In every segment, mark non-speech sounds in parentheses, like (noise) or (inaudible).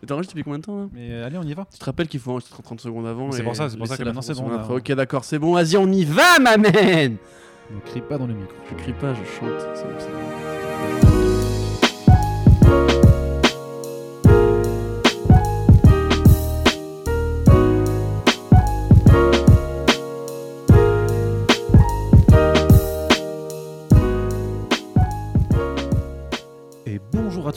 Mais t'enregistres depuis combien de temps là Mais euh, allez, on y va. Tu te rappelles qu'il faut enregistrer 30 secondes avant C'est et pour ça, c'est pour ça que maintenant, c'est bon, après. Ok, d'accord, c'est bon, vas-y, on y va, ma man Ne crie pas dans le micro. Je crie pas, je chante. c'est bon, c'est bon.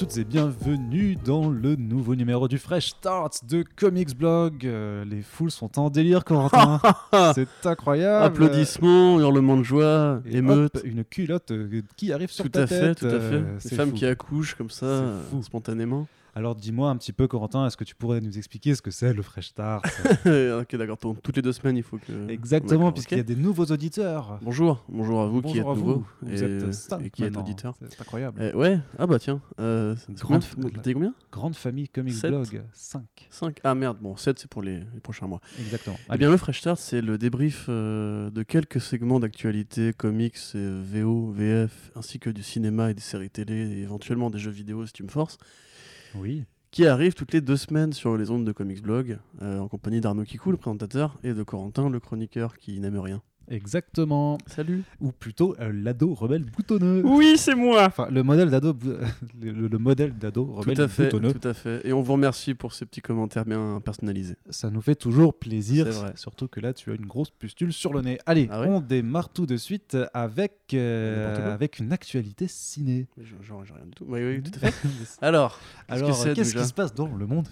Toutes et bienvenue dans le nouveau numéro du Fresh Start de Comics Blog. Euh, les foules sont en délire, Corentin. (laughs) c'est incroyable. Applaudissements, hurlements de joie, Et émeutes. hop, une culotte euh, qui arrive sur Tout ta à fait, tête. tout à fait. euh, c'est femmes fou. qui accouchent comme ça, spontanément. Alors dis-moi un petit peu, Corentin, est-ce que tu pourrais nous expliquer ce que c'est le Fresh Start (laughs) ok, d'accord. Toutes les deux semaines, il faut que. Exactement, puisqu'il y a des nouveaux auditeurs. Bonjour, bonjour à vous qui êtes à nouveau vous. Vous et, êtes cinq et qui êtes auditeur. C'est incroyable. Eh, ouais, ah bah tiens. Euh, Grande combien? Grande famille Comics Sept. Blog 5. 5 Ah merde, bon, 7 c'est pour les, les prochains mois. Exactement. Eh bien, le Fresh Start, c'est le débrief euh, de quelques segments d'actualité, comics, euh, VO, VF, ainsi que du cinéma et des séries télé, et éventuellement des jeux vidéo si tu me forces, oui. qui arrivent toutes les deux semaines sur les ondes de Comics Blog, euh, en compagnie d'Arnaud Kikou, le présentateur, et de Corentin, le chroniqueur qui n'aime rien. Exactement. Salut Ou plutôt euh, l'ado rebelle boutonneux. Oui, c'est moi Enfin, le modèle d'ado, (laughs) le, le modèle d'ado Tout rebelle à fait, boutonneux. tout à fait. Et on vous remercie pour ces petits commentaires bien personnalisés. Ça nous fait toujours plaisir. C'est vrai. Surtout que là, tu as une grosse pustule sur le nez. Allez, Ah on démarre tout de suite avec, euh, avec une actualité ciné. Genre, j'ai rien du tout. Oui, oui, tout à (laughs) fait. Alors, qu'est-ce que Alors, qu'est-ce qui se passe dans le monde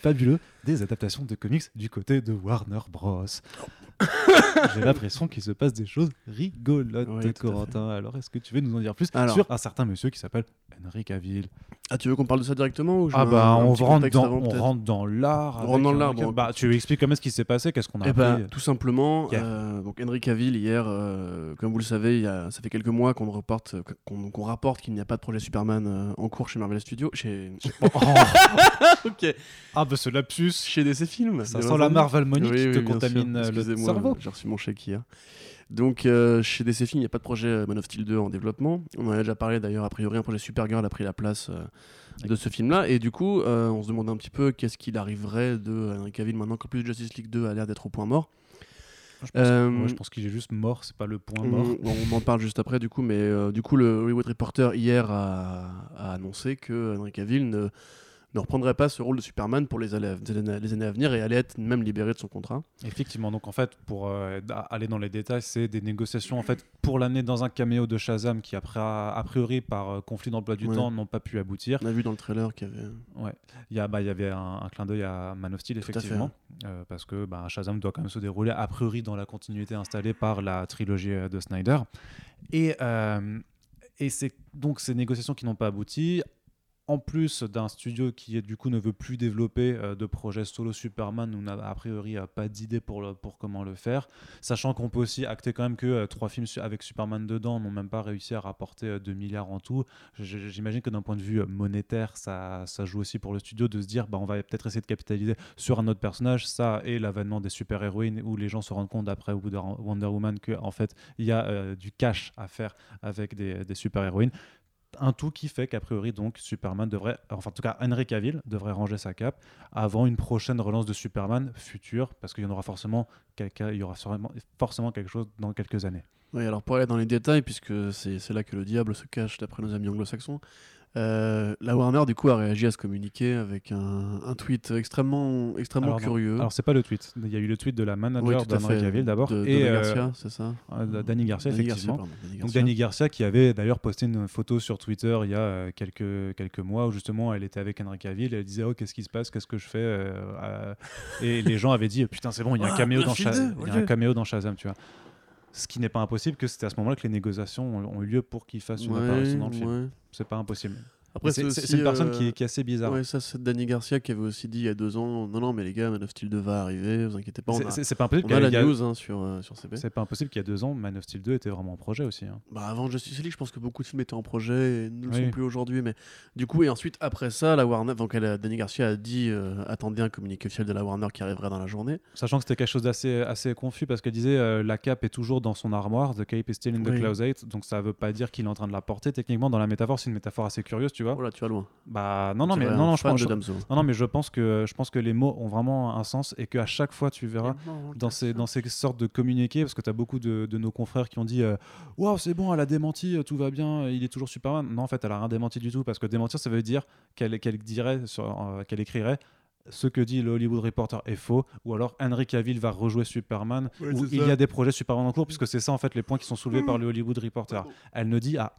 fabuleux des adaptations de comics du côté de Warner Bros (laughs) J'ai l'impression qu'il se passe des choses rigolotes, Oui, Corentin. Alors, est-ce que tu veux nous en dire plus Alors. sur un certain monsieur qui s'appelle Henry Cavill? Ah, tu veux qu'on parle de ça directement ou je Ah bah, un- un on rentre dans, avant, on rentre dans l'art. On rentre dans l'art, bon, Bah, tu expliques comment est-ce qui s'est passé, qu'est-ce qu'on a Eh appris tout simplement, Hier. euh, donc Henry Cavill hier, euh, comme vous le savez, il y a, ça fait quelques mois qu'on reporte, qu'on qu'on rapporte qu'il n'y a pas de projet Superman euh, en cours chez Marvel Studios, chez, (laughs) Oh, (laughs) ok, Ah bah ce lapsus chez DC Films. Ça sent la. Marvel Money Oui, qui oui, te contamine sûr. euh, le cerveau. J'ai reçu mon chèque hier. Donc euh, chez DC Films, il n'y a pas de projet euh, Man of Steel 2 en développement. On en a déjà parlé d'ailleurs. A priori, un projet Supergirl a pris la place euh, de ce film-là. Et du coup, euh, on se demandait un petit peu qu'est-ce qu'il arriverait de Henry Cavill maintenant qu'en plus Justice League 2 a l'air d'être au point mort. Je pense, ouais, je pense qu'il est juste mort, c'est pas le point mort. On, on en parle juste après du coup, mais du coup le Hollywood Reporter hier a, a annoncé que Henry Cavill ne, ne reprendrait pas ce rôle de Superman pour les années, les années- à venir et allait être même libéré de son contrat. Effectivement, donc en fait, pour euh, aller dans les détails, c'est des négociations en fait pour l'amener dans un caméo de Shazam qui, après, a priori, par euh, conflit d'emploi du Ouais. temps, n'ont pas pu aboutir. On a vu dans le trailer qu'il y avait. Ouais. Il y, a, bah, il y avait un, un clin d'œil à Man of Steel, fait. effectivement, euh, parce que bah, Shazam doit quand même se dérouler a priori dans la continuité installée par la trilogie de Snyder. Et, et c'est donc ces négociations qui n'ont pas abouti. En plus d'un studio qui du coup ne veut plus développer euh, de projet solo Superman, ou n'a a priori euh, pas d'idée pour, pour comment le faire, sachant qu'on peut aussi acter quand même que euh, trois films avec Superman dedans n'ont même pas réussi à rapporter euh, 2 milliards en tout. J'imagine que d'un point de vue monétaire, ça, ça joue aussi pour le studio de se dire bah, on va peut-être essayer de capitaliser sur un autre personnage, ça et l'avènement des super-héroïnes où les gens se rendent compte après Wonder Woman qu'en en fait il y a du cash à faire avec des, des super-héroïnes. Un tout qui fait qu'a priori donc Superman devrait, enfin en tout cas Henry Cavill devrait ranger sa cape avant une prochaine relance de Superman future parce qu'il y en aura forcément il y aura forcément, quelque chose dans quelques années. Oui, alors pour aller dans les détails, puisque c'est là que le diable se cache d'après nos amis anglo-saxons, euh, la Warner du coup a réagi à ce communiqué avec un, un tweet extrêmement, extrêmement Alors, non. curieux. Alors c'est pas le tweet, il y a eu le tweet de la Oui, manager fait. Cavill d'abord et euh, Garcia, c'est ça euh, Danny Garcia Danny effectivement. pardon, Danny Donc Garcia. Danny Garcia qui avait d'ailleurs posté une photo sur Twitter il y a euh, quelques, quelques mois où justement elle était avec Henry Cavill et elle disait oh qu'est-ce qui se passe? Qu'est-ce que je fais euh, et les gens avaient dit putain c'est bon il y a un Ah, caméo dans Battlefield Sha- 2, il y a mon un Dieu. caméo dans Shazam tu vois ce qui n'est pas impossible que c'était à ce moment-là que les négociations ont, ont eu lieu pour qu'il fasse une Ouais, apparition dans le film ouais. c'est pas impossible Après, c'est une personne euh, qui, est, qui est assez bizarre Ouais, ça c'est Danny Garcia qui avait aussi dit il y a deux ans non non mais les gars Man of Steel 2 va arriver vous inquiétez pas on C'est- pas impossible on a qu'il y la a- news hein, sur euh, sur CB c'est pas impossible qu'il y a deux ans Man of Steel 2 était vraiment en projet aussi hein. bah avant Justice League je pense que beaucoup de films étaient en projet et ne le Oui. sont plus aujourd'hui mais du coup et ensuite après ça la Warner donc elle Danny Garcia a dit euh, attendez un communiqué officiel de la Warner qui arriverait dans la journée Sachant que c'était quelque chose d'assez assez confus parce qu'elle disait euh, la cape est toujours dans son armoire, the cape is still in the Oui. closet, donc ça veut pas dire qu'il est en train de la porter. Techniquement, dans la métaphore, c'est une métaphore assez curieuse, tu tu vois. Voilà, tu vas loin. Bah non, non, mais non, non, je pense, de je- Damso. non, non, mais je pense que je pense que les mots ont vraiment un sens et qu'à chaque fois tu verras dans ces, dans ces sortes de communiqués, parce que tu as beaucoup de, de nos confrères qui ont dit euh, Waouh, c'est bon, elle a démenti, euh, tout va bien, il est toujours Superman. Non, en fait, elle a rien démenti du tout, parce que démentir, ça veut dire qu'elle qu'elle dirait, sur- euh, qu'elle écrirait ce que dit le Hollywood Reporter est faux, ou alors Henry Cavill va rejouer Superman, ou il ça. y a des projets Superman en cours, puisque c'est ça en fait les points qui sont soulevés par le Hollywood Reporter. Elle ne dit à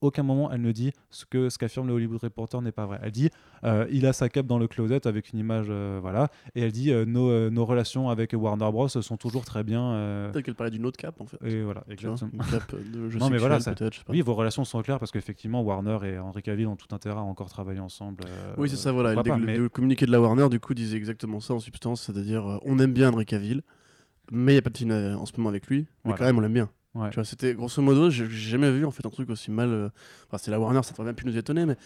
aucun moment, elle ne dit ce que ce qu'affirme le Hollywood Reporter n'est pas vrai. Elle dit euh, il a sa cape dans le closet avec une image, euh, voilà, et elle dit euh, nos, euh, nos relations avec Warner Bros sont toujours très bien. euh, Peut-être qu'elle parlait d'une autre cape en fait. et voilà, vois, exactement. une cape de jeu (laughs) Non, mais voilà, ça-. Oui, vos relations sont claires parce qu'effectivement, Warner et Henry Cavill ont tout intérêt à encore travailler ensemble. euh, Oui, c'est ça, voilà. pourquoi Le, pas, mais- le communiqué de la Warner, du coup, disait exactement ça en substance, c'est-à-dire euh, on aime bien Henry Cavill, mais il n'y a pas de film euh, en ce moment avec lui, mais Voilà. quand même on l'aime bien. Ouais. Tu vois, c'était grosso modo, j'ai j'ai jamais vu en fait un truc aussi mal. euh, Enfin, c'est la Warner, ça devrait même plus nous étonner, mais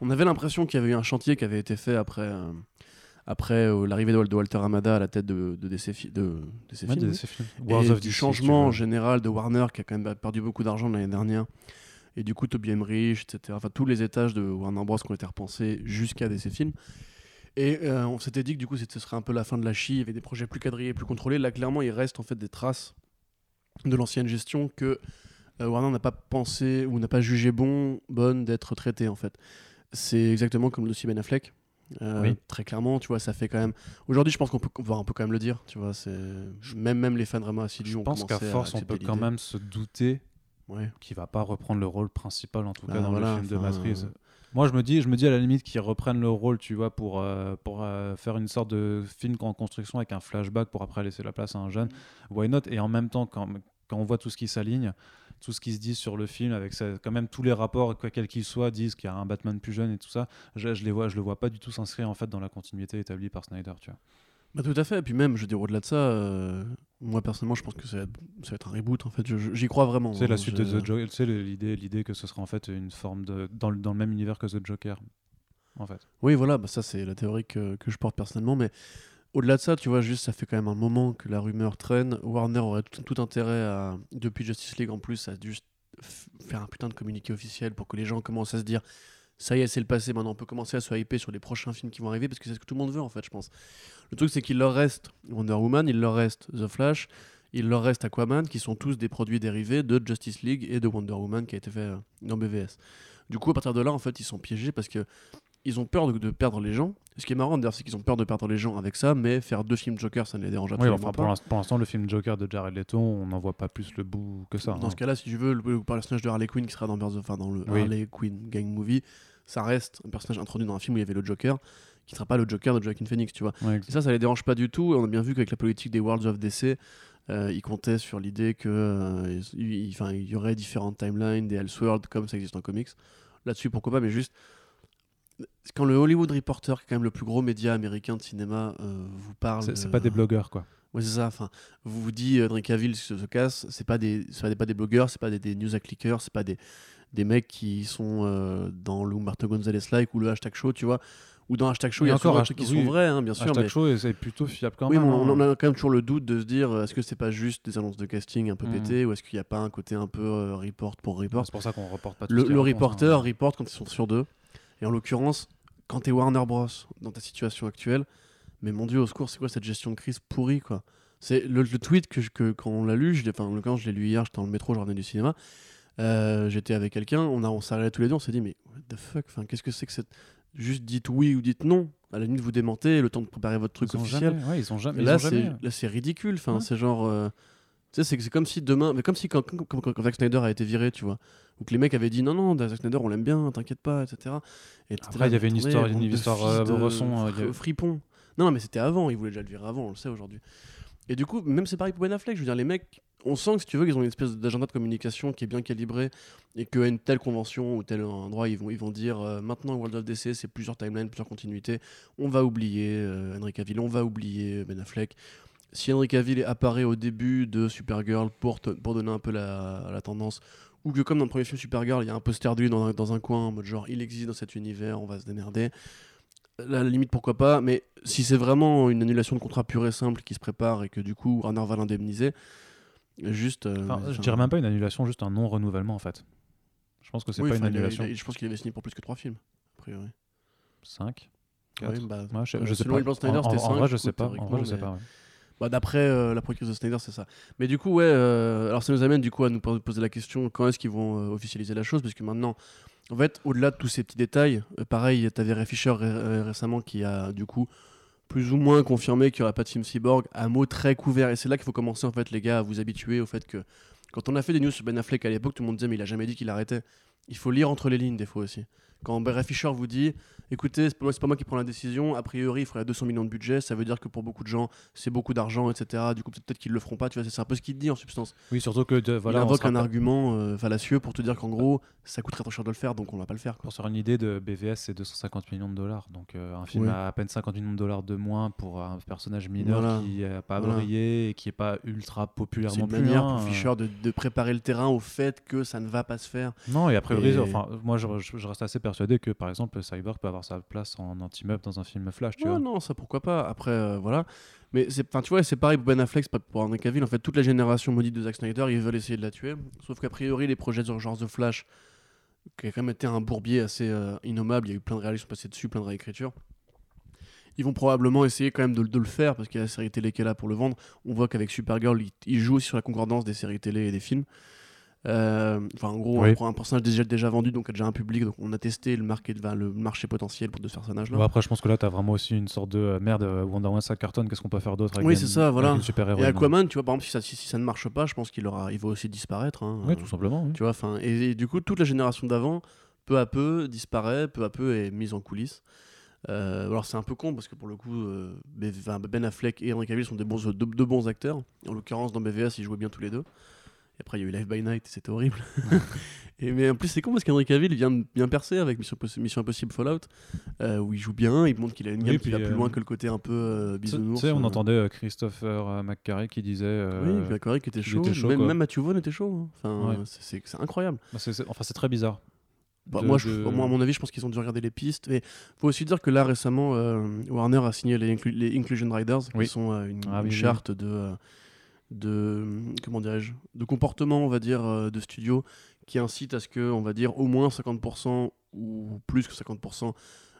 on avait l'impression qu'il y avait eu un chantier qui avait été fait après, euh, après euh, l'arrivée de, Wal- de Walter Hamada à la tête de, de DC, fi- de, DC Ouais, Films, des- oui. ces films. Et Wars of du DC, changement tu veux. général de Warner qui a quand même perdu beaucoup d'argent l'année dernière. Et du coup, Toby Emmerich, etc. Enfin, tous les étages de Warner Bros. qui ont été repensés jusqu'à DC Films. Et euh, on s'était dit que du coup, ce serait un peu la fin de la chie. Il y avait des projets plus quadrillés, plus contrôlés. Là, clairement, il reste en fait des traces de l'ancienne gestion que euh, Warner n'a pas pensé ou n'a pas jugé bon, bonne d'être traitée en fait. C'est exactement comme le dossier Ben Affleck. Euh, Oui. Très clairement, tu vois, ça fait quand même. Aujourd'hui, je pense qu'on peut, on peut quand même le dire. Tu vois, c'est même même les fans vraiment assidus Je ont pense qu'à force, on peut quand même se douter Ouais. qu'il va pas reprendre le rôle principal, en tout Bah, cas, dans voilà, le film de Matrix. Moi, je me dis, je me dis à la limite qu'ils reprennent le rôle, tu vois, pour, euh, pour euh, faire une sorte de film en construction avec un flashback pour après laisser la place à un jeune. Why not? Et en même temps, quand, quand on voit tout ce qui s'aligne, tout ce qui se dit sur le film, avec ça, quand même tous les rapports, quoi quels qu'ils soient, disent qu'il y a un Batman plus jeune et tout ça, je, je les vois, je le vois pas du tout s'inscrire en fait dans la continuité établie par Snyder, tu vois. Bah, tout à fait. Et puis même, je veux dire, au-delà de ça, euh, moi personnellement, je pense que ça va être, ça va être un reboot. En fait, j'y crois vraiment. C'est hein. la suite de The Joker, c'est l'idée, l'idée que ce sera en fait une forme de dans le, dans le même univers que The Joker, en fait. Oui, voilà, bah, ça c'est la théorie que, que je porte personnellement, mais au-delà de ça, tu vois, juste ça fait quand même un moment que la rumeur traîne. Warner aurait tout, tout intérêt à, depuis Justice League en plus, à juste faire un putain de communiqué officiel pour que les gens commencent à se dire ça y est, c'est le passé, maintenant on peut commencer à se hyper sur les prochains films qui vont arriver parce que c'est ce que tout le monde veut en fait, je pense. Le truc, c'est qu'il leur reste Wonder Woman, il leur reste The Flash, il leur reste Aquaman, qui sont tous des produits dérivés de Justice League et de Wonder Woman qui a été fait euh, dans BVS. Du coup, à partir de là, en fait, ils sont piégés parce que ils ont peur de, de perdre les gens. Ce qui est marrant d'ailleurs, c'est qu'ils ont peur de perdre les gens avec ça, mais faire deux films Joker, ça ne les dérange Oui, absolument enfin, pas. pour l'inst- pour l'instant, le film Joker de Jared Leto, on n'en voit pas plus le bout que ça. Dans hein. ce cas-là, si tu veux, le, le personnage de Harley Quinn qui sera dans, enfin, dans le Oui. Harley Quinn Gang Movie, ça reste un personnage introduit dans un film où il y avait le Joker, qui ne sera pas le Joker de Joaquin Phoenix, tu vois. Ouais, Et ça, ça les dérange pas du tout. Et on a bien vu qu'avec la politique des Worlds of DC, euh, ils comptaient sur l'idée que euh, il, il- enfin, il y aurait différentes timelines, des Elseworlds comme ça existe en comics. Là-dessus, pourquoi pas, mais juste quand le Hollywood Reporter, qui est quand même le plus gros média américain de cinéma, euh, vous parle, C'est de- pas des blogueurs, quoi. Ouais, c'est ça. Enfin, vous vous dit euh, Cavill se, se casse, c'est pas des, c'est pas des, pas des blogueurs, c'est pas des, des news à clickers, c'est pas des, des mecs qui sont euh, dans le Umberto Gonzalez like ou le hashtag show, tu vois. Ou dans hashtag show, il y a encore, des trucs qui oui, sont vrais, hein, bien sûr. Hashtag mais- show, c'est plutôt fiable quand oui, même. on, hein. on a quand même toujours le doute de se dire est-ce que c'est pas juste des annonces de casting un peu Mhm. pétées ou est-ce qu'il n'y a pas un côté un peu euh, report pour report? C'est pour ça qu'on reporte pas tout Le, le réponse, reporter hein. reporte quand ils sont sur deux. Et en l'occurrence, quand t'es Warner Bros. dans ta situation actuelle, mais mon dieu, au secours, c'est quoi cette gestion de crise pourrie quoi? C'est le, le tweet que, je- que quand on l'a lu, je enfin en l'occurrence, je l'ai lu hier, j'étais dans le métro, je revenais du cinéma. Euh, j'étais avec quelqu'un, on, a, on s'est arrêtés tous les deux, on s'est dit mais what the fuck, enfin, qu'est-ce que c'est que cette. Juste dites oui ou dites non. À la limite, vous démentez, le temps de préparer votre truc officiel. jamais- ouais, ils ont jamais. Là, c'est jamais- là, c'est ridicule. Enfin, Ouais. c'est genre. euh, tu sais, c'est, c'est comme si demain. Mais comme si quand, quand, quand- quand Zack Snyder a été viré, tu vois. Ou que les mecs avaient dit non, non, Zack Snyder, on l'aime bien, t'inquiète pas, etc. Et Après, il y avait une histoire- une de histoire, euh, de Bresson, euh, Fripon. Non, mais c'était avant. Ils voulaient déjà le virer avant, on le sait aujourd'hui. Et du coup, même c'est pareil pour Ben Affleck. Je veux dire, les mecs, on sent que si tu veux, qu'ils ont une espèce d'agenda de communication qui est bien calibré et qu'à une telle convention ou tel endroit, ils vont, dire euh, maintenant World of DC, c'est plusieurs timelines, plusieurs continuités. On va oublier euh, Henry on va oublier Ben Affleck. Si Henry Cavill apparaît au début de Supergirl pour, donner un peu la, tendance, ou que comme dans le premier film Supergirl, il y a un poster de lui dans un, dans un coin en mode genre il existe dans cet univers, on va se démerder. La limite, pourquoi pas, mais si c'est vraiment une annulation de contrat pure et simple qui se prépare et que du coup Warner va l'indemniser, juste. euh, Enfin, je dirais même pas une annulation, juste un non-renouvellement en fait. Je pense que c'est oui, pas une il annulation. il je pense qu'il avait signé pour plus que trois films. a priori. 5 Ouais, bah, Ouais, je, euh, je sais pas. plan Snyder, en, en vrai, je sais pas. En vrai, je sais mais- pas. ouais. Bah, D'après euh, la procureur de Snyder, c'est ça. Mais du coup, ouais, euh, alors ça nous amène du coup à nous po- poser la question quand est-ce qu'ils vont euh, officialiser la chose? Parce que maintenant, en fait, au-delà de tous ces petits détails, euh, pareil, t'avais Ray Fisher ré- euh, récemment qui a du coup plus ou moins confirmé qu'il n'y aurait pas de film cyborg, un mot très couvert. Et c'est là qu'il faut commencer en fait, les gars, à vous habituer au fait que quand on a fait des news sur Ben Affleck à l'époque, tout le monde disait mais il a jamais dit qu'il arrêtait. Il faut lire entre les lignes des fois aussi. Quand Ray Fisher vous dit écoutez, c'est pas, pas moi qui prends la décision, a priori il faudrait 200 millions de budget, ça veut dire que pour beaucoup de gens c'est beaucoup d'argent, etc. Du coup peut-être qu'ils le feront pas, tu vois, c'est un peu ce qu'il te dit en substance. Oui, surtout que de, voilà, il invoque un pas- argument euh, fallacieux pour te dire qu'en gros ça coûterait trop cher de le faire donc on va pas le faire. Quoi. Pour se faire une idée de BVS, c'est 250 millions de dollars. Donc euh, un film à à peine 50 millions de dollars de moins pour un personnage mineur Voilà. qui n'a pas Voilà. brillé et qui est pas ultra populaire C'est une manière pour Fisher de, de préparer le terrain au fait que ça ne va pas se faire. Non, et a enfin, moi je, reste assez persuadé que par exemple Cyborg peut avoir sa place en anti-meuble dans un film Flash, tu Ouais, vois. non, ça pourquoi pas. Après, euh, voilà. Mais tu vois, c'est pareil pour Ben Affleck, pour Henry Cavill. En fait, toute la génération maudite de Zack Snyder, ils veulent essayer de la tuer. Sauf qu'a priori, les projets d'urgence de Flash, qui a quand même été un bourbier assez euh, innommable, il y a eu plein de réalistes qui sont passés dessus, plein de réécritures. Ils vont probablement essayer quand même de, de le faire parce qu'il y a la série télé qui est là pour le vendre. On voit qu'avec Supergirl, il, il joue aussi sur la concordance des séries télé et des films. Euh, Enfin, en gros, Oui. on prend un personnage déjà, déjà vendu, donc a déjà un public. Donc, on a testé le, market, le marché potentiel pour de ce personnage-là. Après, je pense que là, tu as vraiment aussi une sorte de euh, merde, euh, Wonder Woman ça cartonne, qu'est-ce qu'on peut faire d'autre Oui, c'est ça, voilà. super Et Aquaman, tu vois, par exemple, si ça, si, si ça ne marche pas, je pense qu'il aura, il va aussi disparaître. hein. Oui, tout simplement. Tu vois, enfin, et, et du coup, toute la génération d'avant, peu à peu, disparaît, peu à peu est mise en coulisses. Euh, alors c'est un peu con parce que pour le coup, euh, Ben Affleck et Henry Cavill sont des bons, deux, deux bons acteurs. En l'occurrence, dans BVS, ils jouaient bien tous les deux. Et après, il y a eu Live by Night, c'était horrible. (laughs) (laughs) et, mais en plus, c'est con parce qu'Henry Cavill vient de bien percer avec Mission, Possi- Mission Impossible Fallout, euh, où il joue bien, il montre qu'il a une Oui, gamme puis, qui va plus euh, loin que le côté un peu euh, bisounours. tu sais, on euh. entendait Christopher McCarry qui disait. euh, Oui, d'accord, qui était chaud. était chaud, même, même Matthew Vaughn était chaud. hein. Enfin, Ouais. c'est- incroyable. bah, enfin, c'est très bizarre. Bah, de- moi, je- de- moi, à mon avis, je pense qu'ils ont dû regarder les pistes. Et faut aussi dire que là, récemment, euh, Warner a signé les, Inclu- les Inclusion Riders, Oui. qui sont euh, une, Ah une oui, oui, charte de, euh, de comment dirais-je, de comportement, on va dire, euh, de studio, qui incite à ce que, on va dire, au moins 50% ou plus que 50%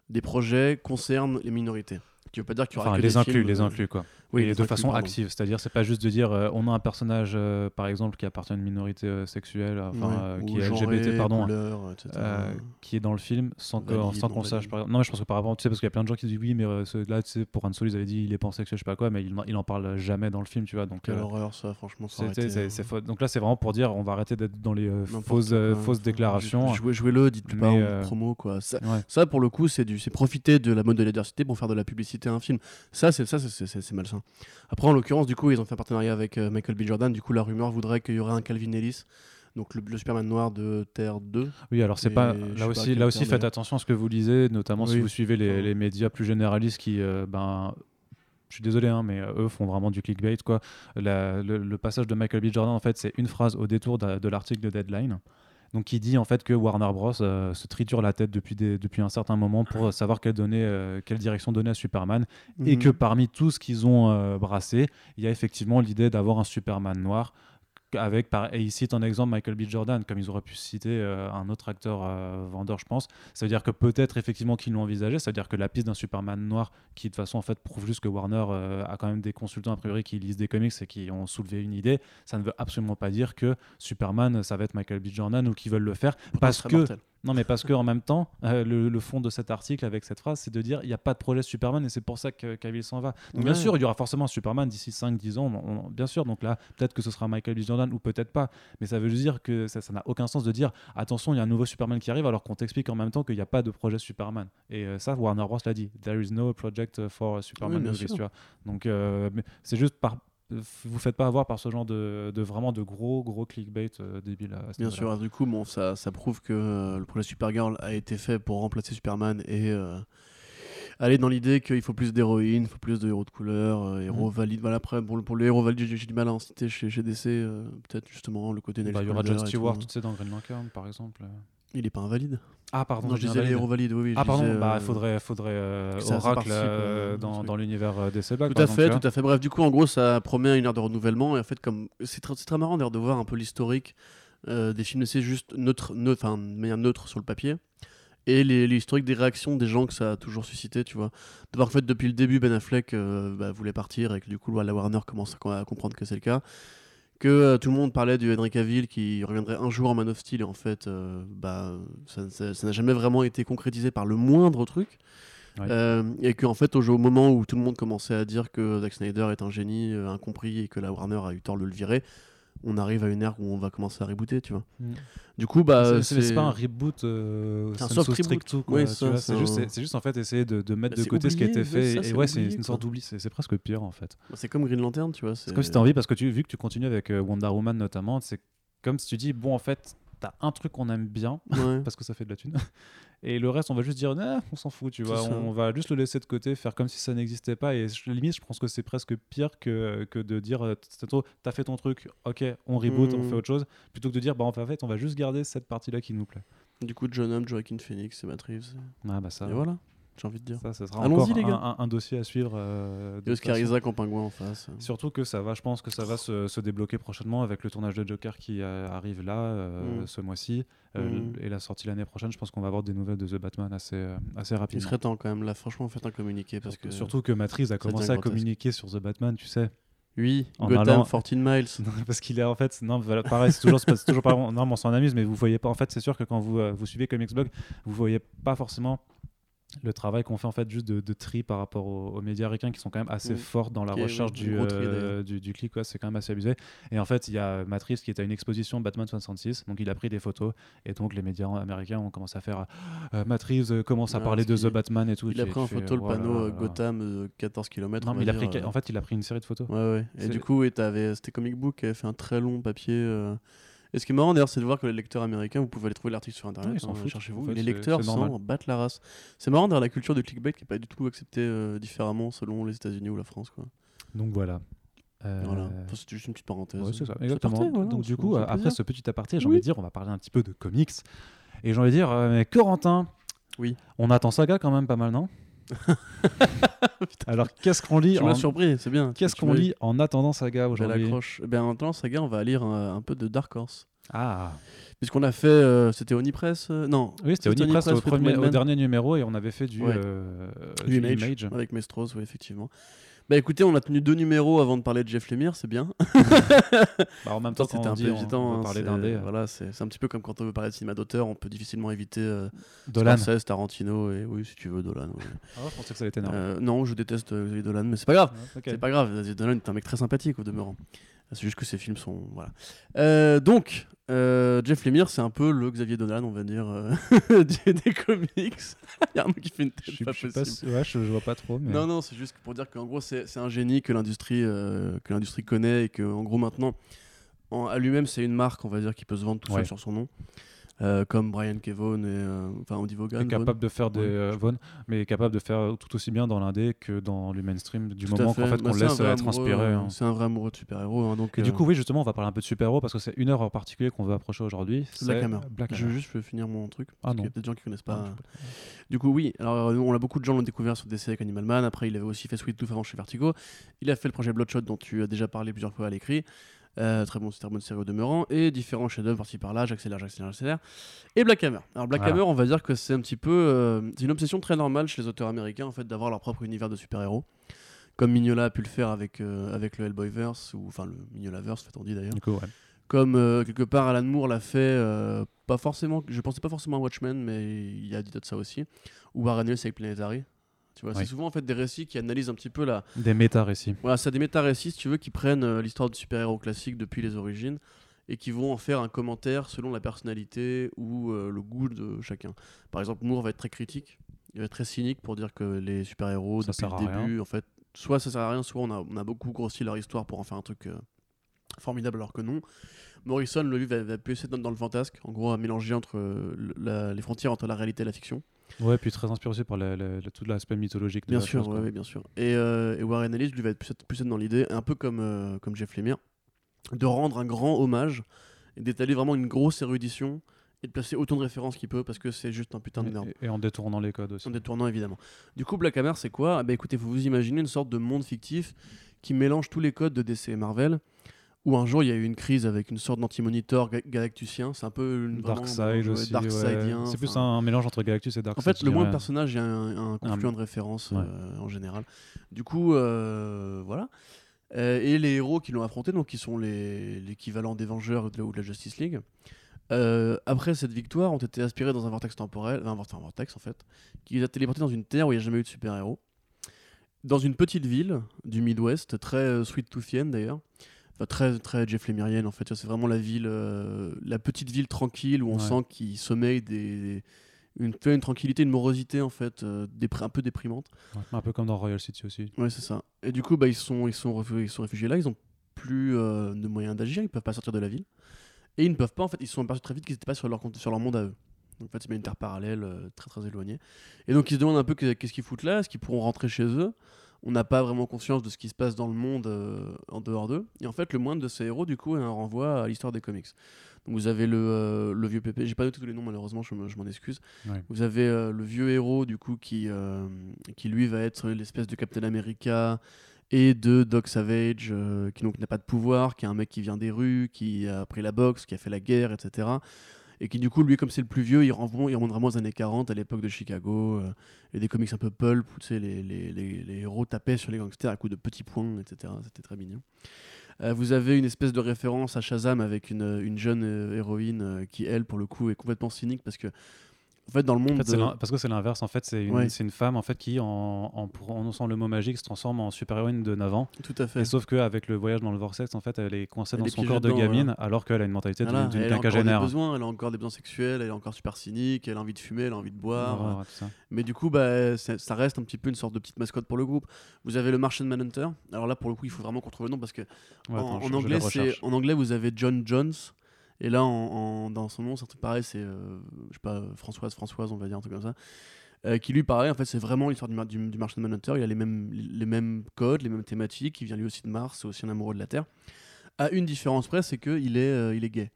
des projets concernent les minorités. Qui veut pas dire qu'il y aura Enfin, que les des inclus, films, les euh, inclus, quoi. Oui, et de façon pardon. active. C'est-à-dire, c'est pas juste de dire euh, on a un personnage, euh, par exemple, qui appartient à une minorité euh, sexuelle, enfin, qui est genré, LGBT, pardon, couleur, euh, qui est dans le film sans Valide, sans qu'on sache. par- Non, mais je pense que par rapport, tu sais, parce qu'il y a plein de gens qui disent oui, mais là, tu sais, pour Han Solo, ils avaient dit il est pansexuel, je sais pas quoi, mais il, n'en- il en parle jamais dans le film, tu vois. Donc, Quelle horreur, ça, franchement. c'est- hein. Donc là, c'est vraiment pour dire on va arrêter d'être dans les fausses, déclarations. Jouez, jouez-le, dites pas en promo, quoi. Ça, pour le coup, c'est du, c'est profiter de la mode de la diversité pour faire de la publicité à un film. Ça, c'est ça, c'est- c'est Après, en l'occurrence, du coup, ils ont fait un partenariat avec euh, Michael B. Jordan. Du coup, la rumeur voudrait qu'il y aurait un Calvin Ellis, donc le, le Superman noir de Terre 2. Oui, alors c'est pas là aussi, là aussi, faites attention à ce que vous lisez, notamment si vous suivez les, médias plus généralistes qui, euh, ben, je suis désolé, hein, mais euh, eux font vraiment du clickbait quoi. La- le, le passage de Michael B. Jordan, en fait, c'est une phrase au détour de, de l'article de Deadline. Donc, qui dit en fait que Warner Bros euh, se triture la tête depuis, des- depuis un certain moment pour savoir quelle, donner, euh, quelle direction donner à Superman et Mhm. que parmi tout ce qu'ils ont euh, brassé, il y a effectivement l'idée d'avoir un Superman noir. Avec, par, et il cite en exemple Michael B. Jordan, comme ils auraient pu citer euh, un autre acteur euh, vendeur, je pense. Ça veut dire que peut-être effectivement qu'ils l'ont envisagé. Ça veut dire que la piste d'un Superman noir, qui de toute façon en fait prouve juste que Warner euh, a quand même des consultants a priori qui lisent des comics et qui ont soulevé une idée, ça ne veut absolument pas dire que Superman ça va être Michael B. Jordan ou qu'ils veulent le faire parce que mortel. Non, mais parce que en même temps, euh, le, le fond de cet article avec cette phrase, c'est de dire il n'y a pas de projet Superman et c'est pour ça que Cavill s'en va. Donc, bien sûr, il y aura forcément un Superman d'ici 5-10 ans, on- on- bien sûr. Donc là, peut-être que ce sera Michael B. Jordan ou peut-être pas. Mais ça veut dire que ça n'a aucun sens de dire attention, il y a un nouveau Superman qui arrive alors qu'on t'explique en même temps qu'il n'y a pas de projet Superman. Et euh, ça, Warner Bros. l'a dit There is no project for Superman movies, tu vois. Donc euh, c'est juste par. Vous faites pas avoir par ce genre de, de vraiment de gros gros clickbait euh, débile. à Bien sûr, du coup, bon, ça, ça prouve que euh, le projet Supergirl a été fait pour remplacer Superman et euh, aller dans l'idée qu'il faut plus d'héroïnes, il faut plus de héros de couleur, héros Mhm. valides. Voilà, après, pour, le- pour les héros valides, j'ai du mal à en citer chez, chez DC, peut-être justement le côté Bah, il y aura John Stewart, tu sais, dans Green Lantern, par exemple. Il est pas invalide. Ah, pardon, non, je disais valides, oui, oui. Ah pardon, disais, bah euh, il faudrait, faudrait euh, Oracle euh, euh, dans, dans l'univers euh, DC Black. Tout à fait, tout à fait. Bref, du coup, en gros, ça promet une ère de renouvellement. Et en fait, comme c'est très, c'est très marrant d'ailleurs de voir un peu l'historique euh, des films DC juste neutre, neutre, enfin, de manière neutre sur le papier. et l'historique des réactions des gens que ça a toujours suscité, tu vois. De voir qu'en fait, depuis le début, Ben Affleck bah, voulait partir et que du coup, la Warner commence à comprendre que c'est le cas. Que euh, tout le monde parlait du Henry Cavill qui reviendrait un jour en Man of Steel et en fait, euh, bah, ça n'a jamais vraiment été concrétisé par le moindre truc. Ouais. Euh, et qu'en fait, au, au moment où tout le monde commençait à dire que Zack Snyder est un génie incompris et que la Warner a eu tort de le virer, on arrive à une ère où on va commencer à rebooter, tu vois. Mm. Du coup, bah, C'est- pas un reboot euh, C'est un soft reboot. vois, c'est juste, un- en fait essayer de, de mettre Bah, de côté ce qui a été fait. ça, et c'est ouais, c'est une sorte d'oubli, c'est c'est presque pire en fait. c'est comme Green Lantern, tu vois. C'est comme si t'as envie, parce que tu, vu que tu continues avec euh, Wonder Woman notamment, c'est comme si tu dis, bon, en fait, t'as un truc qu'on aime bien, Ouais. (laughs) parce que ça fait de la thune, (laughs) et le reste, on va juste dire, nah, on s'en fout, tu vois, on va juste le laisser de côté, faire comme si ça n'existait pas, et je- limite, je pense que c'est presque pire que, que de dire, euh, t'as fait ton truc, ok, on reboot, on Mhm. fait autre chose, plutôt que de dire, bah, en fait, on va juste garder cette partie-là qui nous plaît. Du coup, John Hamm, Joaquin Phoenix et Matt Reeves. Ah, bah ça, Et voilà, j'ai envie de dire. ça, ça sera Allons-y, encore les gars. un- un dossier à suivre. euh, de Oscar. Isaac en pingouin en face. Surtout que ça va, je pense que ça va se, se débloquer prochainement avec le tournage de Joker qui euh, arrive là euh, Mm. ce mois-ci euh, Mm. et la sortie l'année prochaine. Je pense qu'on va avoir des nouvelles de The Batman assez, assez Il rapidement. serait temps quand même, là, franchement, faites un communiqué parce que. Surtout que Matrice a commencé à communiquer sur The Batman, tu sais. Oui, en Gotham, allant- 14 miles. (laughs) Parce qu'il est en fait, non, voilà, pareil, c'est toujours, c'est toujours pas, non, mais on s'en amuse, mais vous voyez pas, en fait, c'est sûr que quand vous, euh, vous suivez Comics Blog, vous voyez pas forcément le travail qu'on fait en fait juste de, de tri par rapport aux, aux médias américains qui sont quand même assez Mm. forts dans la recherche oui, du, euh, du, du clic, quoi, c'est quand même assez abusé. Et en fait, il y a Matrice qui est à une exposition Batman 66, donc il a pris des photos, et donc les médias américains ont commencé à faire euh, Matrice euh, commence à Ouais, parler de The Batman et tout. Il a pris en tu fais, photo le panneau euh. Gotham euh, 14 km. Non, mais il a pris, en fait, il a pris une série de photos. Ouais, ouais. Et du coup, c'était Comic Book qui avait fait un très long papier. euh, Et ce qui est marrant d'ailleurs, c'est de voir que les lecteurs américains, vous pouvez aller trouver l'article sur internet. S'en hein, Cherchez-vous. en fait, les lecteurs s'en battent la race. C'est marrant d'ailleurs la culture du clickbait qui n'est pas du tout acceptée euh, différemment selon les États-Unis ou la France. Quoi. Donc voilà. Euh, Voilà. Enfin, c'était juste une petite parenthèse. Ouais, c'est ça, exactement. voilà, Donc du coup, après plaisir. ce petit aparté, j'ai Oui. envie de dire, on va parler un petit peu de comics. Et j'ai envie de dire, euh, mais Corentin, Oui. on attend Saga quand même pas mal, non? (laughs) Alors qu'est-ce qu'on lit Tu m'as en... surpris, c'est bien. Qu'est-ce qu'on lit en attendant Saga aujourd'hui bien, en attendant, saga, on va lire un, un peu de Dark Horse. Ah, Puisqu'on a fait. euh, c'était Onipress euh, Non. oui, c'était Onipress au, Onipress, premier, au dernier numéro et on avait fait du, Ouais. euh, Du du Image, Image. Avec Mestros, oui, effectivement. Bah écoutez, on a tenu deux numéros avant de parler de Jeff Lemire, c'est bien. (laughs) Bah, en même temps, C'était un peu évident. hein, parler d'indé, euh, Voilà, c'est un petit peu comme quand on veut parler de cinéma d'auteur, on peut difficilement éviter euh, Dolan. Scorsese, Tarantino et oui, si tu veux, Dolan. oui. Ah, je pensais que ça allait être énorme. Euh, non, je déteste euh, Dolan, mais c'est pas grave. Ok. C'est pas grave, Dolan est un mec très sympathique au demeurant. C'est juste que ses films sont. Voilà. Euh, donc, euh, Jeff Lemire, c'est un peu le Xavier Dolan, on va dire, euh, (laughs) des, des comics. (laughs) Il y a un mec qui fait une Je tête suis- pas je possible. pas- ouais, je, je vois pas trop. Mais... Non, non, c'est juste pour dire qu'en gros, c'est un génie que l'industrie que l'industrie connaît et que, en gros, maintenant, en- à lui-même, c'est une marque, on va dire, qui peut se vendre tout Ouais. seul sur son nom. Euh, comme Brian Kevon et euh, enfin Andy Vaughan. est capable de faire des euh, Vaughn, mais est capable de faire tout aussi bien dans l'indé que dans le mainstream du Tout moment qu'en fait. Bah, qu'on c'est un laisse être inspiré. hein. C'est un vrai amoureux de super-héros. hein, donc, Et du coup, oui, justement, on va parler un peu de super-héros parce que c'est une heure en particulier qu'on veut approcher aujourd'hui. Black Hammer. Black Je Hammer. veux juste finir mon truc. Ah Parce qu'il y a peut-être des gens qui connaissent Ah, pas. je. Du coup, oui. Alors, on a beaucoup de gens l'ont découvert sur DC avec Animal Man. Après, il avait aussi fait Sweet Tooth avant chez Vertigo. Il a fait le projet Bloodshot dont tu as déjà parlé plusieurs fois à l'écrit. Euh, très bon, très bonne série au demeurant. Et différents chefs-d'œuvre par-ci par-là. J'accélère, j'accélère, j'accélère. Et Black Hammer. Alors, Black Voilà. Hammer, on va dire que c'est un petit peu. euh, c'est une obsession très normale chez les auteurs américains, en fait, d'avoir leur propre univers de super-héros. Comme Mignola a pu le faire avec, euh, avec le Hellboyverse, ou enfin le Mignolaverse, fait on dit d'ailleurs. Ouais. Comme quelque part Alan Moore l'a fait, pas forcément, je pensais pas forcément à Watchmen, mais il a dit de ça aussi. Ou Warren Ellis avec Planetary. Tu vois, Oui. c'est souvent en fait des récits qui analysent un petit peu la. Des méta-récits. Voilà, c'est des méta-récits, si tu veux, qui prennent euh, l'histoire de super-héros classique depuis les origines et qui vont en faire un commentaire selon la personnalité ou euh, le goût de chacun. Par exemple, Moore va être très critique, il va être très cynique pour dire que les super-héros, Ça depuis sert le à début, en fait, soit ça sert à rien, soit on a, on a beaucoup grossi leur histoire pour en faire un truc euh, formidable alors que non. Morrison, lui, va, va être dans, dans le fantasque, en gros, à mélanger entre la- les frontières entre la réalité et la fiction. Ouais, puis très inspiré aussi par la- la- la- tout l'aspect mythologique de Bien la sûr, ouais, bien sûr. Et, euh, et Warren Ellis, lui, va être plus, plus dans l'idée, un peu comme, euh, comme Jeff Lemire, de rendre un grand hommage et d'étaler vraiment une grosse érudition et de placer autant de références qu'il peut parce que c'est juste un putain de nerd. Et, et en détournant les codes aussi. En détournant évidemment. Du coup, Black Hammer, c'est quoi? Ah bah, Écoutez, vous vous imaginez une sorte de monde fictif qui mélange tous les codes de DC et Marvel, Où un jour il y a eu une crise avec une sorte d'anti-monitor ga- galactusien. C'est un peu une Darkseid ouais, aussi. Ouais. C'est plus un mélange entre Galactus et En Darkseid. fait, le moins de personnages, il y a un, un confluent de références Ouais. euh, en général. Du coup, euh, voilà. Euh, et les héros qui l'ont affronté, donc qui sont l'équivalent des Vengeurs ou de, la- ou de la Justice League, euh, après cette victoire, ont été aspirés dans un vortex temporel, enfin, un vortex en fait, qui les a téléportés dans une terre où il n'y a jamais eu de super-héros. Dans une petite ville du Midwest, très euh, sweet toothienne d'ailleurs. Enfin, très, très Jeff Lemirienne en fait. C'est vraiment la ville, euh, la petite ville tranquille où on Ouais. sent qu'il sommeille des, une, une tranquillité, une morosité en fait, euh, un peu déprimante. Ouais, Un peu comme dans Royal City aussi. Ouais, c'est ça. Et du coup, bah, ils, sont, ils, sont ils sont réfugiés là, ils ont plus euh, de moyens d'agir, ils peuvent pas sortir de la ville. Et ils ne peuvent pas, en fait, ils se sont aperçus très vite qu'ils n'étaient pas sur leur, sur leur monde à eux. Donc, en fait, c'est une terre parallèle euh, très très éloignée. Et donc, ils se demandent un peu que- qu'est-ce qu'ils foutent là, est-ce qu'ils pourront rentrer chez eux? On n'a pas vraiment conscience de ce qui se passe dans le monde euh, en dehors d'eux. Et en fait, le moindre de ces héros, du coup, est un renvoi à l'histoire des comics. Donc, vous avez le, euh, le vieux pépé, j'ai pas noté tous les noms, malheureusement, je me- je m'en excuse. Ouais. Vous avez euh, le vieux héros, du coup, qui, qui lui va être l'espèce de Captain America et de Doc Savage, qui donc n'a pas de pouvoir, qui est un mec qui vient des rues, qui a pris la boxe, qui a fait la guerre, etc. Et qui, du coup, lui, comme c'est le plus vieux, il renvoie, remonte vraiment aux années 40, à l'époque de Chicago, euh, et des comics un peu pulp, où les, les, les, héros tapaient sur les gangsters à coups de petits points, etc. C'était très mignon. Euh, vous avez une espèce de référence à Shazam avec une, une jeune euh, héroïne qui, elle, pour le coup, est complètement cynique parce que, en fait, dans le monde. En fait, de- parce que c'est l'inverse. En fait, c'est une, Ouais. c'est une femme en fait qui, en, en prononçant le mot magique, se transforme en super-héroïne de 9 ans. Tout à fait. Et sauf qu'avec le voyage dans le vortex, en fait, elle est coincée Elle dans est son corps de gamine, voilà. alors qu'elle a une mentalité d'une Voilà, d'une elle a encore des quinquagénaire. besoins, elle a encore des besoins sexuels, elle est encore super cynique, elle a envie de fumer, elle a envie de boire. Mais du coup, bah, ça, reste un petit peu une sorte de petite mascotte pour le groupe. Vous avez le Martian Manhunter. Alors là, pour le coup, il faut vraiment qu'on trouve le nom parce que en, attends, en anglais, en anglais, vous avez John Jones. Et là, en, en- dans son nom, c'est un truc pareil, c'est euh, je sais pas Françoise, Françoise, on va dire un truc comme ça. Euh, qui lui, pareil, en fait, c'est vraiment l'histoire du, du, du Martian Manhunter. Il a les mêmes, les mêmes codes, les mêmes thématiques. Il vient lui aussi de Mars, c'est aussi un amoureux de la Terre. À une différence près, c'est qu'il est, euh, il est gay.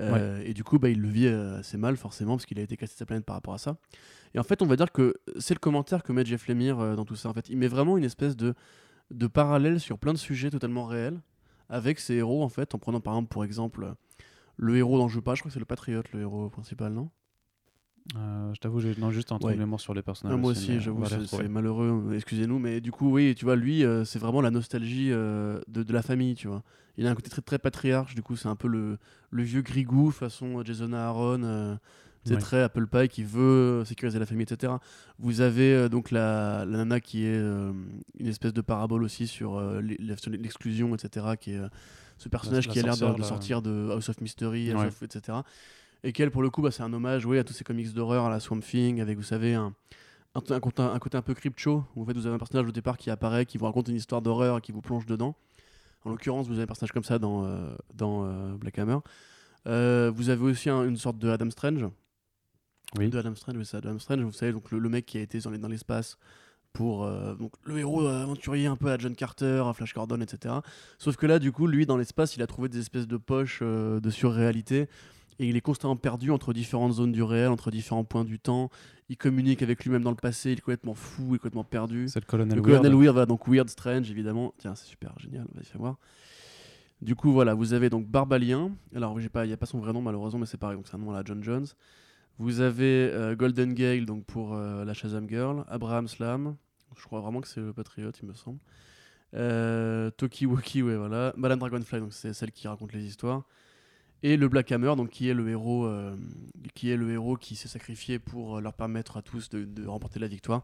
Et du coup, bah, il le vit assez mal, forcément, parce qu'il a été cassé de sa planète par rapport à ça. Et en fait, on va dire que c'est le commentaire que met Jeff Lemire dans tout ça. En fait, il met vraiment une espèce de, de parallèle sur plein de sujets totalement réels avec ses héros, en fait, en prenant par exemple, pour exemple, le héros dont je parle, je crois que c'est le Patriote, le héros principal, non? Euh, je t'avoue, j'ai juste un Ouais. mémoire sur les personnages. Ah, Moi aussi, j'avoue, c'est malheureux, excusez-nous, mais du coup, oui, tu vois, lui, euh, c'est vraiment la nostalgie euh, de, de la famille, tu vois. Il a un côté très, très patriarche, du coup, c'est un peu le, le vieux grigou façon Jason Aaron, c'est Ouais. très Apple Pie qui veut sécuriser la famille, etc. Vous avez donc la, la nana qui est une espèce de parabole aussi sur l'e- sur l'exclusion, etc., qui est ce personnage qui a l'air de, sortir de House of Mystery, House Ouais. of- etc. Et qu'elle, pour le coup, bah, c'est un hommage oui, à tous ces comics d'horreur, à la Swamp Thing, avec, vous savez, un, un, un côté, un côté un peu crypt show, où en fait, vous avez un personnage au départ qui apparaît, qui vous raconte une histoire d'horreur et qui vous plonge dedans. En l'occurrence, vous avez un personnage comme ça dans, euh, dans euh, Black Hammer. Euh, vous avez aussi un- une sorte de Adam Strange. Oui. De Adam Strange, oui, c'est Adam Strange, vous savez, donc le, le mec qui a été dans les- dans l'espace pour euh, donc le héros aventurier un peu à John Carter, à Flash Gordon, etc. Sauf que là, du coup, lui, dans l'espace, il a trouvé des espèces de poches euh, de surréalité et il est constamment perdu entre différentes zones du réel, entre différents points du temps. Il communique avec lui-même dans le passé, il est complètement fou, il est complètement perdu. C'est le colonel Le Weird. colonel Weird, voilà, donc Weird Strange, évidemment. Tiens, c'est super génial, vas-y, fais voir. Du coup, voilà, vous avez donc Barbalien. Alors, il n'y a pas son vrai nom, malheureusement, mais c'est pareil, donc c'est un nom à la John Jones. Vous avez euh, Golden Gale, donc pour euh, la Shazam Girl. Abraham Slam, je crois vraiment que c'est le Patriote, il me semble. Euh, Toki Woki, ouais, voilà. Madame Dragonfly, donc c'est celle qui raconte les histoires. Et le Black Hammer, donc qui est le héros, euh, qui est le héros qui s'est sacrifié pour euh, leur permettre à tous de, de remporter la victoire.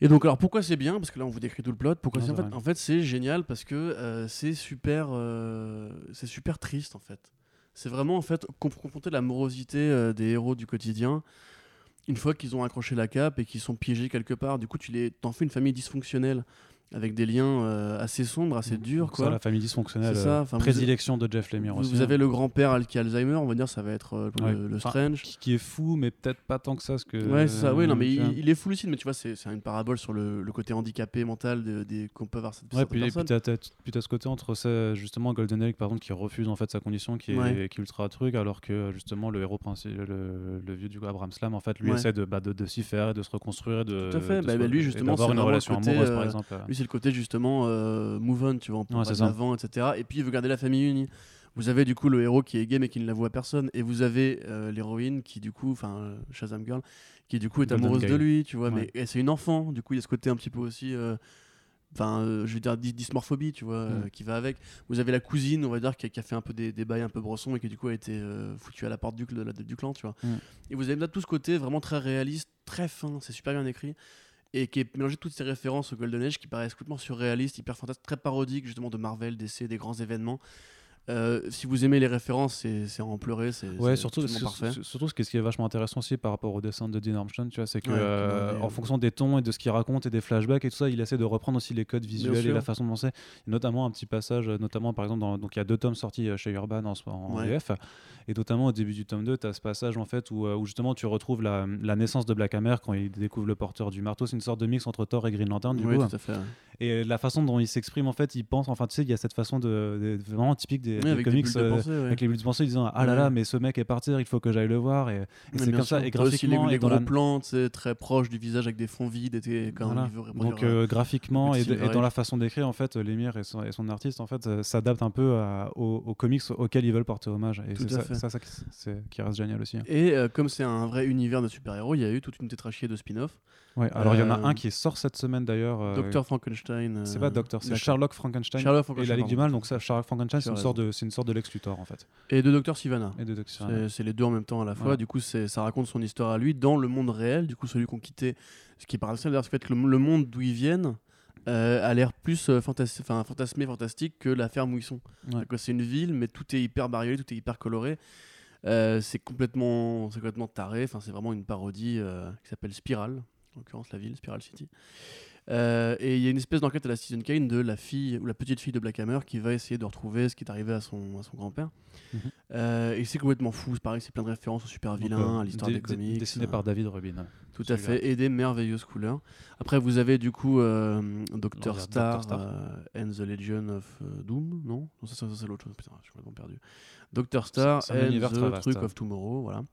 Et donc, alors pourquoi c'est bien? Parce que là, on vous décrit tout le plot. Pourquoi Non, c'est en fait, en fait, c'est génial parce que euh, c'est super, euh, c'est super triste en fait. C'est vraiment en fait conf- confronter la morosité euh, des héros du quotidien une fois qu'ils ont accroché la cape et qu'ils sont piégés quelque part. Du coup, tu les, t'en fais une famille dysfonctionnelle avec des liens euh, assez sombres, assez durs, Ça, quoi. la famille dysfonctionnelle. Ça, euh, enfin, vous- prédilection de Jeff Lemire Vous, aussi. vous hein. avez le grand-père qui a Alzheimer, on va dire, ça va être euh, le, Ouais. le Strange. qui, qui est fou, mais peut-être pas tant que ça. Ce que, Ouais, ça. Oui, non, mais il, il est fou lucide, mais tu vois, c'est une parabole sur le, le côté handicapé mental de- des qu'on peut avoir cette Ouais, puis, et puis t'as, ce côté entre ça, justement Golden Egg par exemple qui refuse en fait sa condition qui est, Ouais. qui est ultra truc alors que justement le héros principal le, le vieux du coup Abraham Slam en fait lui essaie de, bah, de, de s'y faire et de se reconstruire et de, Tout à fait. de Bah, bah, lui, justement, d'avoir c'est une relation amoureuse par euh, exemple Lui, c'est le côté justement euh, move on, tu vois, on peut Ouais, pas de l'avant, etc. Et puis il veut garder la famille unie. Vous avez du coup le héros qui est gay mais qui ne l'avoue à personne, et vous avez euh, l'héroïne qui du coup, enfin euh, Shazam Girl, qui du coup est Golden amoureuse de lui, tu vois, Ouais. mais c'est une enfant, du coup il y a ce côté un petit peu aussi, euh, enfin euh, je veux dire dys- dysmorphobie, tu vois, euh, Mm. qui va avec. Vous avez la cousine, on va dire, qui a, qui a fait un peu des, des bails un peu brossons et qui du coup a été euh, foutue à la porte du, de la- du clan, tu vois. Mm. Et vous avez là tout ce côté vraiment très réaliste, très fin, c'est super bien écrit et qui est mélangé toutes ces références au Golden Age qui paraissent complètement surréalistes, hyper fantastique, très parodiques justement de Marvel, DC, des grands événements. Euh, si vous aimez les références, c'est en pleurer, c'est Ouais, surtout, parfait. sur- surtout ce qui est- vachement intéressant aussi par rapport au dessin de Dean Armstrong, tu vois, c'est que Ouais, euh, en fonction des tons et de ce qu'il raconte et des flashbacks et tout ça, il essaie de reprendre aussi les codes visuels et la façon dont c'est. Et Notamment un petit passage, euh, notamment par exemple, dans, donc il y a deux tomes sortis chez Urban en, en Ouais. VF, et notamment au début du tome 2, tu as ce passage en fait où, où justement tu retrouves la, la naissance de Black Hammer quand il découvre le porteur du marteau. C'est une sorte de mix entre Thor et Green Lantern du Oui, coup. tout à fait. ouais. Et la façon dont il s'exprime, en fait, il pense, enfin tu sais, il y a cette façon de, de- vraiment typique des, Des avec des comics. bulles de euh, pensée, ouais. avec les bulles de pensée disant ah là là mais ce mec est parti il faut que j'aille le voir et, et c'est comme ça et graphiquement les, les et gros la- plans, c'est très proche du visage avec des fonds vides et quand voilà. il veut donc euh, graphiquement le et, et dans la façon d'écrire en fait l'émir et son, et son artiste en fait euh, s'adaptent un peu à- aux, aux comics auxquels ils veulent porter hommage et c'est ça, fait. ça, ça qui, reste génial aussi hein. Et euh, comme c'est un vrai univers de super-héros, il y a eu toute une tétrachier de spin-off. ouais alors il y en a Euh, un qui sort cette semaine d'ailleurs euh, Docteur Frankenstein. c'est euh, pas Docteur c'est. Sherlock Frankenstein Sherlock et Frankenstein. la Ligue du. Mal donc ça Sherlock Frankenstein c'est une sorte de c'est une sorte de Lex Luthor en fait Et de Docteur Sivana. et de Docteur C'est- C'est les deux en même temps à la fois. Voilà. Du coup, c'est- ça raconte son histoire à lui dans le monde réel. Du coup, celui qu'on quittait. Ce qui est paradoxal, d'ailleurs, c'est que le, le monde d'où ils viennent euh, a l'air plus euh, fantas- fantasmé, fantastique que la ferme où ils sont. Ouais. C'est une ville, mais tout est hyper bariolé, tout est hyper coloré. Euh, c'est complètement, c'est complètement taré. Enfin, c'est vraiment une parodie euh, qui s'appelle Spiral, en l'occurrence la ville, Spiral City. Euh, et il y a une espèce d'enquête à la Citizen Kane de la fille ou la petite fille de Black Hammer qui va essayer de retrouver ce qui est arrivé à son, à son grand-père. Mhm. Euh, et c'est complètement fou, c'est pareil, c'est plein de références au super Donc, vilain, euh, à l'histoire des comics. dessiné par David Rubin tout à fait, et des merveilleuses couleurs. Après, vous avez du coup euh, Doctor Star, Dr. Star. and the Legion of Doom, non? Non, ça, ça, ça, c'est l'autre chose, putain, je suis complètement perdu. Doctor Star très the Truc hein. of Tomorrow, voilà.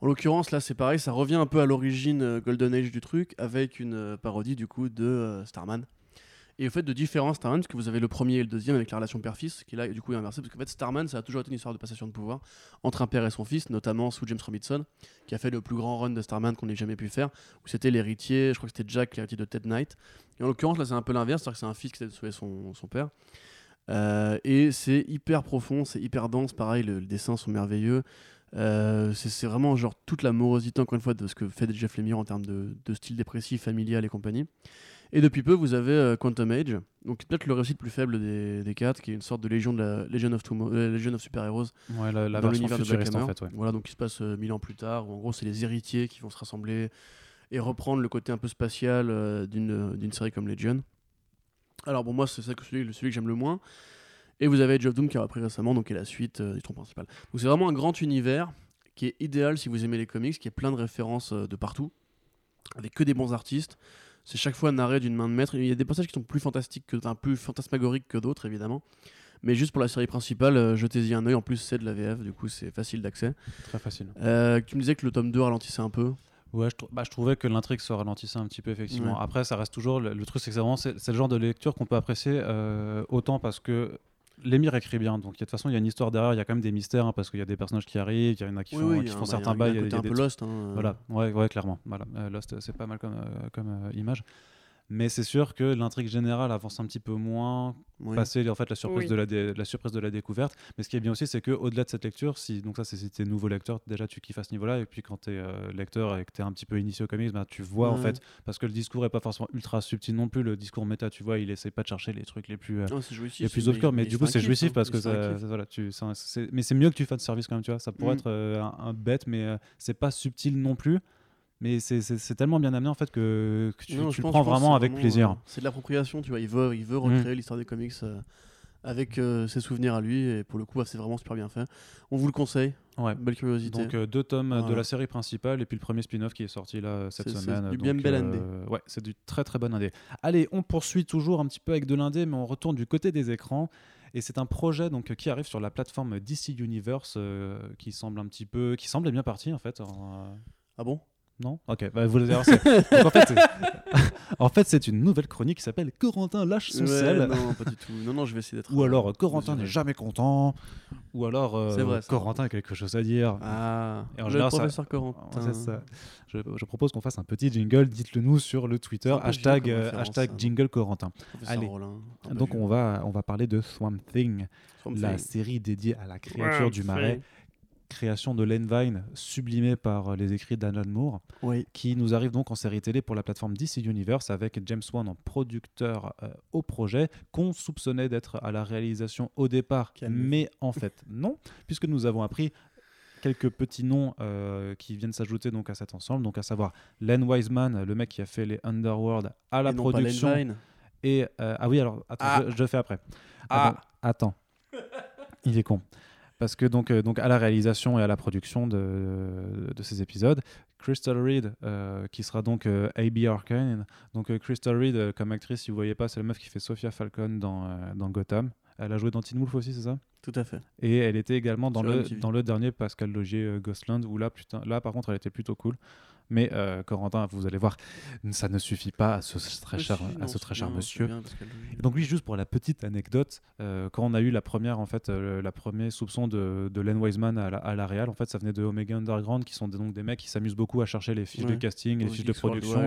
En l'occurrence, là, c'est pareil, ça revient un peu à l'origine euh, Golden Age du truc, avec une euh, parodie du coup de euh, Starman. Et au fait de différents Starman, parce que vous avez le premier et le deuxième avec la relation père-fils, qui là du coup est inversée, parce qu'en fait Starman, ça a toujours été une histoire de passation de pouvoir entre un père et son fils, notamment sous James Robinson, qui a fait le plus grand run de Starman qu'on ait jamais pu faire, où c'était l'héritier, je crois que c'était Jack, l'héritier de Ted Knight. Et en l'occurrence, là c'est un peu l'inverse, c'est-à-dire que c'est un fils qui essaie de sauver son, son père. Euh, et c'est hyper profond, c'est hyper dense, pareil, le, les dessins sont merveilleux. Euh, c'est vraiment genre toute la morosité, encore une fois, de ce que fait Jeff Lemire en termes de, de style dépressif, familial et compagnie. Et depuis peu, vous avez euh, Quantum Age, donc peut-être le réussite plus faible des, des quatre, qui est une sorte de légion de la Legion of, Tomorrow- Legion of Super Heroes ouais la, la dans l'univers de Black en fait ouais. Voilà, donc il se passe mille ans plus tard, où en gros c'est les héritiers qui vont se rassembler et reprendre le côté un peu spatial d'une d'une série comme Legion. Alors bon, moi c'est ça que celui, celui que j'aime le moins. Et vous avez Age of Doom qui a repris récemment, donc qui est la suite euh, du tronc principal. Donc c'est vraiment un grand univers qui est idéal si vous aimez les comics, qui est plein de références euh, de partout, avec que des bons artistes. C'est chaque fois narré d'une main de maître. Il y a des passages qui sont plus fantastiques, que, enfin, plus fantasmagoriques que d'autres, évidemment. Mais juste pour la série principale, euh, jetez-y un œil. En plus, c'est de la VF, du coup, c'est facile d'accès. très facile Euh, tu me disais que le tome 2 ralentissait un peu. Ouais, je, bah, je trouvais que l'intrigue se ralentissait un petit peu, effectivement. Ouais. Après, ça reste toujours. Le, le truc, c'est que c'est vraiment c'est c'est le genre de lecture qu'on peut apprécier euh, autant parce que l'émir écrit bien. Donc, de toute façon, il y a une histoire derrière, il y a quand même des mystères hein, parce qu'il y a des personnages qui arrivent, il y en a qui font, qui font bah, certains il y a bails. un il y a- y un des peu Lost. hein. Voilà, ouais, ouais, clairement. Voilà. Euh, Lost, c'est pas mal comme, euh, comme euh, image. Mais c'est sûr que l'intrigue générale avance un petit peu moins, Oui. passer en fait la surprise Oui. de la, dé- la surprise de la découverte. Mais ce qui est bien aussi, c'est que au-delà de cette lecture, si donc ça c'est si t'es nouveau lecteur, déjà tu kiffes à ce niveau-là, et puis quand t'es euh, lecteur et que t'es un petit peu initié au comics, bah, tu vois en fait, parce que le discours est pas forcément ultra subtil non plus. Le discours méta, tu vois, il essaie pas de chercher les trucs les plus euh, jouissif, les plus obscurs, mais il du coup c'est jouissif hein. parce que ça, voilà, tu, ça- c'est- mais c'est mieux que tu fasses service quand même, tu vois. Ça pourrait Mm. être euh, un, un bête, mais euh, c'est pas subtil non plus. Mais c'est- tellement bien amené en fait que, que tu, Non, tu je le prends vraiment avec plaisir. euh, c'est de l'appropriation, tu vois. Il veut, il veut recréer l'histoire des comics euh, avec euh, ses souvenirs à lui, et pour le coup, bah, c'est vraiment super bien fait. On vous le conseille. Ouais. Belle curiosité. Donc deux tomes de la série principale et puis le premier spin-off qui est sorti là cette C'est- c'est semaine. du bien bel indé. ouais, c'est du très très bon indé. Allez, on poursuit toujours un petit peu avec de l'indé, mais on retourne du côté des écrans. Et c'est un projet donc qui arrive sur la plateforme DC Universe qui semble un petit peu, qui semble bien parti en fait. Ah bon? Non Ok, bah, vous c'est- (laughs) Donc, en fait, c'est- (laughs) en fait, c'est une nouvelle chronique qui s'appelle Corentin lâche son Ouais, sel. Non, pas du tout. Non, non, je vais essayer d'être. Ou euh, alors euh, Corentin n'est jamais content. Ou alors euh, vrai, ça. Corentin a quelque chose à dire. Ah, Et en le général, ça- professeur Ouais, Corentin. ça. Je, je propose qu'on fasse un petit jingle. Dites-le nous sur le Twitter. Hashtag, euh, hashtag ça. jingle Corentin. Allez. Donc on va, on va parler de Swamp Thing, Swamp la Thing. série dédiée à la créature du marais, création de Len Vine, sublimée par euh, les écrits d'Alan Moore, Oui. qui nous arrive donc en série télé pour la plateforme DC Universe avec James Wan en producteur euh, au projet, qu'on soupçonnait d'être à la réalisation au départ, mais en fait (laughs) non, puisque nous avons appris quelques petits noms euh, qui viennent s'ajouter donc à cet ensemble, donc à savoir Len Wiseman, le mec qui a fait les Underworld à la Et non pas production Len Vine. et euh, ah oui, alors attends, Ah. je, je le fais après. Ah. Attends, attends. Il est con. Parce que donc, euh, donc à la réalisation et à la production de, de ces épisodes, Crystal Reed, euh, qui sera donc euh, A.B. Arkane. Donc euh, Crystal Reed, comme actrice, si vous voyez pas, c'est la meuf qui fait Sophia Falcon dans, dans Gotham. Elle a joué dans Teen Wolf aussi, c'est ça? Tout à fait. Et elle était également dans Sur le, MTV. dans le dernier Pascal Logier Ghostland, où là, putain, là, par contre, elle était plutôt cool. Mais euh, Corentin, vous allez voir, ça ne suffit pas à ce très cher, Aussi, à non, ce c'est très cher bien, c'est monsieur. bien, donc lui, juste pour la petite anecdote, euh, quand on a eu la première, en fait, euh, la première soupçon de, de Len Wiseman à la, à la Real, en fait, ça venait de Omega Underground, qui sont des, donc des mecs qui s'amusent beaucoup à chercher les fiches de casting les fiches de production.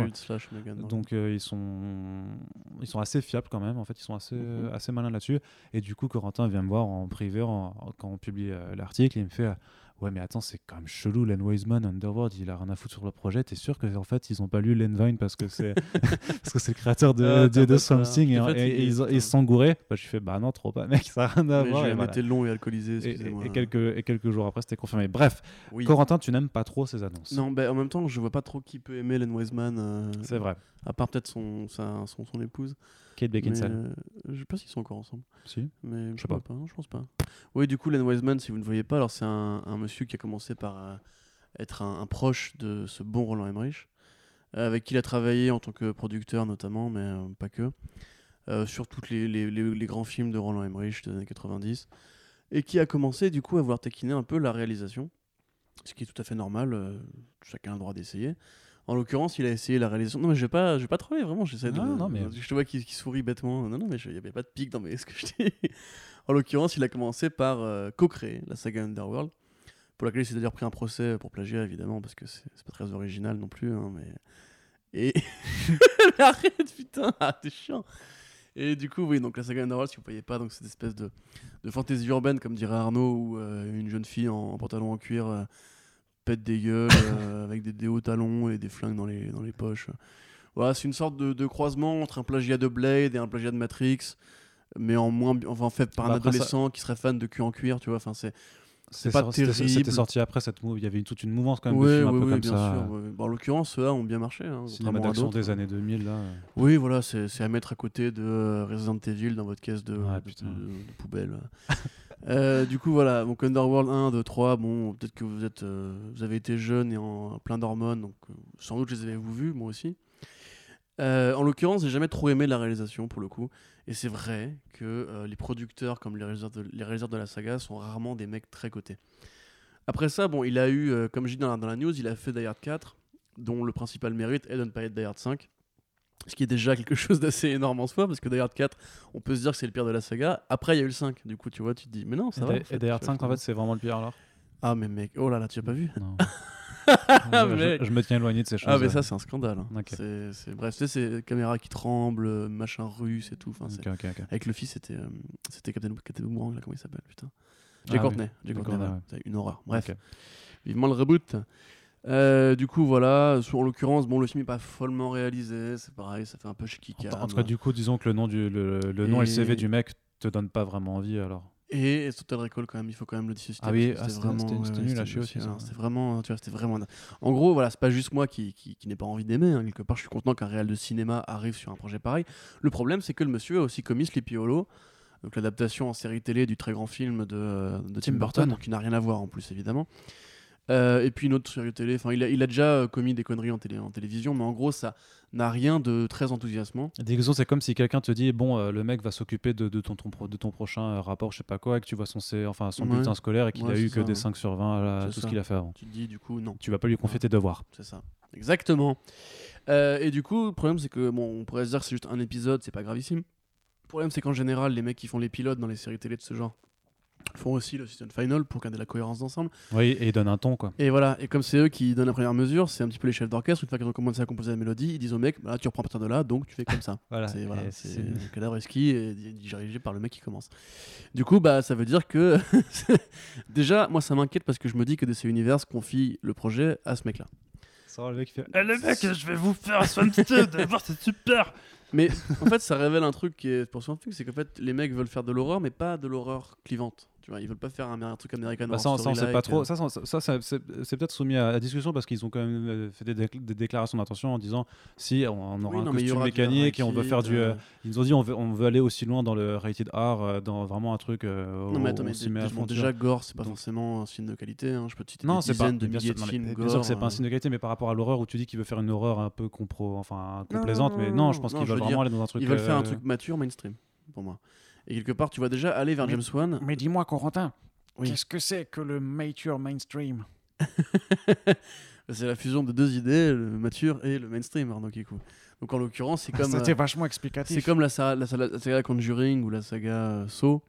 Donc ils sont ils sont assez fiables quand même. En fait, ils sont assez Mhm. assez malins là-dessus. Et du coup, Corentin vient me voir en privé en- en- quand on publie l'article, il me fait. Euh, Ouais, mais attends, c'est quand même chelou. Len Wiseman, Underworld, il a rien à foutre sur le projet. T'es sûr que en fait ils ont pas lu Len Vine parce que c'est (laughs) parce que c'est le créateur de, Ah, de, de pas Swamp ça. Thing et, En fait, et- il et est- ils, ils sont gourés. Bah, je fais bah non, trop pas, mec, ça a rien à Mais voir. j'ai et voilà. été long et alcoolisé, Et- et- excusez-moi. et quelques et quelques jours après, c'était confirmé. Bref, Oui. Corentin, tu n'aimes pas trop ces annonces. Non, bah, en même temps, je vois pas trop qui peut aimer Len Wiseman. euh, C'est vrai. À part peut-être son, sa- son, son épouse. Kate Beckinsale. euh, je sais pas s'ils sont encore ensemble. Si. Mais je sais sais pas. Je pense pas. Oui, du coup, Len Wiseman, si vous ne voyez pas, alors c'est un, un monsieur qui a commencé par euh, être un, un proche de ce bon Roland Emmerich, euh, avec qui il a travaillé en tant que producteur notamment, mais euh, pas que, sur tous les, les- les- les grands films de Roland Emmerich des années 90, et qui a commencé du coup à voir taquiner un peu la réalisation, ce qui est tout à fait normal, chacun a le droit d'essayer. En l'occurrence, il a essayé la réalisation. Non, mais je vais pas, je vais pas troller, vraiment. J'essaie de. Non, non, mais- Je te vois qui, qui sourit bêtement. Non, non, mais il n'y avait pas de pic dans mes... (laughs) ce que je dis. en l'occurrence, il a commencé par euh, co-créer la saga Underworld, pour laquelle il s'est d'ailleurs pris un procès pour plagiat, évidemment, parce que c'est pas très original non plus. hein, mais... Et. (laughs) mais arrête, putain, ah, t'es chiant. Et du coup, oui, donc la saga Underworld, si vous ne voyez pas, donc cette espèce de, de fantaisie urbaine, comme dirait Arnaud, où euh, une jeune fille en, en pantalon en cuir euh, pète des gueules (laughs) euh, avec des, des hauts talons et des flingues dans les, dans les poches. Voilà, c'est une sorte de, de croisement entre un plagiat de Blade et un plagiat de Matrix, mais en moins, enfin fait par Bah, un ça- adolescent qui serait fan de cul en cuir, tu vois. Enfin, c'est C'est pas terrible. C'était sorti après cette move. Il y avait une- toute une mouvance quand même de films un ouais, peu ouais, comme bien ça. sûr. ouais. Bon, en l'occurrence, ceux-là ont bien marché. Hein, Cinéma d'action des années 2000 là. euh. Oui, voilà, c'est à mettre à côté de euh, Resident Evil dans votre caisse de, Ouais, de- putain. de- de poubelle. (laughs) Euh, du coup, voilà, donc Underworld 1, 2, 3, bon, peut-être que vous, êtes, euh, vous avez été jeune et en plein d'hormones, donc euh, sans doute les avez-vous vus, moi aussi. En l'occurrence, j'ai jamais trop aimé la réalisation pour le coup, et c'est vrai que les producteurs comme les réalisateurs, de, la saga sont rarement des mecs très cotés. Après ça, bon, il a eu, comme je dis dans la, dans la news, il a fait Die Hard 4, dont le principal mérite est de ne pas être Die Hard 5. Ce qui est déjà quelque (laughs) chose d'assez énorme en soi, parce que Die Hard 4, on peut se dire que c'est le pire de la saga. Après, il y a eu le 5. Du coup, tu vois, tu te dis, mais non, ça Et va. En fait, et Die Hard tu vois, 5 en fait c'est vraiment le pire alors. Ah, mais mec, oh là là, tu as pas vu? Non. (laughs) Ah, je, me tiens éloigné de ces choses. Ah, mais ça, c'est un scandale. hein. C'est, Bref, tu sais, c'est caméra qui tremble, machin russe et tout. Enfin. Avec le fils, c'était, euh, c'était Captain, Boomerang, là, comment il s'appelle, putain? Ah Jay oui, Courtney. Jay Jay Courtney, Courtney, voilà. ouais. C'est une horreur. Bref, vivement le reboot. Euh, du coup, voilà. En l'occurrence, bon, le film n'est pas follement réalisé. C'est pareil, ça fait un peu Kika. En, en tout cas, du coup, disons que le nom, du, le, le nom et le Et- CV du mec te donne pas vraiment envie alors. Et Total Recall quand même, il faut quand même le dissocier. Ah oui, ah, c'était- c'était- c'était nul à chier aussi, C'était vraiment, tu vois, c'était vraiment. En gros, voilà, c'est pas juste moi qui, qui, qui n'ai pas envie d'aimer. hein, quelque part, je suis content qu'un réal de cinéma arrive sur un projet pareil. Le problème, c'est que le monsieur a aussi commis Sleepy Hollow, donc l'adaptation en série télé du très grand film de, de Tim, Tim Burton, Burton. qui n'a rien à voir en plus évidemment. Euh, et puis une autre série télé. Enfin, il a, il a déjà euh, commis des conneries en, télé, en télévision, mais en gros, ça n'a rien de très enthousiasmant. Disons, c'est comme si quelqu'un te dit bon, euh, le mec va s'occuper de, de ton, ton pro- de ton prochain rapport, je sais pas quoi, et que tu vois son, enfin, son Ouais. bulletin scolaire et qu'il Ouais, a eu que des ouais. 5 sur 20 là, C'est tout ce qu'il a fait avant. Tu te dis, du coup, non. Tu vas pas lui confier tes devoirs. C'est ça. Exactement. Et du coup, le problème, c'est que, bon, on pourrait se dire que c'est juste un épisode, c'est pas gravissime. Le problème, c'est qu'en général, les mecs qui font les pilotes dans les séries télé de ce genre font aussi le season final pour garder la cohérence d'ensemble. Oui, et il donne un ton quoi. Et voilà, et comme c'est eux qui donnent la première mesure, c'est un petit peu les chefs d'orchestre. Une fois qu'ils ont commencé à composer la mélodie, ils disent au mec, bah, là, tu reprends à partir de là, donc tu fais comme ça. (laughs) Voilà. C'est voilà, Et c'est c'est- le cadavre ski et di- dirigé par le mec qui commence. Du coup, bah, ça veut dire que (laughs) déjà, moi, ça m'inquiète parce que je me dis que DC Universe confie le projet à ce mec-là. Ça, le mec qui fait Eh les mecs, je vais vous faire Swampstead, (laughs) allez voir, c'est super Mais (laughs) en fait, ça révèle un truc qui est pour c'est qu'en fait, les mecs veulent faire de l'horreur, mais pas de l'horreur clivante. Tu vois, ils veulent pas faire un, un truc américain. Bah, ça, ça, on sait pas trop. Ça, ça, ça, ça, c'est peut-être soumis à, à discussion parce qu'ils ont quand même euh, fait des, décl- des déclarations d'intention en disant si on, on aura un costume mécanique et on veut faire du. euh, ils nous ont dit on veut, on veut aller aussi loin dans le rated R, euh, dans vraiment un truc. euh, Non mais attends, mais déjà gore, c'est pas Donc- forcément un film de qualité. hein. Je peux te citer Non, des pas. dizaines de milliers de films bien sûr que c'est pas un euh. signe de qualité, mais par rapport à l'horreur où tu dis qu'il veut faire une horreur un peu compro, enfin Non, complaisante, mais non, je pense qu'ils veulent vraiment aller dans un truc. Ils veulent faire un euh, truc mature, mainstream, pour moi. Et quelque part, tu vas déjà aller vers Mais- James Wan. Mais dis-moi, Corentin, Oui. qu'est-ce que c'est que le mature mainstream (laughs) c'est la fusion de deux idées, le mature et le mainstream, Arnaud Kikou. Donc en l'occurrence, c'est (laughs) comme. C'était euh, vachement explicatif. C'est comme la, sa- la, sa- la saga Conjuring ou la saga euh, Saw.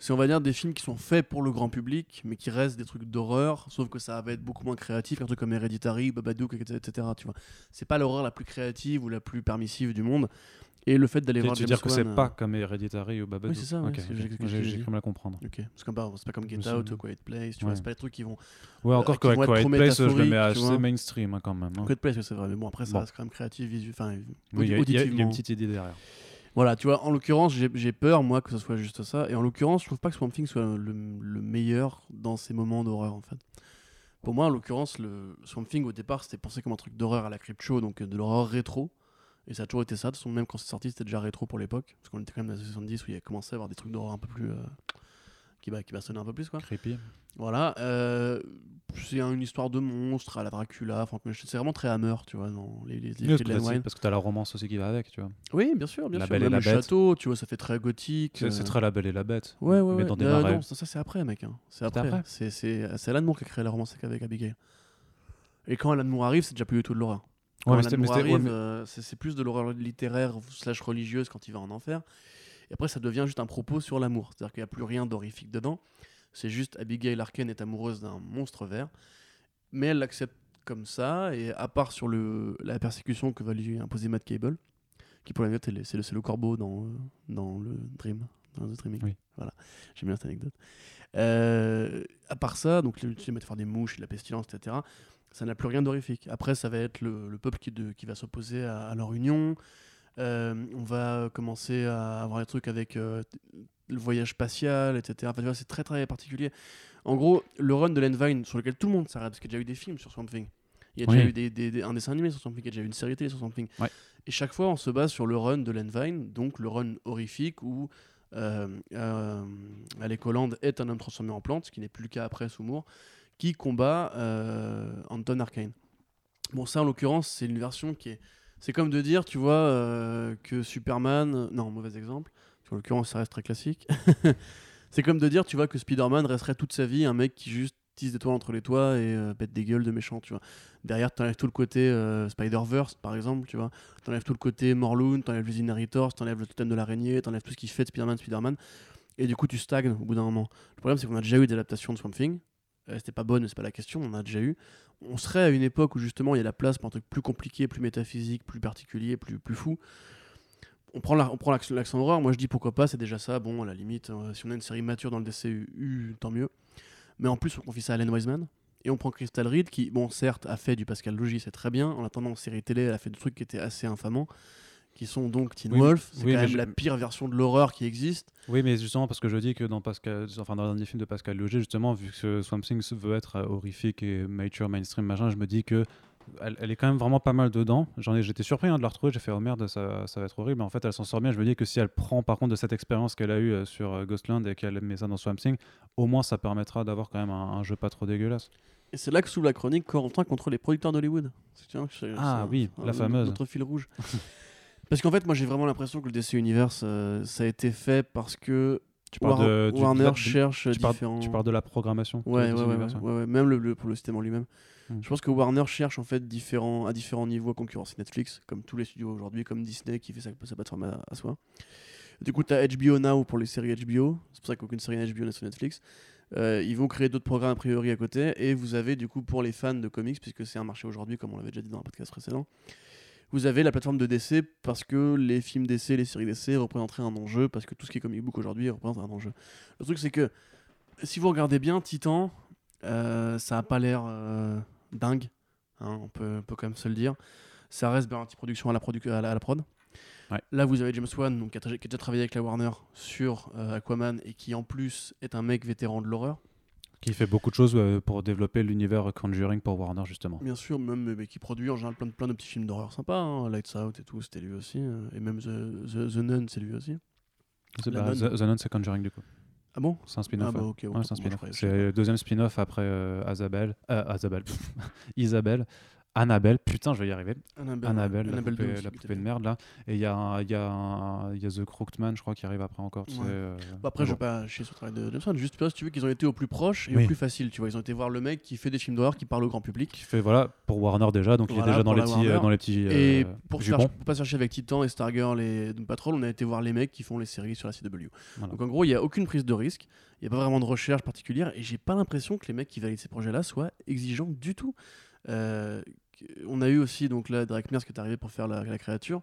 C'est, on va dire, des films qui sont faits pour le grand public, mais qui restent des trucs d'horreur, sauf que ça va être beaucoup moins créatif, un truc comme Hereditary, Babadook, etc. Tu vois. C'est pas l'horreur la plus créative ou la plus permissive du monde. Et le fait d'aller Tu voir veux James dire que c'est Wan, euh, pas comme Hereditary ou Babadook Oui, c'est ça, j'ai- cru me la comprendre. Ok, comme pas, c'est pas comme Get Out ou Quiet Place, tu vois, c'est pas des trucs qui vont. Ouais, encore qui vont que Quiet Place, je le mets tu assez mainstream hein, quand même. hein. Quiet Place, c'est vrai, mais bon, après, ça reste quand même créatif, visuel, enfin, il y, a- une petite idée derrière. Voilà, tu vois, en l'occurrence, j'ai peur, moi, que ce soit juste ça. Et en l'occurrence, je trouve pas que Swamp Thing soit le, le meilleur dans ces moments d'horreur, en fait. Pour moi, en l'occurrence, le Swamp Thing, au départ, c'était pensé comme un truc d'horreur à la Crypt Show, donc euh, de l'horreur rétro. Et ça a toujours été ça. De toute façon, même quand c'est sorti, c'était déjà rétro pour l'époque. Parce qu'on était quand même dans les années 70 où il y a commencé à avoir des trucs d'horreur un peu plus. euh, qui, bah, qui bastonnaient un peu plus, quoi. Creepy. Voilà. euh, c'est une histoire de monstre à la Dracula. C'est vraiment très Hammer, tu vois, dans les, les, les de parce que t'as la romance aussi qui va avec, tu vois. Oui, bien sûr, bien La sûr. Belle et la le Bête. château, tu vois, ça fait très gothique. C'est euh, très la belle et la bête. Ouais, ouais, Mais ouais. dans des marais. non, ça, ça, c'est après, mec. hein. C'est après. après? C'est Alan Moore qui a créé la romance avec Abigail. Et quand Alan Moore arrive, c'est déjà plus du tout de l'horreur. Ouais, euh, c'est plus de l'horreur littéraire slash religieuse quand il va en enfer. Et après, ça devient juste un propos sur l'amour. C'est-à-dire qu'il n'y a plus rien d'horrifique dedans. C'est juste Abigail Larkin est amoureuse d'un monstre vert. Mais elle l'accepte comme ça. Et à part sur le, la persécution que va lui imposer Matt Cable, qui pour la note, c'est le, le corbeau dans, dans le Dream. Dans The Dreaming. Oui. Voilà. J'aime bien cette anecdote. Euh, à part ça, donc le mettre faire des mouches, de la pestilence, etc. Ça n'a plus rien d'horrifique. Après, ça va être le, le peuple qui, de- qui va s'opposer à, à leur union. Euh, on va commencer à avoir des trucs avec euh, le voyage spatial, etc. Enfin, tu vois, c'est très très particulier. En gros, le run de Len Vine, sur lequel tout le monde s'arrête, parce qu'il y a déjà eu des films sur Swamp Thing. Il y a Oui. déjà eu des, des- des- un dessin animé sur Swamp Thing, il y a déjà eu une série télé sur Swamp Thing. Ouais. Et chaque fois, on se base sur le run de Len Vine, donc le run horrifique où euh, euh, Alec Holland est un homme transformé en plante, ce qui n'est plus le cas après sous Moore, qui combat euh, Anton Arcane. Bon, ça en l'occurrence, c'est une version qui est. C'est comme de dire, tu vois, euh, que Superman. Non, mauvais exemple. En l'occurrence, ça reste très classique. (laughs) c'est comme de dire, tu vois, que Spider-Man resterait toute sa vie un mec qui juste tisse des toiles entre les toits et euh, pète des gueules de méchants, tu vois. Derrière, t'enlèves tout le côté euh, Spider-Verse, par exemple, tu vois. T'enlèves tout le côté Morlun, t'enlèves les Inheritors, t'enlèves le totem de l'araignée, t'enlèves tout ce qui fait de Spider-Man, Spider-Man. Et du coup, tu stagnes au bout d'un moment. Le problème, c'est qu'on a déjà eu des adaptations de Swamp Thing. Euh, C'était pas bonne, c'est pas la question, on en a déjà eu. On serait à une époque où justement il y a la place pour un truc plus compliqué, plus métaphysique, plus particulier, plus, plus fou. On prend la- on prend l'accent horreur, moi je dis pourquoi pas, c'est déjà ça. Bon, à la limite, euh, si on a une série mature dans le DCU, tant mieux. Mais en plus, on confie ça à Alan Wiseman. Et on prend Crystal Reed qui, bon, certes, a fait du Pascal Logi, c'est très bien. En attendant, en série télé, elle a fait des trucs qui étaient assez infamants, qui sont donc Teen Oui, Wolf. C'est oui, quand même je- la pire version de l'horreur qui existe. Oui, mais justement, parce que je dis que dans, Pascal, enfin, dans le dernier film de Pascal Loger, justement, vu que Swamp Thing veut être euh, horrifique et mature, mainstream, machin, je me dis que elle, elle est quand même vraiment pas mal dedans. J'en ai, j'étais surpris hein, de la retrouver. J'ai fait oh merde, ça, ça va être horrible. Mais en fait, elle s'en sort bien. Je me dis que si elle prend par contre de cette expérience qu'elle a eue euh, sur euh, Ghostland et qu'elle met ça dans Swamp Thing, au moins ça permettra d'avoir quand même un, un jeu pas trop dégueulasse. Et c'est là que s'ouvre la chronique Corentin contre les producteurs d'Hollywood. Ah oui, la fameuse. Notre fil rouge. (laughs) parce qu'en fait, moi j'ai vraiment l'impression que le DC Universe, euh, ça a été fait parce que Tu parles War- de- Warner du- cherche Tu parles, différents. tu parles de la programmation Ouais, ouais, DC ouais, ouais, même le, le- pour le système en lui-même. Hmm. Je pense que Warner cherche en fait différents, à différents niveaux à concurrencer Netflix, comme tous les studios aujourd'hui, comme Disney qui fait sa, sa plateforme à, à soi. Du coup, tu as HBO Now pour les séries HBO, c'est pour ça qu'aucune série HBO n'est sur Netflix. Euh, ils vont créer d'autres programmes a priori à côté, et vous avez du coup pour les fans de comics, puisque c'est un marché aujourd'hui, comme on l'avait déjà dit dans un podcast précédent, vous avez la plateforme de DC parce que les films DC, les séries DC représenteraient un enjeu, parce que tout ce qui est comic book aujourd'hui représente un enjeu. Le truc, c'est que si vous regardez bien Titan, euh, ça a pas l'air euh, dingue, hein, on, peut, on peut quand même se le dire. Ça reste ben, une petite production à la, produ- à la, à la prod. Ouais. Là, vous avez James Wan, donc, qui, a, qui a déjà travaillé avec la Warner sur euh, Aquaman et qui en plus est un mec vétéran de l'horreur. Qui fait beaucoup de choses euh, pour développer l'univers Conjuring pour Warner, justement. Bien sûr, même mais qui produit en général plein de, plein de petits films d'horreur sympas. hein. Lights Out et tout, c'était lui aussi. euh, et même The, The, The Nun, c'est lui aussi. Bah, nonne. The, The Nun, c'est Conjuring, du coup. Ah bon? C'est un spin-off. Ah bah ouais. ok, Ouais, c'est un je spin-off. C'est le deuxième spin-off après euh, Azabel. Euh, Azabel. (laughs) Isabelle. Annabelle. Putain, je vais y arriver. Annabelle, Annabelle, la Annabelle poupée, 2 aussi, la qui était poupée de merde, là. Et il y a, y, a y a The Crooked Man, je crois, qui arrive après encore. tu sais, Ouais. euh, Bah après, mais je bon. vais pas chier sur le travail de Wan, juste parce que tu veux qu'ils ont été au plus proche et Oui. au plus facile. Tu vois, ils ont été voir le mec qui fait des films d'horreur qui parle au grand public. Qui fait, voilà, pour Warner déjà, donc il est déjà dans les, petits, euh, dans les petits Et euh, pour, faire- pour pas chercher avec Titan et Stargirl et Doom Patrol, on a été voir les mecs qui font les séries sur la CW. Voilà. Donc en gros, il n'y a aucune prise de risque, il n'y a pas vraiment de recherche particulière et j'ai pas l'impression que les mecs qui valident ces projets-là soient exigeants du tout. Euh, on a eu aussi donc là Drake Mears qui est arrivé pour faire la, la créature,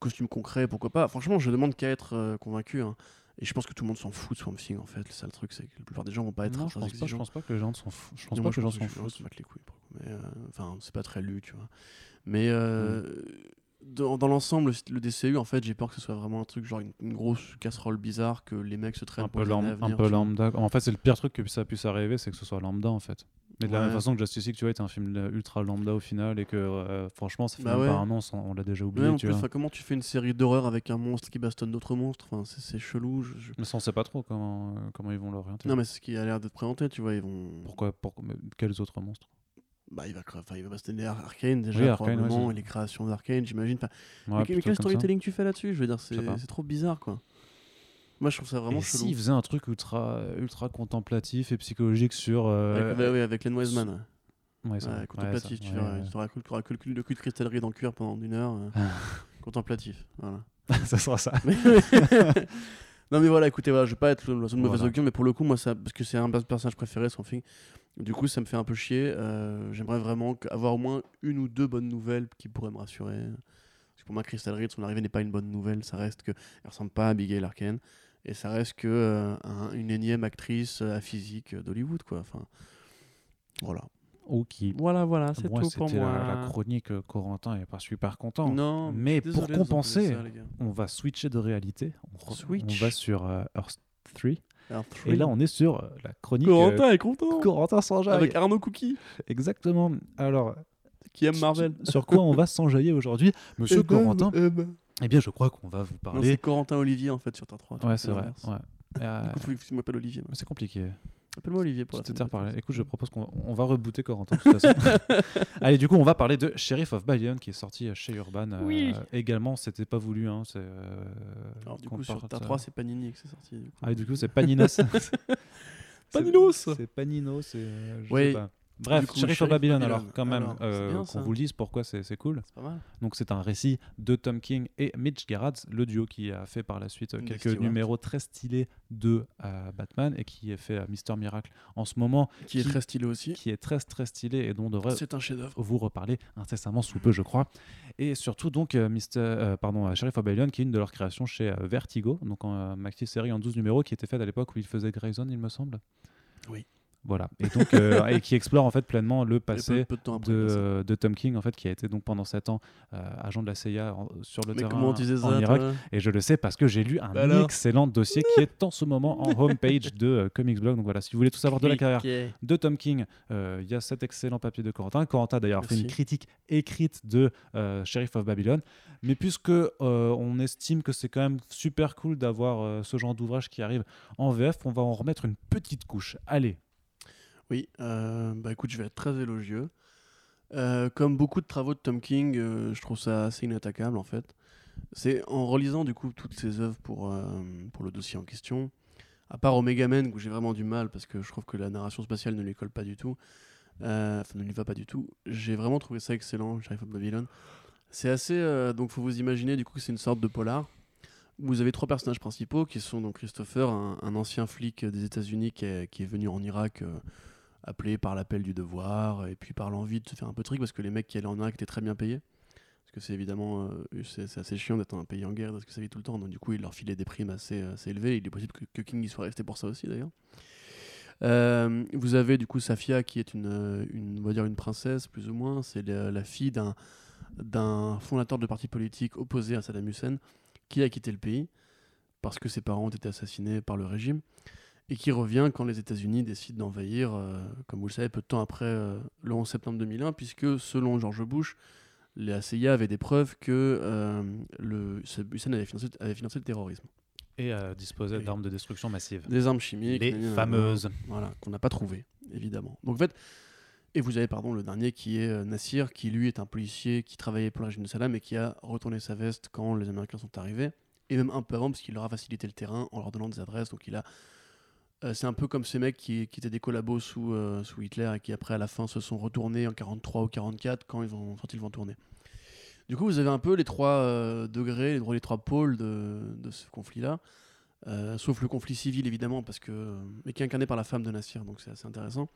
costume concret, pourquoi pas. Franchement, je demande qu'à être euh, convaincu. hein. Et je pense que tout le monde s'en fout de Swamp Thing en fait. Le truc, c'est que la plupart des gens vont pas être Non, je pense, pas, je pense pas que les gens s'en foutent. Je pense Non, pas que les gens s'en foutent. euh, enfin, c'est pas très lu, tu vois. Mais euh, dans, dans l'ensemble, le, DCU, en fait, j'ai peur que ce soit vraiment un truc genre une, une grosse casserole bizarre que les mecs se traînent un peu, lam- un peu lambda. En fait, c'est le pire truc que ça puisse arriver, c'est que ce soit lambda en fait. Mais de la même Ouais. façon que Justice League, tu vois, était un film euh, ultra lambda au final et que euh, franchement, ça fait Bah pas ouais. un an, on l'a déjà Ouais, oublié. en tu plus, vois. comment tu fais une série d'horreur avec un monstre qui bastonne d'autres monstres? Enfin, c'est, chelou. je- je- Mais ça, on sait pas trop comment, euh, comment ils vont l'orienter. Non, mais c'est ce qui a l'air d'être présenté, tu vois. Ils vont. Pourquoi, pourquoi Quels autres monstres? Bah, il va, enfin, il va bastonner Ar- Arkane déjà, Oui, ouais, probablement, c'est- et les créations d'Arkane, j'imagine. Enfin, Ouais, mais, mais quel ça. storytelling tu fais là-dessus? Je veux dire, c'est, trop bizarre, quoi. Moi, je trouve ça vraiment Et chelou. s'ils faisaient un truc ultra, ultra contemplatif et psychologique sur. euh, Avec, bah oui, avec Len Wiseman. ouais. ouais, ça- Ouais, ouais, contemplatif, ça- tu ouais, ouais. Tu auras le, cul- de cristallerie dans le cuir pendant une heure. euh, (laughs) contemplatif, voilà. (laughs) ça sera ça. (laughs) Mais- non mais voilà, écoutez, voilà, je vais pas être la mauvaise augure, mais pour le coup, moi, ça, parce que c'est un personnages préférés, son film. Du coup, ça me fait un peu chier. euh, J'aimerais vraiment avoir au moins une ou deux bonnes nouvelles qui pourraient me rassurer. Parce que pour moi, Crystal Reed, son arrivée n'est pas une bonne nouvelle. Ça reste que elle ressemble pas à Abigail Arken et ça reste que euh, un- une énième actrice euh, à physique d'Hollywood, quoi. Enfin, voilà. Ok. Voilà, voilà, c'est tout pour moi. la, la chronique euh, Corentin est pas super content. Non, Mais pour compenser, ça. On va switcher de réalité. On, on va sur euh, Earth 3. Et là, on est sur euh, la chronique. euh, Corentin est content. Corentin s'enjaille. Avec Arnaud Cookie, Exactement. Alors, qui aime Marvel. (laughs) sur quoi on va s'enjailler aujourd'hui Monsieur Corentin? Eh ben. Eh bien, je crois qu'on va vous parler. c'est Corentin Olivier en fait sur Terre 3. Ouais, c'est vrai. ouais. Euh, Du coup, faut- il m'appelle Olivier. c'est compliqué. Appelle-moi Olivier pour la C'était. Écoute, je propose qu'on on va rebooter Corentin de toute façon. (laughs) Allez, du coup, on va parler de Sheriff of Babylon qui est sorti chez Urban. euh, Oui. également, c'était pas voulu. Hein, c'est, euh, Alors du coup sur euh, 3 c'est Panini que c'est sorti. du coup. Ah, et du coup, c'est Paninos. (laughs) Paninos C'est c'est Panino, c'est. euh, je Oui. sais pas. Bref, coup, Sheriff of Babylon, Babylon. alors, quand même, Alors, c'est euh, qu'on vous le dise pourquoi c'est cool. C'est pas mal. Donc, c'est un récit de Tom King et Mitch Gerads, le duo qui a fait par la suite euh, quelques Stewart. numéros très stylés de euh, Batman et qui est fait Mister Miracle en ce moment, Qui est très stylé aussi. qui est très très stylé et dont on devrait un vous reparler incessamment sous peu, je crois. Et surtout, donc, Mister, pardon, Sheriff of Babylon, qui est une de leurs créations chez Vertigo, donc en euh, maxi série en 12 numéros, qui était faite à l'époque où il faisait Grayson, il me semble. Oui. Voilà. Et donc, euh, et qui explore en fait pleinement le passé peu, peu de euh, Tom King, en fait, qui a été donc pendant 7 ans euh, agent de la CIA en- sur le Mais terrain comment tu disais en ça Irak. Et je le sais parce que j'ai lu un Bah excellent dossier qui est en ce moment en homepage de euh, Comics Blog. Donc voilà, si vous voulez tout savoir de la carrière de Tom King. Il y a cet excellent papier de Corentin. Corentin a d'ailleurs fait une critique écrite de Sheriff of Babylon. Mais puisque on estime que c'est quand même super cool d'avoir ce genre d'ouvrage qui arrive en VF, on va en remettre une petite couche. Allez, Oui, euh, bah écoute, je vais être très élogieux. Euh, comme beaucoup de travaux de Tom King, euh, je trouve ça assez inattaquable en fait. C'est en relisant du coup toutes ses œuvres pour, pour le dossier en question, à part Omega Men où j'ai vraiment du mal parce que je trouve que la narration spatiale ne lui colle pas du tout, enfin ne lui va pas du tout. J'ai vraiment trouvé ça excellent, Sheriff of Babylon. C'est assez, donc faut vous imaginer du coup que c'est une sorte de polar. Vous avez trois personnages principaux qui sont donc Christopher, un, ancien flic des États-Unis qui qui est venu en Irak appelé par l'appel du devoir et puis par l'envie de se faire un peu de truc parce que les mecs qui allaient en Irak étaient très bien payés. Parce que c'est évidemment euh, c'est assez chiant d'être un pays en guerre parce que ça vit tout le temps. Donc du coup, il leur filait des primes assez, assez élevées. Il est possible que, que King y soit resté pour ça aussi d'ailleurs. Euh, vous avez du coup Safia qui est une, euh, une, on va dire une princesse plus ou moins. C'est la, la fille d'un d'un fondateur de parti politique opposé à Saddam Hussein qui a quitté le pays parce que ses parents ont été assassinés par le régime et qui revient quand les États-Unis décident d'envahir, euh, comme vous le savez, peu de temps après euh, le 11 septembre 2001, puisque selon George Bush, la CIA avait des preuves que euh, le, Hussein avait financé, avait financé le terrorisme. Et disposait d'armes de destruction massive. Des armes chimiques. Les fameuses. Voilà, qu'on n'a pas trouvées, évidemment. Donc en fait, et vous avez pardon, le dernier qui est Nassir, qui lui est un policier qui travaillait pour le régime de Saddam et qui a retourné sa veste quand les Américains sont arrivés, et même un peu avant parce qu'il leur a facilité le terrain en leur donnant des adresses. Donc il a, c'est un peu comme ces mecs qui, étaient des collabos sous, euh, sous Hitler et qui après à la fin se sont retournés en 43 ou 44 quand ils ont quand ils vont tourner. Du coup, vous avez un peu les trois euh, degrés, les trois, les trois pôles de, ce conflit-là. Euh, sauf le conflit civil évidemment parce que mais qui est incarné par la femme de Nassir donc c'est assez intéressant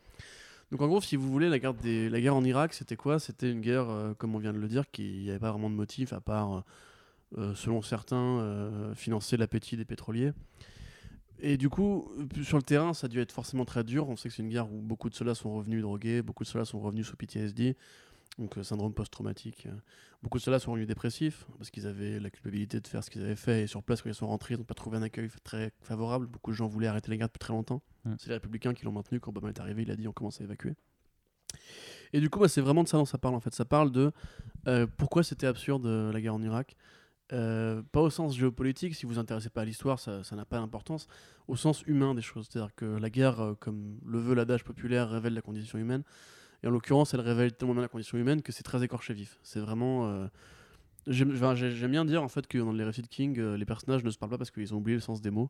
donc en gros si vous voulez la guerre, des, la guerre en Irak c'était quoi? C'était une guerre euh, comme on vient de le dire qui n'y avait pas vraiment de motif à part euh, euh, selon certains euh, financer l'appétit des pétroliers et du coup euh, sur le terrain ça a dû être forcément très dur. On sait que c'est une guerre où beaucoup de soldats sont revenus drogués beaucoup de soldats sont revenus sous PTSD donc euh, syndrome post-traumatique euh, beaucoup de soldats sont revenus dépressifs parce qu'ils avaient la culpabilité de faire ce qu'ils avaient fait et sur place quand ils sont rentrés ils n'ont pas trouvé un accueil très favorable. Beaucoup de gens voulaient arrêter la guerre depuis très longtemps. C'est les républicains qui l'ont maintenu quand Obama est arrivé. Il a dit on commence à évacuer. Et du coup bah, c'est vraiment de ça dont ça parle en fait. Ça parle de euh, pourquoi c'était absurde euh, la guerre en Irak Euh, pas au sens géopolitique si vous vous intéressez pas à l'histoire ça n'a pas d'importance au sens humain des choses c'est à dire que la guerre euh, comme le veut l'adage populaire révèle la condition humaine et en l'occurrence, elle révèle tellement la condition humaine que c'est très écorché vif. C'est vraiment. euh, J'aime bien dire en fait que dans les récits de King, les personnages ne se parlent pas parce qu'ils ont oublié le sens des mots.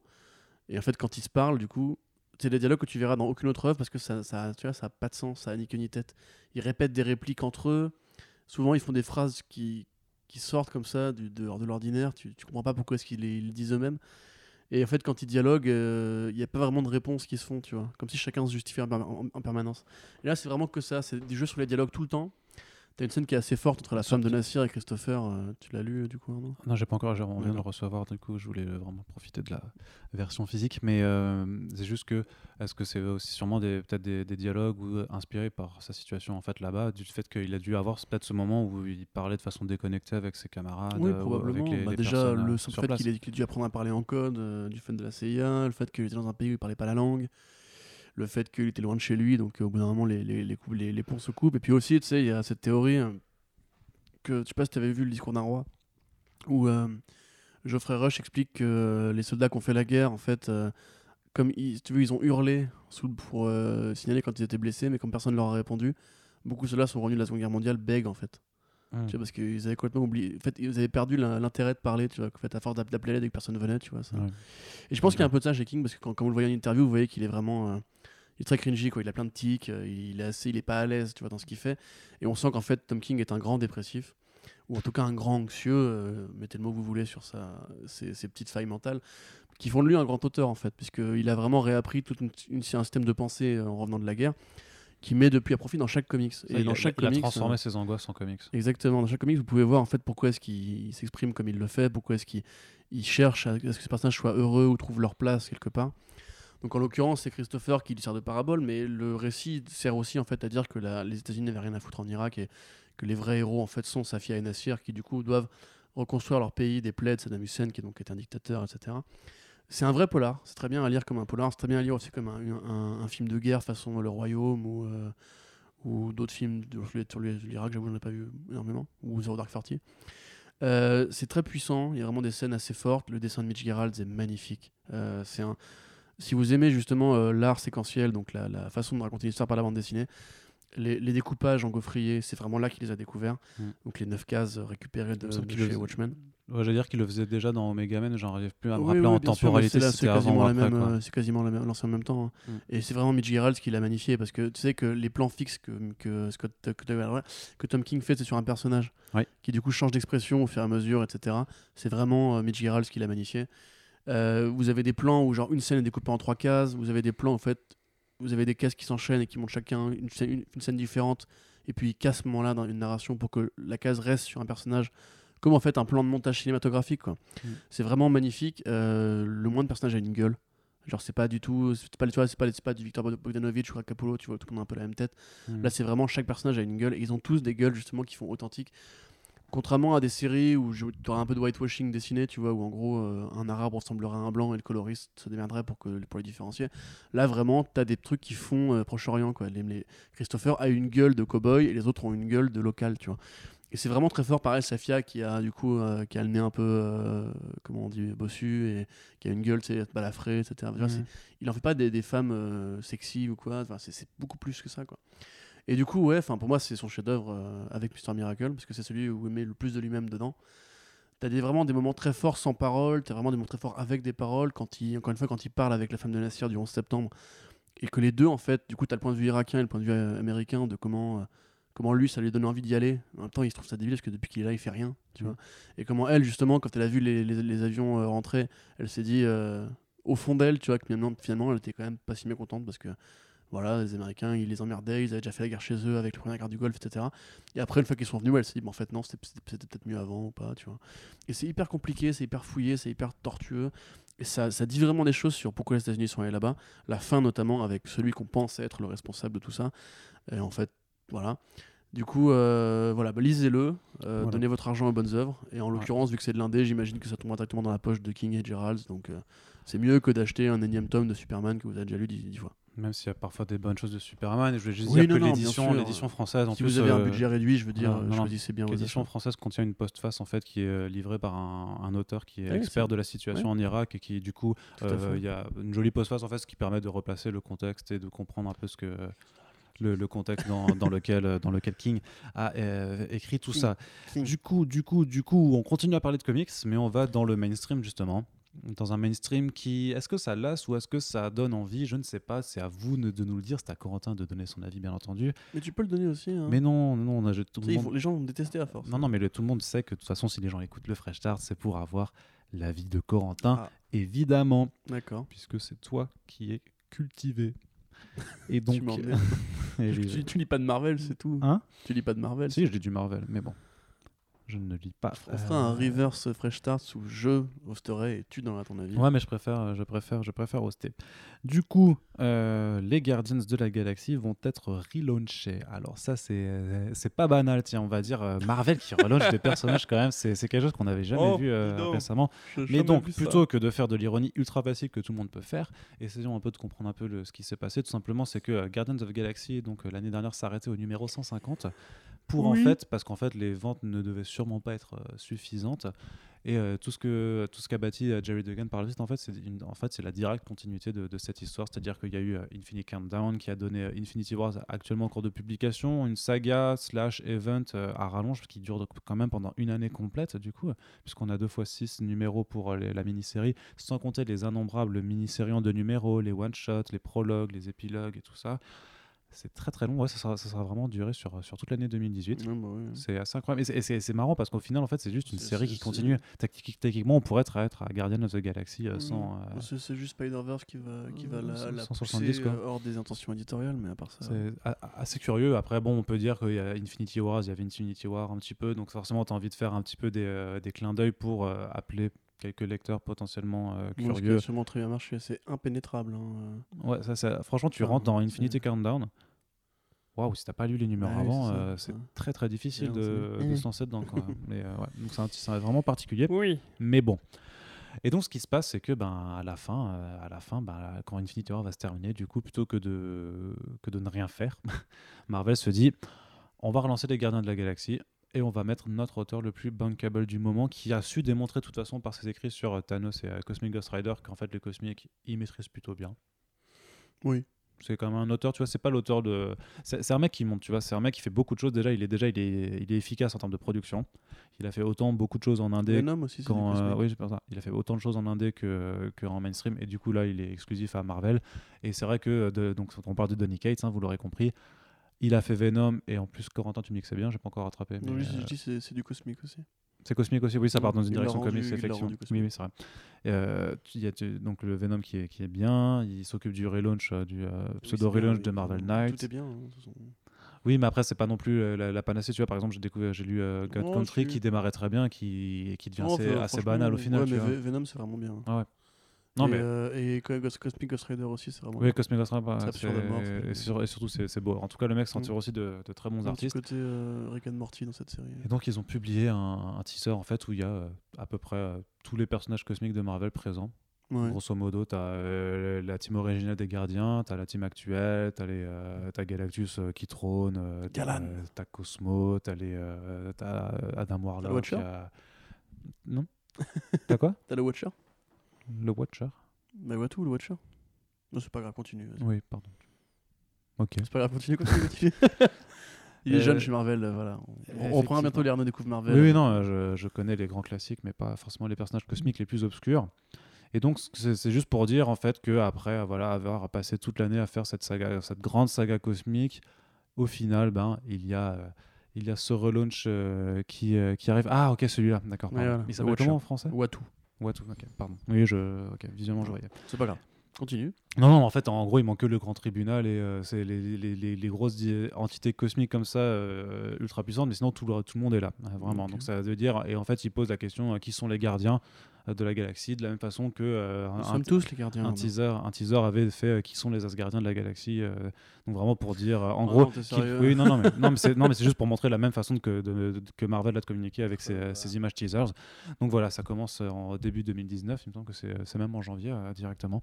Et en fait, quand ils se parlent, du coup, c'est des dialogues que tu verras dans aucune autre œuvre parce que ça, ça, tu ça pas de sens, ça a ni ni tête. Ils répètent des répliques entre eux. Souvent, ils font des phrases qui, qui sortent comme ça du, de, de l'ordinaire. Tu, tu comprends pas pourquoi est-ce qu'ils ils le disent eux-mêmes. Et en fait, quand ils dialoguent, il n'y a pas vraiment de réponses qui se font, tu vois. Comme si chacun se justifiait en, perma- en- en permanence. Et là, c'est vraiment que ça. C'est du jeu sur les dialogues tout le temps. T'as une scène qui est assez forte entre la femme de Nassir et Christopher. euh, tu l'as lu, du coup, Arnaud? Non, j'ai pas encore, j'ai- on vient de le recevoir, du coup, je voulais euh, vraiment profiter de la version physique, mais euh, c'est juste que, est-ce que c'est aussi sûrement peut-être des, des dialogues ou, inspirés par sa situation en fait là-bas, du fait qu'il a dû avoir peut-être ce moment où il parlait de façon déconnectée avec ses camarades, Oui, ou probablement. avec les, Bah, les déjà, le simple fait qu'il ait, dû apprendre à parler en code, euh, du fait de la CIA, le fait qu'il était dans un pays où il parlait pas la langue, le fait qu'il était loin de chez lui, donc euh, au bout d'un moment, les, les, les, ponts se coupent. Et puis aussi, tu sais, il y a cette théorie euh, que, je sais pas si tu avais vu le discours d'un roi, où euh, Geoffrey Rush explique que les soldats qui ont fait la guerre, en fait, comme ils, tu veux, ils ont hurlé pour signaler quand ils étaient blessés, mais comme personne ne leur a répondu, beaucoup de soldats sont revenus de la Seconde Guerre mondiale bègues, en fait. Mm. Tu vois, parce qu'ils avaient complètement oublié. En fait, ils avaient perdu l'in- l'intérêt de parler, tu vois. En fait, à force d'app- d'appeler l'aide et que personne ne venait, tu vois. Ça. Ouais. Et je pense qu'il y a un peu de ça chez King, parce que quand, quand vous le voyez en interview, vous voyez qu'il est vraiment. euh, il est très cringy, quoi. Il a plein de tics, euh, il est assez. Il est pas à l'aise, tu vois, dans ce qu'il fait. Et on sent qu'en fait, Tom King est un grand dépressif, ou en tout cas un grand anxieux, euh, mettez le mot que vous voulez sur sa, ses, ses petites failles mentales, qui font de lui un grand auteur, en fait, puisqu'il a vraiment réappris tout une, une- un système de pensée en revenant de la guerre, qui met depuis à profit dans chaque comics. Ça, Et il, dans a, chaque il a transformé euh, ses angoisses en comics. Exactement. Dans chaque comics, vous pouvez voir en fait pourquoi est-ce qu'il il s'exprime comme il le fait, pourquoi est-ce qu'il il cherche à, à ce que ces personnages soient heureux ou trouvent leur place quelque part. Donc en l'occurrence, c'est Christopher qui lui sert de parabole, mais le récit sert aussi en fait à dire que la- les États-Unis n'avaient rien à foutre en Irak et que les vrais héros en fait sont Safia et Nassir qui du coup doivent reconstruire leur pays des plaies de Saddam Hussein qui donc est un dictateur, etc. C'est un vrai polar, c'est très bien à lire comme un polar, c'est très bien à lire aussi comme un, un- un film de guerre façon Le Royaume ou, euh, ou d'autres films sur l'Irak, j'avoue, j'en ai pas vu énormément, ou Zero Dark Thirty. Euh, c'est très puissant, il y a vraiment des scènes assez fortes. Le dessin de Mitch Gerald est magnifique. Euh, c'est un... Si vous aimez justement euh, l'art séquentiel, donc la, la façon de raconter l'histoire par la bande dessinée, les, les découpages en gaufrier, c'est vraiment là qu'il les a découverts. Mm. Donc les 9 cases récupérées de, de chez Watchmen. Ouais, J'allais dire qu'il le faisait déjà dans Omega Man, j'en arrive plus à me rappeler oui, en temporalité c'est quasiment la après. même, C'est quasiment la même, lancé en même temps. hein. Mm. Et c'est vraiment Mitch Gerald qui l'a magnifié parce que tu sais que les plans fixes que, que, Scott, que, que Tom King fait, c'est sur un personnage qui du coup change d'expression au fur et à mesure, etc. C'est vraiment euh, Mitch Gerald qui l'a magnifié. Euh, vous avez des plans où genre une scène est découpée en trois cases, vous avez des plans en fait, vous avez des cases qui s'enchaînent et qui montrent chacun une scène, une- une scène différente et puis qu'à ce moment-là dans une narration pour que la case reste sur un personnage comme en fait un plan de montage cinématographique quoi. Mm. C'est vraiment magnifique. Euh, le moins de personnages a une gueule. Genre c'est pas du tout, c'est pas, tu vois, c'est pas, c'est pas du Victor Bogdanovich ou Capullo, tu vois, tout le monde a un peu la même tête. Mm. Là c'est vraiment chaque personnage a une gueule et ils ont tous des gueules justement qui font authentiques. Contrairement à des séries où tu auras un peu de whitewashing dessiné, tu vois, où en gros euh, un arabe ressemblerait à un blanc et le coloriste se démerderait pour, que, pour les différencier. Là vraiment, t'as des trucs qui font euh, Proche-Orient, quoi. Les, les- Christopher a une gueule de cowboy et les autres ont une gueule de local, tu vois. Et c'est vraiment très fort, pareil, Safia qui a du coup euh, qui a le nez un peu, euh, comment on dit, bossu et qui a une gueule, tu sais, balafrée, etc. C'est- il en fait pas des, des femmes euh, sexy ou quoi, enfin, c'est beaucoup plus que ça, quoi. Et du coup, ouais, enfin pour moi, c'est son chef-d'œuvre euh, avec Mr. Miracle, parce que c'est celui où il met le plus de lui-même dedans. T'as des, vraiment des moments très forts sans parole, t'as vraiment des moments très forts avec des paroles, quand il, encore une fois, quand il parle avec la femme de Nassir du 11 septembre, et que les deux, en fait, du coup, t'as le point de vue irakien et le point de vue euh, américain de comment, euh, comment lui, ça lui donne envie d'y aller. En même temps, il se trouve ça débile parce que depuis qu'il est là, il fait rien, tu Mm. vois. Et comment elle, justement, quand elle a vu les, les- les avions euh, rentrer, elle s'est dit, au fond d'elle, tu vois, que finalement, finalement, elle était quand même pas si mécontente parce que voilà, les Américains, ils les emmerdaient, ils avaient déjà fait la guerre chez eux avec la première guerre du Golfe, etc. Et après, une fois qu'ils sont venus, elle s'est dit, bon, en fait, non, c'était peut-être mieux avant ou pas, tu vois. Et c'est hyper compliqué, c'est hyper fouillé, c'est hyper tortueux. Et ça, ça dit vraiment des choses sur pourquoi les États-Unis sont allés là-bas. La fin, notamment, avec celui qu'on pense être le responsable de tout ça. Et en fait, voilà. Du coup, euh, voilà, bah, lisez-le, euh, Voilà. donnez votre argent aux bonnes œuvres. Et en Ouais. l'occurrence, vu que c'est de l'indé, j'imagine que ça tombera directement dans la poche de King et Gerald. Donc, euh, c'est mieux que d'acheter un énième tome de Superman que vous avez déjà lu dix dix fois. Même s'il y a parfois des bonnes choses de Superman, je voulais juste Oui, dire non, que l'édition, française, en si plus, vous avez un euh, budget réduit, je veux dire, euh, non, non. choisissez bien L'édition française contient une postface en fait qui est euh, livrée par un, un auteur qui est Oui, expert de la situation en Irak et qui du coup euh, il y a une jolie postface en fait qui permet de replacer le contexte et de comprendre un peu ce que le, le contexte dans, (laughs) dans lequel euh, dans lequel King a euh, écrit tout King. ça. King. Du coup du coup du coup on continue à parler de comics mais on va dans le mainstream justement dans un mainstream qui est-ce que ça lasse ou est-ce que ça donne envie? Je ne sais pas c'est à vous de, nous le dire c'est à Corentin de donner son avis bien entendu Mais tu peux le donner aussi. hein. mais non non on a tout le monde- faut- les gens vont me détester à force. non, non, mais le- tout le monde sait que de toute façon, si les gens écoutent le Fresh Start, c'est pour avoir l'avis de Corentin, Ah. évidemment, D'accord. puisque c'est toi qui es cultivé. Et (laughs) donc, (laughs) et tu lis pas de Marvel, c'est tout. Hein? Tu lis pas de Marvel. si, je lis du Marvel, mais bon, je ne lis pas. On fera un Euh, reverse fresh start où je hosterai et tu donneras ton avis? Ouais, mais je préfère, je préfère, je préfère hoster. Du coup, euh, les Guardians de la Galaxie vont être relaunchés. Alors ça, c'est, euh, c'est pas banal, tiens, on va dire euh, Marvel qui relaunch (laughs) des personnages quand même. C'est, quelque chose qu'on n'avait jamais Oh, vu euh, récemment. Mais donc, plutôt que de faire de l'ironie ultra facile que tout le monde peut faire, essayons un peu de comprendre un peu le- ce qui s'est passé. Tout simplement, c'est que euh, Guardians of the Galaxy, donc euh, l'année dernière, s'arrêtait au numéro 150 pour en fait, parce qu'en fait, les ventes ne devaient sûrement pas être euh, suffisantes. Et euh, tout ce que tout ce qu'a bâti euh, Jerry Duggan par la suite, en fait, c'est une- en fait c'est la directe continuité de, de cette histoire. C'est-à-dire qu'il y a eu Infinity Countdown qui a donné Infinity Wars actuellement en cours de publication, une saga slash event à rallonge qui dure quand même pendant une année complète du coup, puisqu'on a deux fois six numéros pour les- la mini-série, sans compter les innombrables mini-séries en deux numéros, les one-shots, les prologues, les épilogues et tout ça. C'est très très long. Ouais, ça sera, ça sera vraiment duré sur, sur toute l'année 2018. Ouais, bah ouais. C'est assez incroyable. Et c'est- marrant parce qu'au final, en fait, c'est juste une série qui continue. Techniquement, on pourrait être, être à Guardian of the Galaxy euh, sans. euh, C'est c'est juste Spider-Verse qui va, qui va Euh, la, la 170, pousser quoi. euh, hors des intentions éditoriales, mais à part ça. c'est assez curieux. Après, bon, on peut dire qu'il y a Infinity Wars, il y avait Infinity War un petit peu. Donc, forcément, tu as envie de faire un petit peu des, euh, des clins d'œil pour appeler quelques lecteurs potentiellement euh, Moi, ce qui a curieux. sûrement très bien marché, c'est impénétrable. hein, euh. Ouais, ça, ça- franchement, tu Enfin, rentres dans Infinity Countdown. Waouh, si t'as pas lu les numéros Ouais, avant, c'est euh, c'est très très difficile de, de se lancer dedans. Quoi. (laughs) Mais, euh, ouais. Donc c'est vraiment particulier. Oui. Mais bon. Et donc, ce qui se passe, c'est que ben, à la fin, euh, à la fin ben, quand Infinity War va se terminer, du coup, plutôt que de, que de ne rien faire, (laughs) Marvel se dit on va relancer les Gardiens de la Galaxie et on va mettre notre auteur le plus bankable du moment qui a su démontrer de toute façon par ses écrits sur euh, Thanos et euh, Cosmic Ghost Rider qu'en fait les cosmiques il maîtrise plutôt bien. Oui. C'est quand même un auteur, tu vois, c'est pas l'auteur de. C'est un mec qui monte, tu vois, c'est un mec qui fait beaucoup de choses. Déjà, il est déjà il est, il est efficace en termes de production. Il a fait autant beaucoup de choses en indé aussi, c'est quand, euh, oui, ça. Il a fait autant de choses en indé que, que en mainstream et du coup là il est exclusif à Marvel et c'est vrai que euh, de, donc on parle de Donny Cates, hein, vous l'aurez compris. Il a fait Venom et en plus Corentin tu me dis que c'est bien, j'ai pas encore rattrapé. Non, mais, je, dis- euh, je dis c'est du cosmique aussi. c'est cosmique aussi, oui, ça part dans une Il direction rendu- comics, effectivement. Oui, oui, c'est vrai. Euh, il y a donc le Venom qui est, qui est bien, il s'occupe du relaunch, euh, du euh, Oui, pseudo c'est bien, relaunch oui. de Marvel Tout Knights. est bien. hein. Oui, mais après, c'est pas non plus la, la panacée. Tu vois, par exemple, j'ai découvert, j'ai lu euh, God Oh, Country qui démarrait très bien, qui, qui devient assez, banal au final. Ouais, mais vois. Venom, c'est vraiment bien. Non, et, mais euh, et Cosmic Ghost Rider aussi, c'est vraiment oui, Cosmic Ghost Rider, c'est- et, sur- et surtout, c'est beau. En tout cas, le mec s'en Mm. tire aussi de, de très bons un artistes. côté euh, Rick and Morty dans cette série. Et donc, ils ont publié un, un teaser en fait où il y a euh, à peu près euh, tous les personnages cosmiques de Marvel présents. Ouais. Grosso modo, tu as la team originale des Gardiens, tu as la team actuelle, tu as, as Galactus euh, qui trône, euh, tu as, Cosmo, tu as, Adam Warlock. Watcher y a- Non? (laughs) T'as quoi? T'as le Watcher? Le Watcher Bah, ouais, tout, le Watcher. Non, c'est pas grave, continue. Oui, pardon. Ok. C'est pas grave, continue, continue, (laughs) continue. Il est Euh, jeune chez Marvel, euh, voilà. On, on reprendra bientôt les Arnaud découvre Marvel. Oui, oui, non, euh, je, je connais les grands classiques, mais pas forcément les personnages cosmiques les plus obscurs. Et donc, c'est juste pour dire en fait que après euh, voilà, avoir passé toute l'année à faire cette saga, cette grande saga cosmique, au final, ben, il y a, euh, il y a ce relaunch euh, qui, euh, qui arrive. Ah, ok, celui-là, d'accord. Ouais, voilà, Il le s'appelle comment en français? Ou Watu, ok, pardon. Oui, je, ok, visuellement, je voyais. C'est pas grave. Continue. Non, non, en fait, en gros, il manque que le grand tribunal et euh, c'est les, les, les, les grosses entités cosmiques comme ça, euh, ultra puissantes, mais sinon tout le, tout le monde est là, vraiment. Donc ça veut dire, et en fait, il pose la question euh, qui sont les gardiens de la galaxie, de la même façon que euh, Nous un, sommes tous les gardiens. un teaser, un teaser avait fait euh, qui sont les Asgardiens de la galaxie. euh, donc vraiment pour dire, euh, en Ah gros, non, oui, non, non, mais, non, mais c'est (laughs) non, mais c'est juste pour montrer la même façon que, de- de- que Marvel a de communiquer avec ses, images teasers. Donc voilà, ça commence euh, en début 2019, il me semble que c'est c'est même en janvier euh, directement.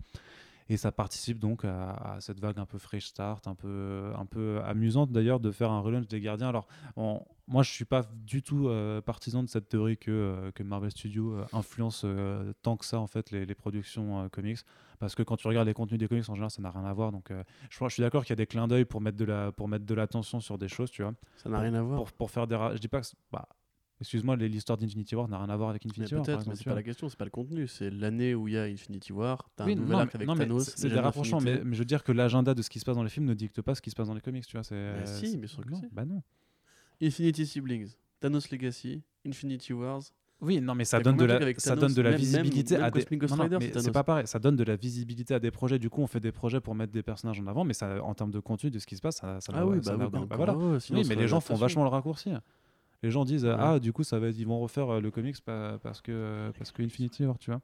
Et ça participe donc à, à cette vague un peu fresh start, un peu, un peu amusante d'ailleurs de faire un relaunch des gardiens. Alors, on- moi je suis pas du tout euh, partisan de cette théorie que, euh, que Marvel Studios euh, influence euh, tant que ça en fait les, les productions comics. Parce que quand tu regardes les contenus des comics en général, ça n'a rien à voir. Donc, je, suis d'accord qu'il y a des clins d'œil pour mettre de la pour mettre de l'attention sur des choses, tu vois. Ça n'a rien à voir. Pour, pour faire des. Je dis pas que. Bah, excuse-moi, l'histoire d'Infinity War n'a rien à voir avec Mais Infinity War. par peut-être, mais c'est pas la question, c'est pas le contenu. C'est l'année où il y a Infinity War. T'as Oui, un nouvel non, arc mais- avec non, mais Thanos. c'est- des rapprochements, mais, mais je veux dire que l'agenda de ce qui se passe dans les films ne dicte pas ce qui se passe dans les comics, tu vois. Bah si, bien sûr que non. Bah non. Infinity Siblings, Thanos Legacy, Infinity Wars. Oui, non, mais ça donne de la, ça Thanos? donne de la Même- visibilité même à des. Cosmic non, mais c'est pas pareil. Ça donne de la visibilité à des projets. Du coup, on fait des projets pour mettre des personnages en avant, mais ça, en termes de contenu, de ce qui se passe, ça, ça Ah oui, bah oui, bah bah voilà. sinon Oui, mais les gens font vachement le raccourci. Les gens disent Ouais. ah du coup ça va être- ils vont refaire euh, le comics pa- parce que parce que Infinity War, tu vois.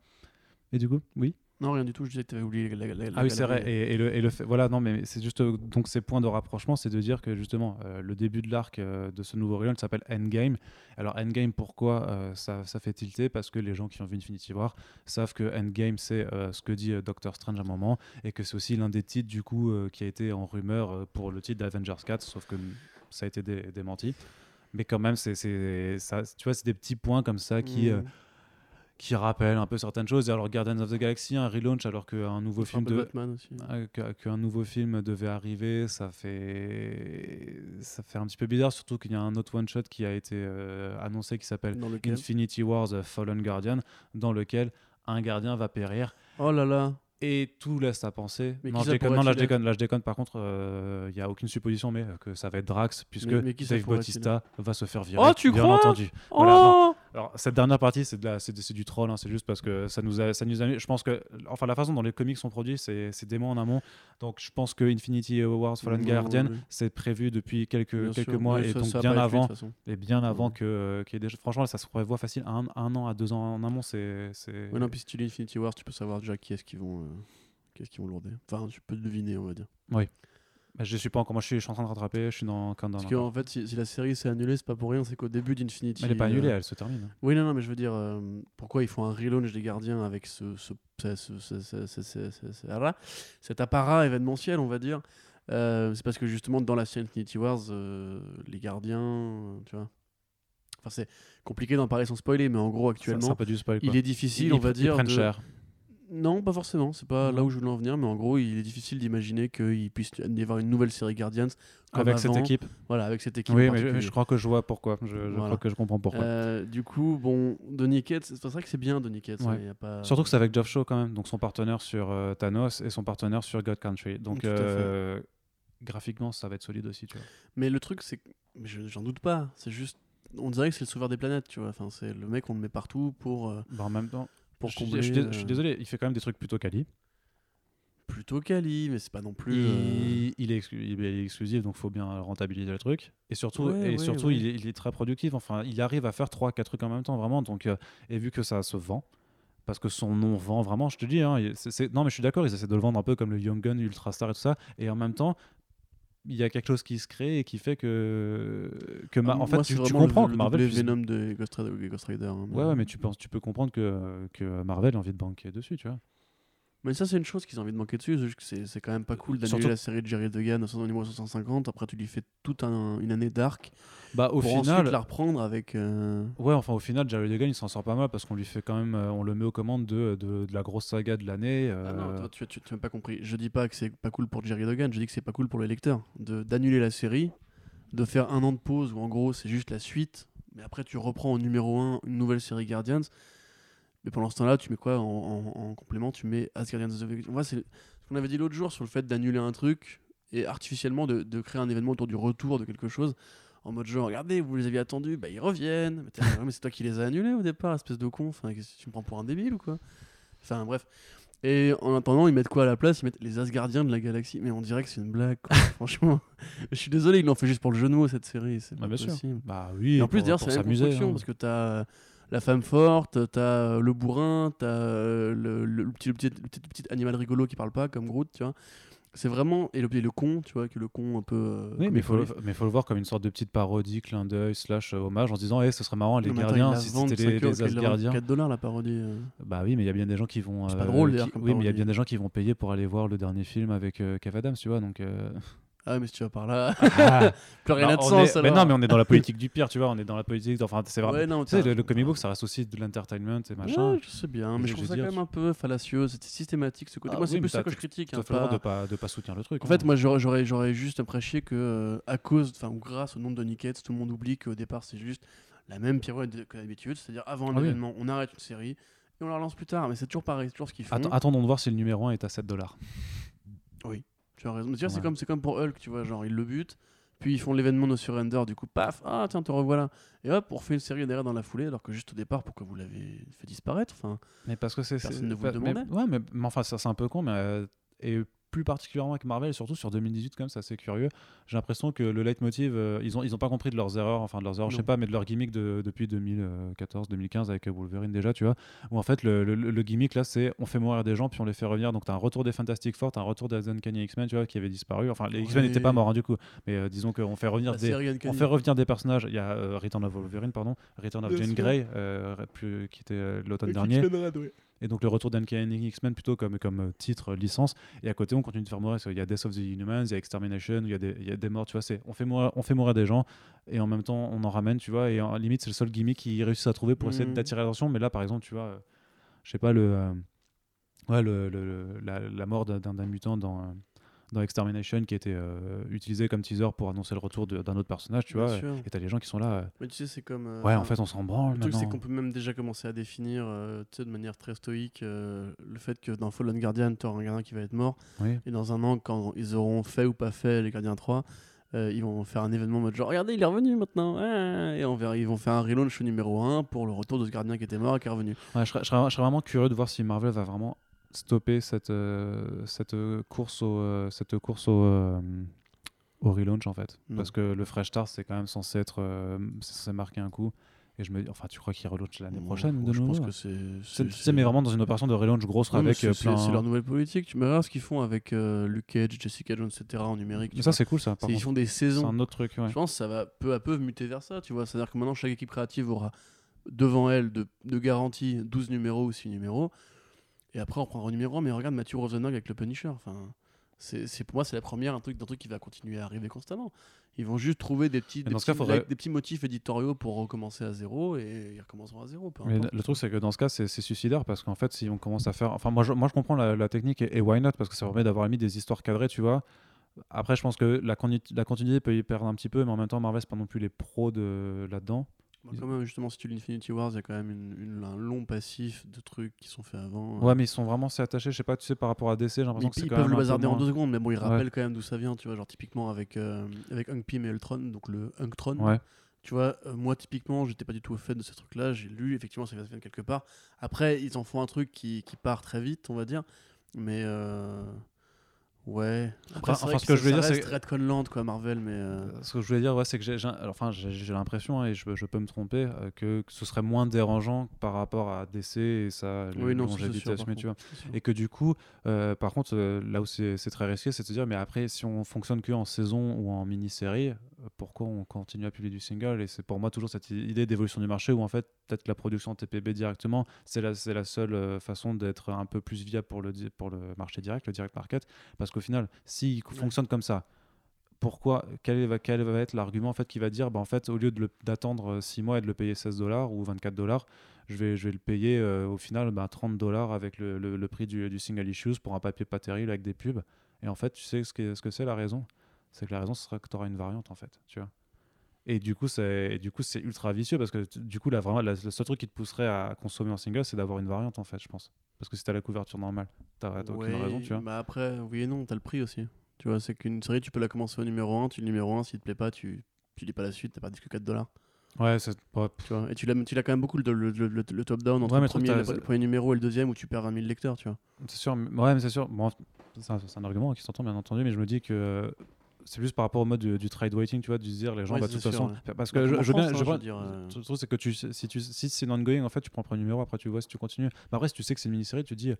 Et du coup, oui. Non, rien du tout, je disais que t'avais oublié la, la- la- Ah oui, c'est vrai. Et, et le, et le fait- voilà, non, mais c'est juste donc ces points de rapprochement, c'est de dire que justement euh, le début de l'arc euh, de ce nouveau relaunch s'appelle Endgame. Alors Endgame, pourquoi euh, ça, ça fait tilter? Parce que les gens qui ont vu Infinity War savent que Endgame, c'est ce que dit Doctor Strange à un moment, et que c'est aussi l'un des titres du coup qui a été en rumeur pour le titre d'Avengers 4, sauf que ça a été dé- démenti. Mais quand même, c'est c'est- ça, tu vois, c'est des petits points comme ça qui Mmh. euh, qui rappellent un peu certaines choses. Alors Guardians of the Galaxy, un relaunch alors qu'un nouveau film de Batman aussi. euh, qu'un nouveau film devait arriver, ça fait ça fait un petit peu bizarre, surtout qu'il y a un autre one shot qui a été euh, annoncé qui s'appelle Infinity Wars uh, Fallen Guardian, dans lequel un gardien va périr. Oh là là. Et tout laisse à penser. Mais non, je déconne, non, là, je déconne, là, je déconne. Par contre, il n'y a aucune supposition, mais euh, que ça va être Drax, puisque Mais- Dave Bautista va se faire virer. Oh, tu bien crois entendu. Oh Voilà, non. Alors cette dernière partie, c'est de la- c'est c'est du troll, hein, c'est juste parce que ça nous a, ça nous a, je pense que, enfin la façon dont les comics sont produits, c'est c'est des mois en amont. Donc je pense que Infinity Wars Fallen Guardian, oui. c'est prévu depuis quelques Bien quelques sûr. mois Oui, et ça- donc ça bien avant, et bien avant que qu'il y ait déjà. Franchement, ça se prévoit facile un, un an à deux ans en amont, c'est. Ouais, non, puis si tu lis Infinity Wars, tu peux savoir déjà qui est-ce qu'ils vont, euh, qui est-ce qu'ils vont lourder. Enfin, tu peux deviner, on va dire bah, Je suis pas encore. Moi, je suis, je suis, en train de rattraper. Je suis dans. dans Parce qu'en fait, si, la série s'est annulée, c'est pas pour rien. C'est qu'au début d'Infinity. elle est pas annulée, elle se termine. Oui, non, non, mais je veux dire, pourquoi ils font un relaunch des Gardiens avec ce, ce, ce voilà, cet apparat événementiel, on va dire C'est parce que justement, dans la série Infinity Wars, les Gardiens, tu vois. Enfin, c'est compliqué d'en parler sans spoiler, mais en gros, actuellement, ça, ça du spoil, il est difficile, on va dire. Ils prennent de... cher non, pas forcément. C'est pas là où je voulais en venir, mais en gros, il est difficile d'imaginer qu'il puisse y avoir une nouvelle série Guardians Avec cette équipe. Voilà, avec cette équipe. Oui, mais je, crois que je vois pourquoi. Je, je Voilà. crois que je comprends pourquoi. Euh, du coup, bon, Donny Cates, c'est vrai que c'est bien Donny Cates. Ouais. hein, pas... Surtout que c'est avec Geoff Shaw quand même, donc son partenaire sur euh, Thanos et son partenaire sur God Country. Donc euh, graphiquement, ça va être solide aussi, tu vois. Mais le truc, c'est que j'en doute pas. C'est juste, on dirait que c'est le sauveur des planètes, tu vois. Enfin, c'est le mec, on le met partout pour euh, Bah, en même temps, pour je, suis- combler. je suis dés- je suis euh, désolé, il fait quand même des trucs plutôt quali. Plutôt quali, mais c'est pas non plus. euh, Il, il est exclu- il est exclusif, donc faut bien rentabiliser le truc. Et surtout, Ouais, et ouais, surtout ouais. Il, est, il est très productif. Enfin, il arrive à faire 3-4 trucs en même temps, vraiment. Donc, euh, et vu que ça se vend, parce que son nom vend vraiment, je te dis, hein, non mais je suis d'accord, ils essaient de le vendre un peu comme le Young Gun, Ultra Star et tout ça. Et en même temps, il y a quelque chose qui se crée et qui fait que, que ah, en fait, tu, comprends le, que Marvel. le Venom de Ghost Rider. Ghost Rider, hein, Ouais, ouais, mais tu, penses, tu peux comprendre que, que Marvel a envie de banquer dessus, tu vois. Mais ça, c'est une chose qu'ils ont envie de manquer dessus. C'est quand même pas cool d'annuler Surtout- la série de Jerry Duggan au numéro 150. Après, tu lui fais toute un- une année d'arc. Bah, au pour final, ensuite la reprendre avec. euh, Ouais, enfin au final, Jared Degan il s'en sort pas mal parce qu'on lui fait quand même, euh, on le met aux commandes de, de, de la grosse saga de l'année. Ah euh, non, toi, tu, tu, tu m'as pas compris. Je dis pas que c'est pas cool pour Jerry Duggan, je dis que c'est pas cool pour le lecteur. De- D'annuler la série, de faire un an de pause où en gros c'est juste la suite, mais après tu reprends au numéro 1 une nouvelle série Guardians. Mais pendant ce temps-là, tu mets quoi en, en- en complément? Tu mets Asgardians of the Moi, c'est ce qu'on avait dit l'autre jour sur le fait d'annuler un truc et artificiellement de, de créer un événement autour du retour de quelque chose. En mode genre, regardez, vous les aviez attendus, bah ils reviennent. Mais, (laughs) c'est toi qui les as annulés au départ, espèce de con. Enfin, tu me prends pour un débile ou quoi? Enfin, bref. Et en attendant, ils mettent quoi à la place? Ils mettent les Asgardiens de la galaxie. Mais on dirait que c'est une blague, quoi. (laughs) franchement. Je suis désolé, ils l'ont fait juste pour le jeu de mots, cette série. C'est bah, pas bien sûr. possible. Bah oui. Et en plus, d'ailleurs, c'est la même construction hein. parce que t'as la femme forte, t'as euh, le bourrin, t'as euh, le, le, petit, le, petit, le petit, le petit animal rigolo qui parle pas, comme Groot, tu vois. C'est vraiment. Et le, le con, tu vois, que le con un peu. euh, Oui, mais il faut, le- mais faut le voir comme une sorte de petite parodie, clin d'œil, slash euh, hommage en se disant, eh, ce serait marrant, les Non, attends, gardiens, la si c'était 5 les, les Asgardiens. 4 dollars la parodie. euh. Bah oui, mais il y a bien des gens qui vont. C'est pas drôle, qui- Oui, mais il y a bien des gens qui vont payer pour aller voir le dernier film avec euh, Kev Adams, tu vois. Donc. Ah, mais si tu vas par là, ah, (laughs) plus rien n'a de sens est- mais non, mais on est dans la politique du pire, tu vois. On est dans la politique. Enfin, c'est vraiment. Ouais, non, Tu sais, t'as- le, le comic book, ça reste aussi de l'entertainment et machin. Ouais, je sais bien, mais je Je trouve ça dire, quand même un peu fallacieux, c'est systématique ce côté. Ah Moi, c'est oui, plus ça que je critique. Tu hein, pas- de pas, de pas soutenir le truc. En hein. fait, moi, j'aurais, j'aurais, juste apprécié que, euh, à cause, enfin, ou grâce au nom de Cates, tout le monde oublie qu'au départ, c'est juste la même pirouette que d'habitude, c'est-à-dire avant un Ah oui. événement, on arrête une série et on la relance plus tard, mais c'est toujours pareil, c'est toujours ce qu'ils font. Atten- attendons de voir si le numéro 1 est à 7 dollars. Tu as raison. Mais tu vois, c'est comme, c'est comme pour Hulk, tu vois, genre, ils le butent, puis ils font l'événement No Surrender, du coup, paf, ah, tiens, te revoilà. Et hop, on refait une série derrière dans la foulée, alors que juste au départ, pourquoi vous l'avez fait disparaître Enfin, Mais parce que c'est. Personne ne vous le bah, mais- demandait. Ouais, mais, mais enfin, ça c'est un peu con, mais. euh, et plus particulièrement avec Marvel, surtout sur 2018, comme c'est assez curieux. J'ai l'impression que le leitmotiv, euh, ils ont ils ont pas compris de leurs erreurs, enfin de leurs erreurs, je sais pas, mais de leur gimmick de, depuis 2014-2015 avec Wolverine déjà, tu vois. Où en fait le, le- le gimmick là, c'est on fait mourir des gens puis on les fait revenir. Donc t'as un retour des Fantastic Four, t'as un retour des Uncanny X-Men, tu vois, qui avait disparu. Enfin les X-Men n'étaient pas morts hein, du coup, mais euh, disons qu'on fait revenir des on fait revenir des personnages. Il y a euh, Return of Wolverine, pardon, Return of Bien Jane sûr. Grey, plus- qui était l'automne dernier. Et donc le retour d'Uncanny X-Men plutôt comme, comme euh, titre, euh, licence. Et à côté, on continue de faire mourir. Il y a Death of the Inhumans, il y a Extermination, il y a des, il y a des morts, tu vois. c'est- On fait, mourir, on fait mourir des gens et en même temps, on en ramène, tu vois. Et en limite, c'est le seul gimmick qu'ils réussissent à trouver pour essayer Mhm. d'attirer l'attention. Mais là, par exemple, tu vois, euh, je sais pas, le, euh, ouais, le, le- le- la, la mort d'un mutant dans, dans Extermination qui été euh, utilisé comme teaser pour annoncer le retour d'un autre personnage, tu Bien vois. sûr. Et t'as les gens qui sont là. euh, Mais tu sais, c'est comme. euh, ouais, en fait, on s'en branle Le truc, c'est qu'on peut même déjà commencer à définir, euh, tu sais, de manière très stoïque, le fait que dans Fallen Guardian, tu auras un gardien qui va être mort. Oui. Et dans un an, quand ils auront fait ou pas fait les Gardiens 3, euh, ils vont faire un événement en mode genre, regardez, il est revenu maintenant. ouais. Et on verra, ils vont faire un relaunch au numéro 1 pour le retour de ce gardien qui était mort et qui est revenu. Ouais, je, serais, je serais- je serais vraiment curieux de voir si Marvel va vraiment stopper cette, euh, cette course au, euh, cette course au, euh, au relaunch en fait. Non. Parce que le Fresh Start c'est quand même censé être euh, c'est censé marquer un coup. Et je me dis, enfin, tu crois qu'il relaunch l'année prochaine de je pense jours que c'est. C'est- c'est- mais vraiment dans une opération de relaunch grosse mais avec c'est- c'est plein. c'est leur nouvelle politique. Tu me regardes ce qu'ils font avec euh, Luke Cage, Jessica Jones, etc. en numérique. Mais ça c'est cool ça. Par C'est- ils font des C'est saisons. un autre truc. ouais. Je pense que ça va peu à peu muter vers ça, tu vois. C'est-à-dire que maintenant, chaque équipe créative aura devant elle de, de garantie 12 numéros ou 6 numéros. Et après, on prendra un numéro 1. Mais regarde Matthew Rosenberg avec le Punisher. Enfin, c'est pour moi c'est la première un truc d'un truc qui va continuer à arriver constamment. Ils vont juste trouver des petits, des cas, petits, faudrait- des petits motifs éditoriaux pour recommencer à zéro et ils recommenceront à zéro. Mais le truc, c'est que dans ce cas, c'est suicidaire parce qu'en fait, si on commence à faire. Enfin, moi, je, moi, je comprends la, la technique et, et why not parce que ça permet d'avoir mis des histoires cadrées, tu vois. Après, je pense que la, continuité peut y perdre un petit peu, mais en même temps, Marvel, c'est pas non plus les pros de là-dedans. Bah, quand même, justement, si tu lis Infinity Wars, il y a quand même une- une- un long passif de trucs qui sont faits avant. Ouais, mais ils sont vraiment si attachés, je sais pas, tu sais, par rapport à DC, j'ai l'impression que ils peuvent même le bazarder en deux secondes, mais bon, ils Ouais. rappellent quand même d'où ça vient, tu vois. Genre, typiquement avec, euh, avec Hank Pym et Ultron, donc le Hunktron. Ouais. Tu vois, euh, moi, typiquement, j'étais pas du tout au fait de ce truc-là. J'ai lu, effectivement, ça vient de quelque part. Après, ils en font un truc qui, qui part très vite, on va dire. Mais. euh, Ouais. Après, Enfin, ce que je ça dire, c'est Redconland, quoi, Marvel, mais. euh, Ce que je voulais dire, ouais, c'est que j'ai enfin, j'ai- l'impression, hein, et je, je peux me tromper, euh, que, que ce serait moins dérangeant par rapport à DC et sa Oui, longévité tu vois. Et que du coup, euh, par contre, euh, là où c'est très risqué, c'est de se dire, mais après, si on fonctionne que en saison ou en mini-série, euh, pourquoi on continue à publier du single? Et c'est pour moi toujours cette idée d'évolution du marché où en fait, peut-être que la production en TPB directement, c'est la, c'est la seule euh, façon d'être un peu plus viable pour le, pour le marché direct, le direct market. Parce qu'au final, s'il fonctionne comme ça, pourquoi quel va, quel va être l'argument en fait qui va dire bah, en fait au lieu d'attendre 6 mois et de le payer 16 dollars ou 24 dollars je vais, je vais le payer euh, au final bah, 30 dollars avec le, le- le prix du, du single issues pour un papier pas terrible avec des pubs. Et en fait tu sais ce que ce que c'est la raison? C'est que la raison ce sera que tu auras une variante en fait tu vois? Et du coup c'est du coup c'est ultra vicieux parce que du coup là vraiment la- le seul truc qui te pousserait à consommer en single c'est d'avoir une variante en fait je pense parce que si t'as la couverture normale t'as t'as aucune Ouais, raison tu vois bah après, oui et non, t'as le prix aussi. Tu vois, c'est qu'une série, tu peux la commencer au numéro 1, tu le numéro 1, s'il te plaît pas, tu, tu lis pas la suite, t'as pas que 4 dollars. ouais c'est ouais, Tu vois, et tu l'as, tu l'as quand même beaucoup le, le, le- le- le top-down entre Ouais, mais le, premier, le premier numéro et le deuxième où tu perds 20 000 lecteurs, tu vois. C'est sûr, mais- ouais, mais c'est sûr. Bon, c'est un, argument qui s'entend bien entendu, mais je me dis que c'est juste par rapport au mode du, du trade waiting, tu vois, du se dire les gens, Ouais, bah, de toute sûr, façon, ouais. parce Bah, que je, en je bien, France, je hein, je veux dire, euh. le truc c'est que tu, si tu, si c'est ongoing, en fait, tu prends le premier numéro, après tu vois si tu continues. Après, si tu sais que c'est une mini-série, tu te dis,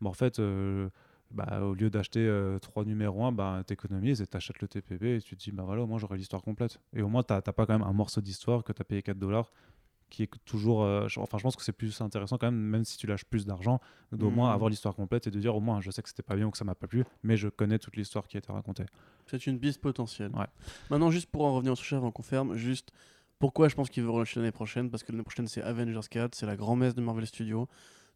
bon, en fait. euh, bah, au lieu d'acheter euh, trois numéros 1, bah, t'économises et t'achètes le TPB et tu te dis, bah voilà, au moins j'aurai l'histoire complète. Et au moins, t'as pas quand même un morceau d'histoire que t'as payé 4 dollars qui est toujours. euh, enfin, je pense que c'est plus intéressant quand même, même si tu lâches plus d'argent, d'au moins Mhm. avoir l'histoire complète et de dire au moins, je sais que c'était pas bien ou que ça m'a pas plu, mais je connais toute l'histoire qui a été racontée. C'est une piste potentielle. Ouais. Maintenant, juste pour en revenir au sujet avant qu'on ferme, juste pourquoi je pense qu'il veut relâcher l'année prochaine? Parce que l'année prochaine, c'est Avengers 4, c'est la grand-messe de Marvel Studios.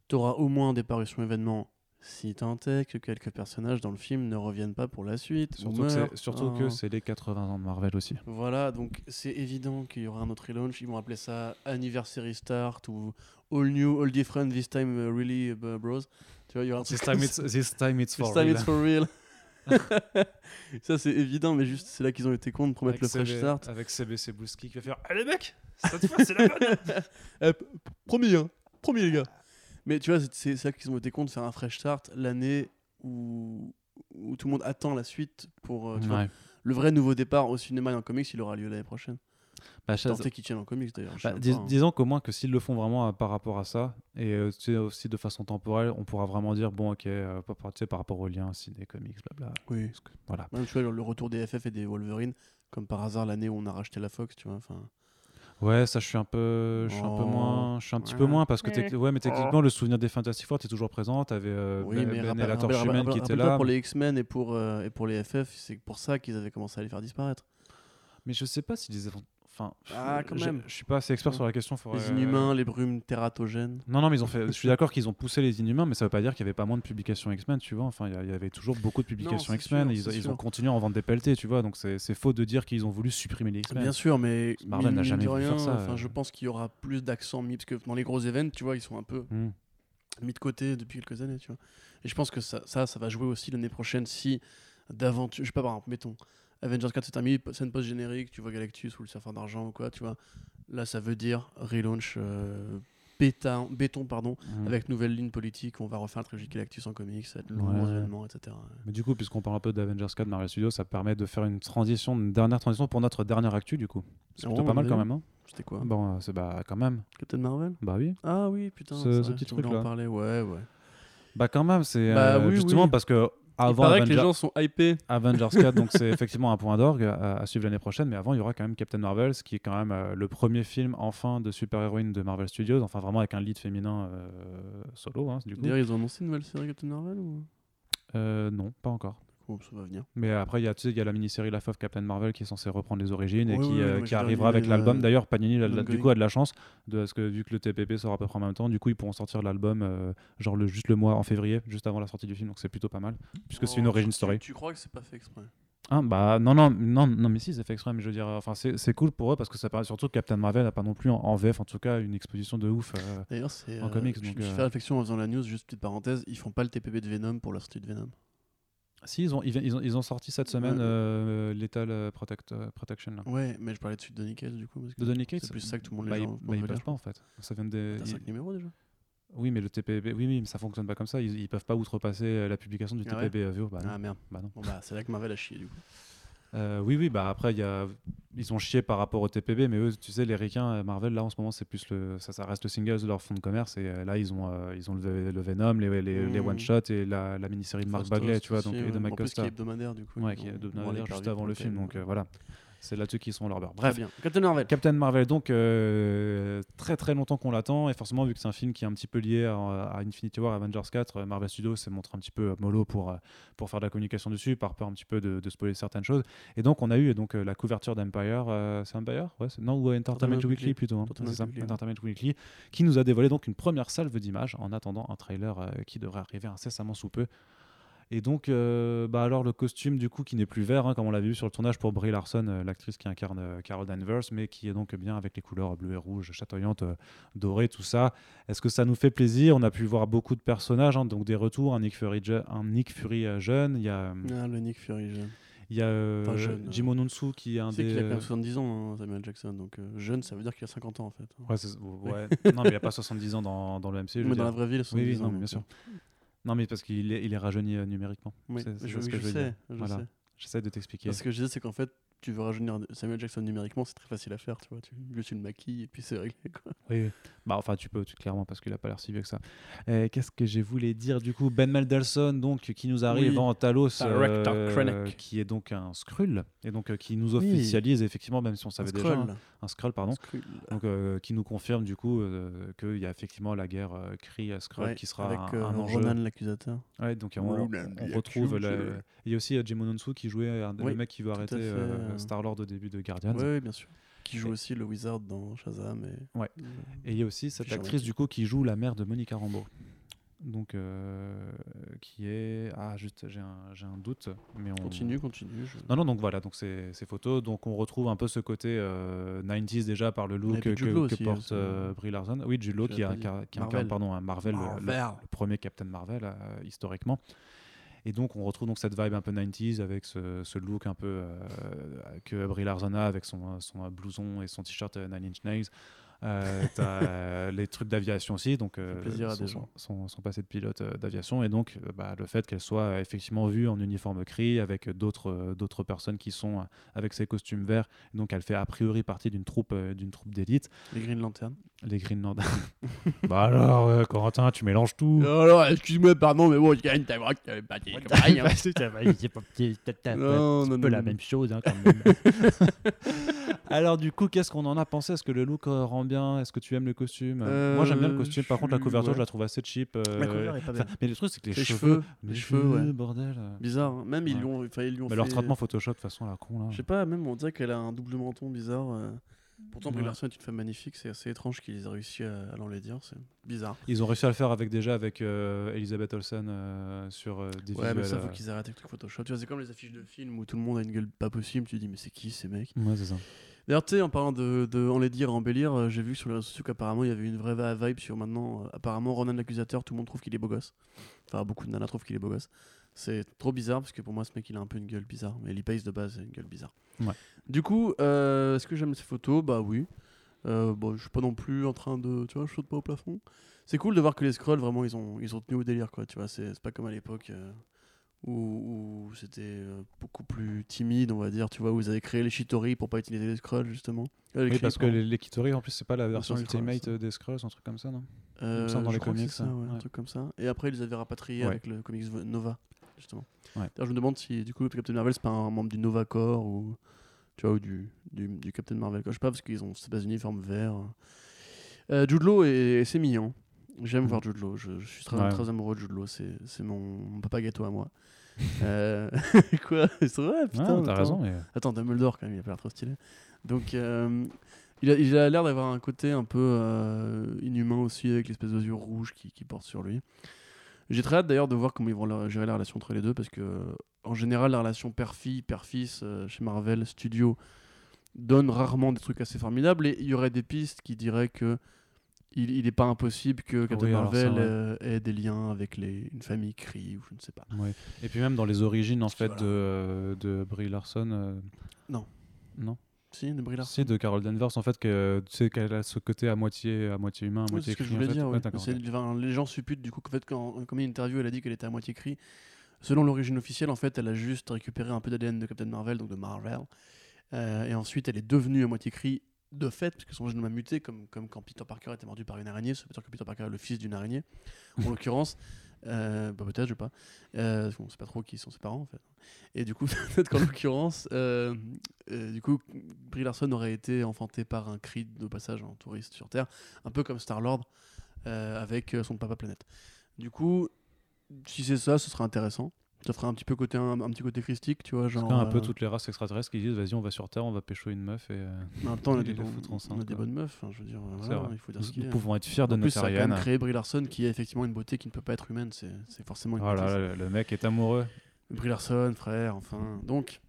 Tu auras au moins des parutions événements si tant est que quelques personnages dans le film ne reviennent pas pour la suite. ou Surtout, que meurent. c'est, surtout que c'est les 80 ans de Marvel aussi. Voilà, donc c'est évident qu'il y aura un autre relaunch. Ils vont appeler ça Anniversary Start ou All New, All Different, This Time Really uh, Bros. Tu vois, il y aura This time, it's, this time it's This for time real. it's for real. (laughs) ça c'est évident, mais juste c'est là qu'ils ont été cons de promettre Avec le fresh start. Avec CBC Bouski qui va faire (laughs) Allez mec, cette fois c'est la bonne. Eh, p- promis, hein. Promis, les gars. Mais tu vois, c'est- là qu'ils ont été cons de faire un fresh start l'année où, où tout le monde attend la suite pour. euh, vois, le vrai nouveau départ au cinéma et en comics, il aura lieu l'année prochaine. Bah, Tant qu'ils tiennent en comics d'ailleurs. Bah, dis- hein. disons qu'au moins que s'ils le font vraiment euh, par rapport à ça, et euh, aussi de façon temporelle, on pourra vraiment dire, bon ok, euh, par, par- tu sais, par rapport aux liens, ciné, comics, blabla. Oui. Que- Voilà. Même, tu vois, le retour des FF et des Wolverine, comme par hasard l'année où on a racheté la Fox, tu vois. Enfin, Ouais, ça je suis un peu, je suis un peu Oh. moins, je suis un petit peu moins parce que techni- ouais, mais techniquement le souvenir des Fantastic Four, t'es toujours présent, t'avais euh, oui, Ben- Ben et la Torche Humaine qui rappelle-toi là. pour les X-Men et pour, euh, et pour les FF, c'est pour ça qu'ils avaient commencé à les faire disparaître. Mais je sais pas si les enfin, Ah, quand je- même. Je suis pas assez expert Ouais. sur la question. faudrait- Les Inhumains, les brumes tératogènes. Non, non, mais ils ont fait. Je suis (laughs) d'accord qu'ils ont poussé les Inhumains, mais ça veut pas dire qu'il y avait pas moins de publications X-Men, tu vois. Enfin, il y avait toujours beaucoup de publications X-Men. ils, ils ont continué à en vendre des pelletés, tu vois. Donc c'est c'est faux de dire qu'ils ont voulu supprimer les X-Men. Bien sûr, mais Marvel n'a jamais voulu rien, faire ça, Enfin, euh. je pense qu'il y aura plus d'accent mis parce que dans les gros événements, tu vois, ils sont un peu Hmm. mis de côté depuis quelques années, tu vois. Et je pense que ça, ça, ça va jouer aussi l'année prochaine si d'aventure, je sais pas, par exemple, mettons, Avengers 4 c'est terminé, scène post-générique, tu vois Galactus ou le surfeur d'argent ou quoi, tu vois. Là, ça veut dire relaunch euh, béton, béton, pardon, Hmm. avec nouvelle ligne politique, on va refaire la trilogie Galactus en comics, ça va être le Ouais. événement, etc. Mais du coup, puisqu'on parle un peu d'Avengers 4 Marvel Studios, ça permet de faire une transition, une dernière transition pour notre dernière actu, du coup. C'est Oh, plutôt pas mal quand même, hein C'était quoi Bon, euh, c'est bah quand même. Captain Marvel Bah oui. Ah oui, putain, Ce- c'est ce vrai, petit voulais truc-là. en parler, ouais, ouais. Bah quand même, c'est Bah euh, oui, justement oui. parce que Il avant paraît que les gens sont hypés. Avengers 4, donc c'est (laughs) effectivement un point d'orgue à, à suivre l'année prochaine, mais avant il y aura quand même Captain Marvel, ce qui est quand même euh, le premier film enfin de super-héroïne de Marvel Studios, enfin vraiment avec un lead féminin euh, solo, hein. D'ailleurs, ils ont annoncé une nouvelle série Captain Marvel ou? Euh, non, pas encore. Coup, ça va venir. Mais après, il y a, tu sais, il y a la mini-série Life of Captain Marvel qui est censée reprendre les origines et qui, oui, euh, qui arrivera avec l'album. la- D'ailleurs, Panini, du coup, a de la chance de, parce que vu que le TPP sort à peu près en même temps, du coup, ils pourront sortir l'album euh, genre le, juste le mois en février, juste avant la sortie du film. Donc c'est plutôt pas mal, puisque c'est une Oh, origin tu- story. Tu crois que c'est pas fait exprès? Ah, bah non, non, non, non, mais si, c'est fait exprès. Mais je veux dire, euh, enfin, c'est c'est cool pour eux parce que ça paraît surtout que Captain Marvel n'a pas non plus en, en VF, en tout cas, une exposition de ouf. euh, D'ailleurs, c'est. En euh, comics, Je donc, me suis euh, fait réflexion en faisant la news, juste petite parenthèse, ils font pas le TPP de Venom pour la sortie de Venom. Si, ils ont, ils, ont, ils ont sorti cette semaine euh, Lethal euh, Protect, euh, Protection. Là. Ouais, mais je parlais de suite de Nickel du coup. Parce que De Donny Cates C'est plus ça que tout le monde bah, les gens bah, ils peuvent pas en fait. Ça vient des. T'as ils- 5 numéros déjà Oui, mais le TPB, oui, oui, mais ça fonctionne pas comme ça. Ils, ils peuvent pas outrepasser euh, la publication du Ah TPB View. Bah. Ah merde. Bah non. Bon bah, c'est là que Marvel a chié du coup. Euh, oui, oui, bah après, il y a... ils ont chié par rapport au TPB, mais eux, tu sais, les ricains, euh, Marvel, là en ce moment, c'est plus le. Ça, ça reste le single de leur fonds de commerce. Et euh, là, ils ont, euh, ils ont le, le Venom, les, les, les Mhm. one-shots et la, la mini-série de Mark Bagley, tu vois, aussi, donc, et de Mike plus, qui Costa. est hebdomadaire du coup. Ouais, qui est aller juste avant le film. Donc voilà, c'est là-dessus qu'ils sont leur beurre. Bref, bien. Captain Marvel. Captain Marvel, donc euh, très très longtemps qu'on l'attend, et forcément, vu que c'est un film qui est un petit peu lié à, à Infinity War, Avengers 4, euh, Marvel Studios s'est montré un petit peu euh, mollo pour, pour faire de la communication dessus, par peur un petit peu de, de spoiler certaines choses. Et donc, on a eu donc, la couverture d'Empire, euh, c'est Empire? Ouais, Non, ou Entertainment Weekly, Weekly. plutôt, hein. Entertainment c'est ça, Weekly, ouais. Entertainment Weekly, qui nous a dévoilé donc une première salve d'images en attendant un trailer euh, qui devrait arriver incessamment sous peu. Et donc, euh, bah alors le costume du coup qui n'est plus vert, hein, comme on l'avait vu sur le tournage pour Brie Larson, euh, l'actrice qui incarne euh, Carol Danvers, mais qui est donc bien avec les couleurs bleu et rouge, chatoyantes, euh, dorées, tout ça. Est-ce que ça nous fait plaisir? On a pu voir beaucoup de personnages, hein, donc des retours, un Nick Fury, je- un Nick Fury jeune, il y a, Ah, le Nick Fury jeune. il y a euh, Enfin, jeune, Jim Ononsu qui est un des. qu'il a quand même euh, 70 ans, hein, Samuel Jackson. Donc euh, jeune, ça veut dire qu'il a 50 ans en fait. Ouais, (laughs) non, mais il n'y a pas 70 ans dans, dans le MCU. mais dans dire. la vraie vie, il a 70 Oui, oui, ans. non, mais bien sûr. Non, mais parce qu'il est, il est rajeuni euh, numériquement. Oui, C'est- c'est je, ce que je je veux sais, dire. je Voilà. sais. J'essaie de t'expliquer. Parce que je disais, c'est qu'en fait, tu veux rajeunir Samuel Jackson numériquement, c'est très facile à faire, tu vois. Tu, juste tu le maquilles et puis c'est réglé, quoi. Oui, oui. Bah, enfin, tu peux, tu- clairement, parce qu'il a pas l'air si vieux que ça. Euh, Qu'est-ce que j'ai voulu dire du coup? Ben Mendelsohn, donc, qui nous arrive Oui. en Talos, euh, qui est donc un Skrull, et donc euh, qui nous Oui. officialise, effectivement, même si on savait déjà, Skrull. hein, un Skrull, pardon. Skrull. Donc, qui nous confirme du coup qu'il y a effectivement la guerre euh, Kree-Skrull Ouais, qui sera avec un, un enjeu. L'accusateur. Ouais, donc on, on retrouve. Il y a aussi Jim Ononsu qui jouait un- le mec qui veut à arrêter euh, euh. Star-Lord au début de Guardians. Oui, bien sûr. Qui joue Et- aussi le Wizard dans Shazam. Et... Ouais. Et il y a aussi cette Fisher actrice du coup qui joue la mère de Monica Rambeau. Donc euh, qui est ah juste j'ai un, doute mais on Continue, continue. je- Non non donc voilà donc c'est ces photos donc on retrouve un peu ce côté euh, 90s déjà par le look que, porte c'est- euh, Brie Larson. Oui Je qui, a, a- incarne pardon un Marvel, le- le- Marvel. le premier Captain Marvel euh, historiquement. Et donc on retrouve donc cette vibe un peu 90s avec ce, look un peu euh, que Brie Larson a avec son, son blouson et son t-shirt euh, Nine Inch Nails. Euh, t'as euh, les trucs d'aviation aussi, donc euh, son, son- son passé de pilote euh, d'aviation et donc euh, bah, le fait qu'elle soit effectivement vue en uniforme gris avec d'autres euh, d'autres personnes qui sont avec ses costumes verts. Donc elle fait a priori partie d'une troupe euh, d'une troupe d'élite, Les Green Lantern. les Green Lantern. (laughs) bah alors euh, Corentin, tu mélanges tout. alors, excuse-moi, pardon, mais bon, je gagne ta voix, tu pas dit. (laughs) C'est peut-être un Non, non, peu non, la non. même chose hein, quand (laughs) même. Alors du coup, qu'est-ce qu'on en a pensé? Est-ce que le look rend bien Est-ce que tu aimes le costume? Euh, Moi j'aime bien le costume. Par contre, la couverture, ouais. je la trouve assez cheap. euh, La couverture est pas enfin, belle. Mais le truc, c'est que les, Les cheveux, cheveux, les cheveux, ouais. bordel. Bizarre. hein. Même ils lui ont, ils lui ont Mais fait... leur traitement Photoshop, de toute façon, la con là. Je sais pas, même on dirait qu'elle a un double menton bizarre. euh. Pourtant, Brie Ouais. Larson est une femme magnifique, c'est assez étrange qu'ils aient réussi à, à l'enlaidir, c'est bizarre. Ils ont réussi à le faire avec déjà avec euh, Elisabeth Olsen euh, sur euh, des Ouais, mais ça, faut qu'ils arrêtent avec le Photoshop. Tu vois, c'est comme les affiches de films où tout le monde a une gueule pas possible, tu te dis, mais c'est qui ces mecs? Ouais, c'est ça. D'ailleurs, tu sais, en parlant de, de enlaidir et embellir, euh, j'ai vu sur les réseaux sociaux qu'apparemment il y avait une vraie vibe sur maintenant. euh, apparemment, Ronan l'accusateur, tout le monde trouve qu'il est beau gosse. Enfin, beaucoup de nanas trouvent qu'il est beau gosse. C'est trop bizarre parce que pour moi, ce mec il a un peu une gueule bizarre. Mais Lee Pace de base, a une gueule bizarre. Ouais. Du coup, euh, est-ce que j'aime ces photos? Bah oui. Euh, bon, je suis pas non plus en train de. Tu vois, je saute pas au plafond. C'est cool de voir que les scrolls, vraiment, ils ont, ils ont tenu au délire, quoi. Tu vois, c'est c'est pas comme à l'époque. euh, où, où c'était euh, beaucoup plus timide, on va dire, tu vois, où ils avaient créé les Shitori pour pas utiliser les scrolls, justement. Euh, les Oui, parce que les, les Kitori, en plus, c'est pas la version Ultimate ça. des Skrulls, un truc comme ça, non? Euh, semble dans les comics, ça, ça. ouais, un truc comme ça. Et après, ils les avaient rapatriés Ouais. avec le comics Nova, justement. D'ailleurs, je me demande si, du coup, Captain Marvel, c'est pas un membre du Nova Corps ou, tu vois, ou du, du, du Captain Marvel. Je sais pas, parce qu'ils ont ces uniformes verts. Euh, Jude Law, est- c'est mignon. J'aime Mhm. voir Jude Law. Je, je suis très, Ouais. très amoureux de Jude Law. C'est c'est mon, mon papa gâteau à moi. (laughs) Euh, (laughs) Quoi C'est vrai, putain. Ouais, t'as attends. raison. Mais... Attends, Dumbledore, quand même, il a pas l'air trop stylé. Donc, euh, il a il a l'air d'avoir un côté un peu euh, inhumain aussi, avec l'espèce de yeux rouges qui, qui porte sur lui. J'ai très hâte d'ailleurs de voir comment ils vont gérer la relation entre les deux, parce que, en général, la relation père-fille, père-fils chez Marvel Studios donne rarement des trucs assez formidables, et il y aurait des pistes qui diraient que il n'est pas impossible que Captain Oui, alors ça, Marvel ouais. euh, ait des liens avec les, une famille Kree, ou je ne sais pas. Ouais. Et puis même dans les origines en fait Voilà. de, euh, de Brie Larson. euh, Non. Non. Si, de Brie Larson. Si de Carol Danvers en fait que tu sais qu'elle a ce côté à moitié à moitié humain, à Oui, c'est moitié ce que je Kree, en voulais fait. dire. Ouais, enfin, les gens supputent du coup qu'en fait, quand, comme une interview, elle a dit qu'elle était à moitié cri. Selon l'origine officielle, en fait, elle a juste récupéré un peu d'ADN de Captain Marvel, donc de Marvel. Euh, et ensuite, elle est devenue à moitié cri de fait, parce que son génome a muté, comme, comme quand Peter Parker était mordu par une araignée. Ça veut dire que Peter Parker est le fils d'une araignée, en (laughs) l'occurrence. Euh, bah, peut-être, je sais pas. Euh, on sait pas trop qui sont ses parents, en fait. Et du coup, (laughs) peut-être qu'en l'occurrence, euh, euh, du coup, Brie Larson aurait été enfantée par un cri de passage en touriste sur Terre, un peu comme Star-Lord avec son papa planète. Du coup, si c'est ça, ce serait intéressant. Ça ferait un petit peu côté un, un petit côté christique, tu vois, genre. quand un peu euh, toutes les races extraterrestres qui disent vas-y on va sur Terre, on va pécho une meuf et euh, En même temps, on a des, les bons- foutre on enceinte, a des quoi. bonnes meufs. hein, je veux dire, euh, voilà, il faut dire ce qu'il nous pouvons être fiers de notre ça a quand même Ariane. créé Brie Larson, qui est effectivement une beauté qui ne peut pas être humaine. C'est forcément une Oh beauté, là ça. là, le mec est amoureux. Brie Larson, frère, enfin. Donc,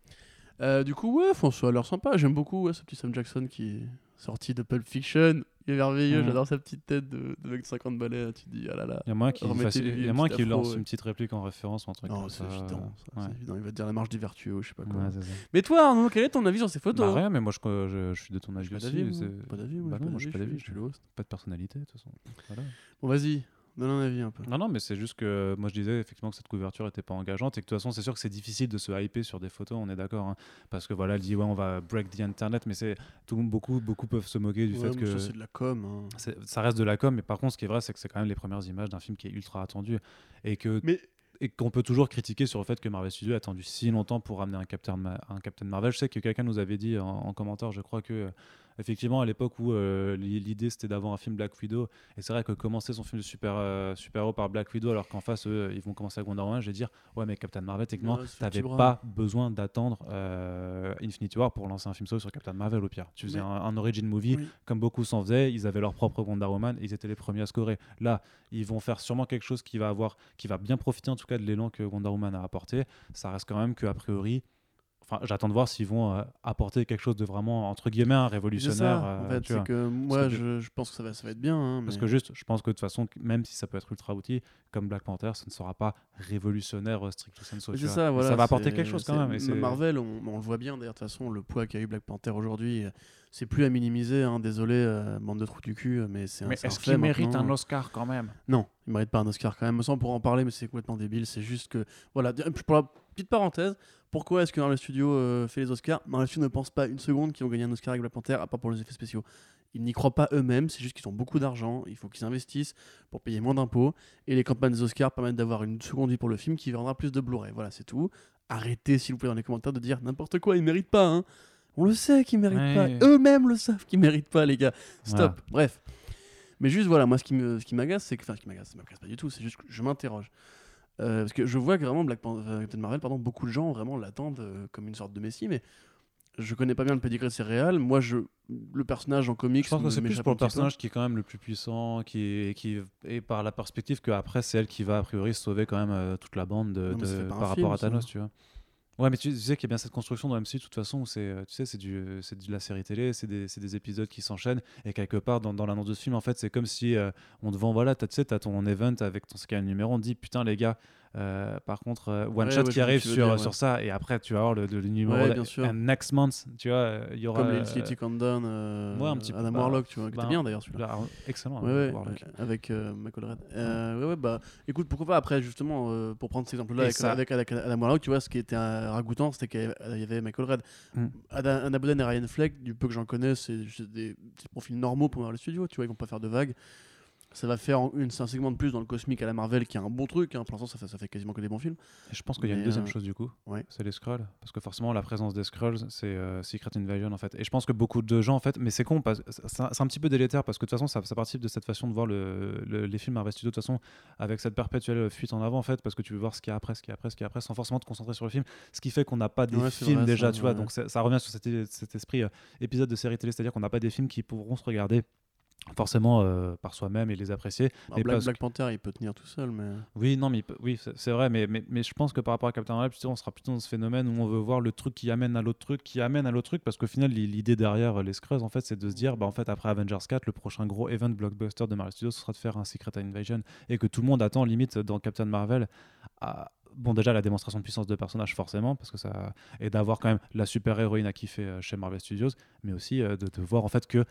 euh, du coup, ouais, François a l'air sympa. J'aime beaucoup ouais, ce petit Sam Jackson qui est sorti de Pulp Fiction. Il est merveilleux. Mhm. J'adore sa petite tête de, de mec de 50 balais. Tu te dis, ah là là. Il y a moins qui, fasse- y a moins lance une petite réplique en référence ou un truc Non, comme c'est ça. évident. ouais. c'est évident. Il va te dire la marche du vertueux, je sais pas quoi. Ouais. Mais toi, Arnaud, quel est ton avis sur ces photos Bah rien, mais moi je, je, je suis de ton avis aussi. moi. Pas d'avis, moi, Bah non, moi, je suis pas d'avis, je suis le host. Pas de personnalité de toute façon. Voilà. Bon, vas-y, donne un avis un peu. Non, non, mais c'est juste que moi je disais effectivement que cette couverture était pas engageante et que de toute façon c'est sûr que c'est difficile de se hyper sur des photos, on est d'accord. hein. parce que voilà, elle dit ouais, on va break the internet, mais c'est tout beaucoup, beaucoup peuvent se moquer du Ouais, fait que ça, c'est de la com. hein. ça reste de la com, mais par contre, ce qui est vrai, c'est que c'est quand même les premières images d'un film qui est ultra attendu et que Mais- et qu'on peut toujours critiquer sur le fait que Marvel Studios a attendu si longtemps pour ramener un Captain, Ma- un Captain Marvel. Je sais que quelqu'un nous avait dit en, en commentaire, je crois que euh, effectivement à l'époque où euh, l'i- l'idée c'était d'avoir un film Black Widow, et c'est vrai que commencer son film de super euh, super héros par Black Widow alors qu'en face eux ils vont commencer avec Wonder Woman, je vais dire ouais mais Captain Marvel techniquement t'avais pas besoin d'attendre euh, Infinity War pour lancer un film solo sur Captain Marvel au pire. Tu faisais un, un origin movie Oui. comme beaucoup s'en faisaient, ils avaient leur propre Wonder Woman, et ils étaient les premiers à scorer. Là, ils vont faire sûrement quelque chose qui va avoir, qui va bien profiter en tout cas de l'élan que Wonder Woman a apporté. Ça reste quand même que a priori, enfin, j'attends de voir s'ils vont euh, apporter quelque chose de vraiment entre guillemets un C'est révolutionnaire. ça, en euh, fait, c'est que moi, que- je, je pense que ça va, ça va être bien. hein, Parce que juste, je pense que de toute façon, même si ça peut être ultra outil, comme Black Panther, ça ne sera pas révolutionnaire euh, stricto sensu. C'est ça, voilà. ça va apporter quelque chose quand même. et Marvel, on, on le voit bien d'ailleurs, de toute façon, le poids qu'a eu Black Panther aujourd'hui, euh, c'est plus à minimiser. hein, désolé, euh, bande de trous du cul, euh, mais c'est un Mais est-ce qu'il mérite un Oscar quand même? Non, il mérite pas un Oscar quand même. Ça, on pourra en parler, mais c'est complètement débile. C'est juste que. Voilà, pour la petite parenthèse, pourquoi est-ce que Marvel Studios euh, fait les Oscars? Marvel Studios ne pense pas une seconde qu'ils vont gagner un Oscar avec Black Panther, à part pour les effets spéciaux. Ils n'y croient pas eux-mêmes, c'est juste qu'ils ont beaucoup d'argent, il faut qu'ils investissent pour payer moins d'impôts, et les campagnes des Oscars permettent d'avoir une seconde vie pour le film qui vendra plus de Blu-ray. Voilà, c'est tout. Arrêtez, s'il vous plaît, dans les commentaires de dire n'importe quoi, ils méritent pas. Hein. On le sait qu'ils méritent Ouais. pas. Eux-mêmes le savent qu'ils méritent pas, les gars. Stop. Bref. Mais juste, voilà, moi, ce qui me- ce m'agace, c'est que. Enfin, ce qui m'agace, ça m'agace pas du tout, c'est juste que je m'interroge. Euh, parce que je vois que vraiment Black Pan- euh, Captain Marvel, pardon, beaucoup de gens vraiment l'attendent euh, comme une sorte de Messie, mais je connais pas bien le pedigree céréal. Moi, je, le personnage en comics. Je pense que c'est plus pour le peu. personnage qui est quand même le plus puissant, qui est, qui est par la perspective qu'après c'est elle qui va a priori sauver quand même euh, toute la bande de, Non, de- par film, rapport à ça. Thanos, tu vois. Ouais, mais tu, tu sais qu'il y a bien cette construction dans MCU de toute façon c'est, euh, tu sais, c'est du, c'est de la série télé, c'est des, des épisodes qui s'enchaînent et quelque part dans, l'annonce de ce film, en fait, c'est comme si euh, on te vend, voilà, tu sais, t'as ton event avec ton scan numéro, on dit putain les gars. Euh, par contre, euh, one Ouais, shot ouais, qui arrive sur, dire, sur ça, et après tu vas avoir le, le, le numéro un next month, tu vois, euh, il y aura. Comme les Infinity Countdown, un petit Adam bah, Warlock, tu vois, qui bah, était bien d'ailleurs celui-là. là, excellent. Warlock. avec Michael Red. Ouais, ouais, bah, écoute, pourquoi pas après, justement, pour prendre cet exemple-là avec, ça- avec, avec Adam Warlock, tu vois, ce qui était ragoûtant, c'était qu'il y avait- Michael Red. Mm. Adam, Anna Boden et Ryan Fleck, du peu que j'en connais, c'est des, des profils normaux pour voir le studio, tu vois, ils vont pas faire de vagues. Ça va faire une, un segment de plus dans le cosmique à la Marvel qui est un bon truc. hein. Pour l'instant, ça, fait- ça fait quasiment que des bons films. Et je pense qu'il y a une deuxième euh, chose du coup, ouais. c'est les Skrulls. Parce que forcément, la présence des Skrulls, c'est euh, Secret Invasion en fait. Et je pense que beaucoup de gens en fait, mais c'est con, c'est un, petit peu délétère parce que de toute façon, ça, ça participe de cette façon de voir le- le- les films Marvel Studios de toute façon avec cette perpétuelle fuite en avant en fait, parce que tu veux voir ce qu'il y a après, ce qu'il y a après, ce qu'il y a après, sans forcément te concentrer sur le film. Ce qui fait qu'on n'a pas des Ouais, films vrai, déjà, ça, tu vois. Donc ça revient sur cet, cet esprit euh, épisode de série télé, c'est-à-dire qu'on n'a pas des films qui pourront se regarder forcément euh, par soi-même et les apprécier. Mais Black, Panther, il peut tenir tout seul, mais. Oui, non, mais peut- oui, c'est vrai, mais, mais, mais je pense que par rapport à Captain Marvel, on sera plutôt dans ce phénomène où on veut voir le truc qui amène à l'autre truc, qui amène à l'autre truc, parce qu'au final, l'i- l'idée derrière les Skrulls, en fait, c'est de se dire, bah, en fait, après Avengers 4, le prochain gros event blockbuster de Marvel Studios, ce sera de faire un Secret Invasion, et que tout le monde attend, limite, dans Captain Marvel, à- Bon, déjà la démonstration de puissance de personnage, forcément, parce que ça. Et d'avoir quand même la super héroïne à kiffer euh, chez Marvel Studios, mais aussi euh, de, de voir en fait que,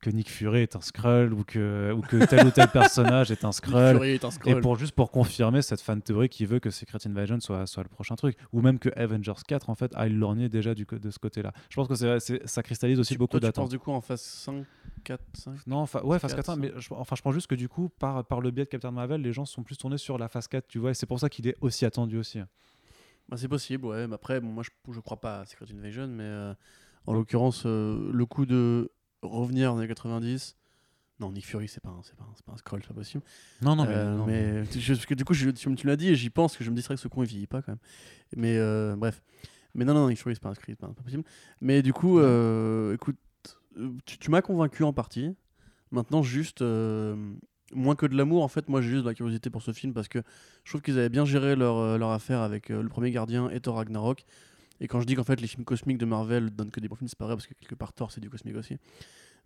que Nick Fury est un Skrull ou que, ou que tel ou tel (laughs) personnage est un Nick Skrull. Fury est un Et pour juste pour confirmer cette fan théorie qui veut que Secret Invasion soit, soit le prochain truc, ou même que Avengers 4 en fait aille lorgner déjà du, de ce côté-là. Je pense que c'est, ça cristallise aussi Tu- beaucoup toi, tu penses d'attentes. du coup en phase 5, 4, 5 Non, fa- ouais, phase 4, 4, mais je, enfin, je pense juste que du coup, par, par le biais de Captain Marvel, les gens sont plus tournés sur la phase 4, tu vois, et c'est pour ça qu'il est aussi attendu aussi. Bah, c'est possible, ouais. Mais après, bon, moi, je, je crois pas à Secret Invasion, mais euh, en l'occurrence, euh, le coup de revenir dans les 90. Non, Nick Fury, c'est pas, un- c'est pas, un- c'est pas un scroll, c'est pas possible. Non, non, mais. Euh, non, mais je- parce que du coup, je, tu, me l'as dit et j'y pense que je me dis que ce con il vieillit pas quand même. Mais euh, bref. Mais non, non, Nick Fury, c'est pas inscrit, c'est pas, pas possible. Mais du coup, euh, écoute, tu, tu m'as convaincu en partie. Maintenant, juste. moins que de l'amour, en fait, moi j'ai juste de la curiosité pour ce film parce que je trouve qu'ils avaient bien géré leur, leur affaire avec le premier gardien et Thor Ragnarok. Et quand je dis qu'en fait les films cosmiques de Marvel donnent que des bons films, c'est pas vrai parce que quelque part Thor c'est du cosmique aussi.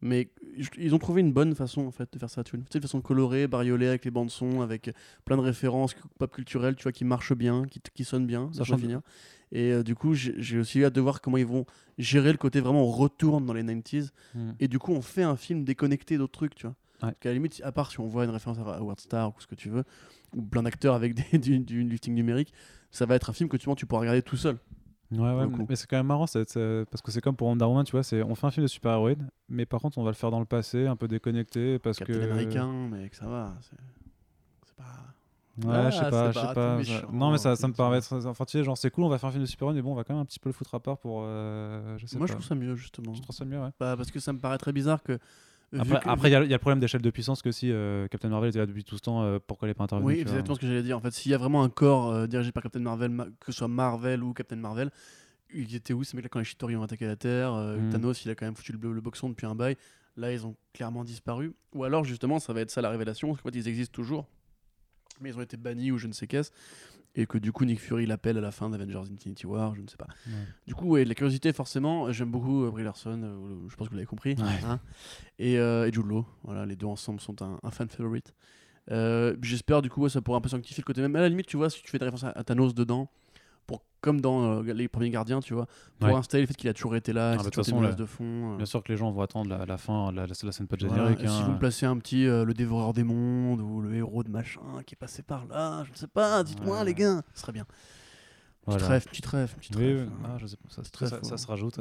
Mais ils ont trouvé une bonne façon en fait de faire ça, tu vois, une petite façon colorée, bariolée avec les bandes son, avec plein de références pop culturelles, tu vois, qui marchent bien, qui, qui sonnent bien, ça finir. Et euh, du coup, j'ai aussi hâte de voir comment ils vont gérer le côté vraiment on retourne dans les 90s Hmm. et du coup on fait un film déconnecté d'autres trucs, tu vois. Ouais. Parce qu'à la limite, à part si on voit une référence à Howard Stark ou ce que tu veux, ou plein d'acteurs avec des, (laughs) du, du lifting numérique, ça va être un film que tu, tu pourras regarder tout seul. Ouais, ouais, mais- c'est quand même marrant c'est- parce que c'est comme pour Wonder Woman, tu vois, c'est on fait un film de super-héroïne, mais par contre on va le faire dans le passé, un peu déconnecté, parce Captain que. américain, mais que ça va. C'est pas. Ouais, Ah, je sais c'est pas, je pas sais tout pas. méchant, ça- Non, mais ça, ça me paraît être. Enfin, tu sais, genre, c'est cool, on va faire un film de super-héros, mais bon, on va quand même un petit peu le foutre à part pour. euh, je sais Moi, pas. je trouve ça mieux, justement. Je trouve ça mieux, ouais. Bah, parce que ça me paraît très bizarre que. Après, que- après, il y, a il y a le problème d'échelle de puissance que si euh, Captain Marvel était là depuis tout ce temps, euh, pourquoi elle n'est pas intervenue Oui, c'est exactement ce que j'allais dire. En fait, s'il y a vraiment un corps euh, dirigé par Captain Marvel, ma- que ce soit Marvel ou Captain Marvel, ils étaient où ces mecs-là quand les Chitauri ont attaqué la Terre euh, Mm. Thanos, il a quand même foutu le, le boxon depuis un bail. Là, ils ont clairement disparu. Ou alors, justement, ça va être ça la révélation, parce qu'en fait, ils existent toujours, mais ils ont été bannis ou je ne sais qu'est-ce. Et que du coup, Nick Fury l'appelle à la fin d'Avengers Infinity War, je ne sais pas. Ouais. Du coup, ouais, de la curiosité, forcément. J'aime beaucoup euh, Brie Larson, euh, je pense que vous l'avez compris. Ouais. hein. et, euh, et Jude Law. Voilà, les deux ensemble sont un, un fan favorite. Euh, J'espère, du coup, ouais, ça pourra un peu sanctifier le côté même. À la limite, tu vois, si tu fais des références à, à Thanos dedans, pour, comme dans euh, les premiers gardiens, tu vois, pour Ouais. installer le fait qu'il a toujours été là, Ah, bah, toujours façon, de fond. euh, Bien sûr que les gens vont attendre la, la fin, la, la, la scène pas voilà. générique. Si hein. vous me placez un petit euh, le dévoreur des mondes ou le héros de machin qui est passé par là, je ne sais pas, dites-moi Ouais. les gars, ce serait bien. Petite Voilà. rêve, petite rêve, petite Oui, rêve. oui. Ah, je sais pas, ça, Très ça, ça se rajoute.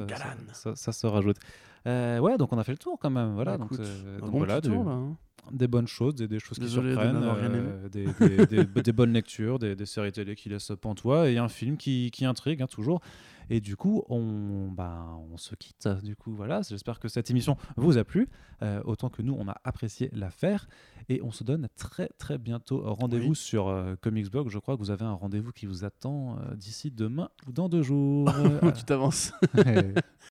ça, ça- se rajoute. Ouais, donc on a fait le tour quand même. Voilà, Bah, donc, écoute, un donc bon voilà, du- tour, là, hein. Des bonnes choses, des, des choses Désolé qui surprennent, euh, des, des- (laughs) des- des bonnes lectures, des, séries télé qui laissent pantois et un film qui, qui intrigue hein, toujours. Et du coup, on, bah, on se quitte. Du coup, voilà. J'espère que cette émission vous a plu, euh, autant que nous, on a apprécié l'affaire. Et on se donne très très bientôt rendez-vous Oui. sur euh, Comics Blog. Je crois que vous avez un rendez-vous qui vous attend euh, d'ici demain ou dans deux jours. (laughs) tu t'avances. (laughs)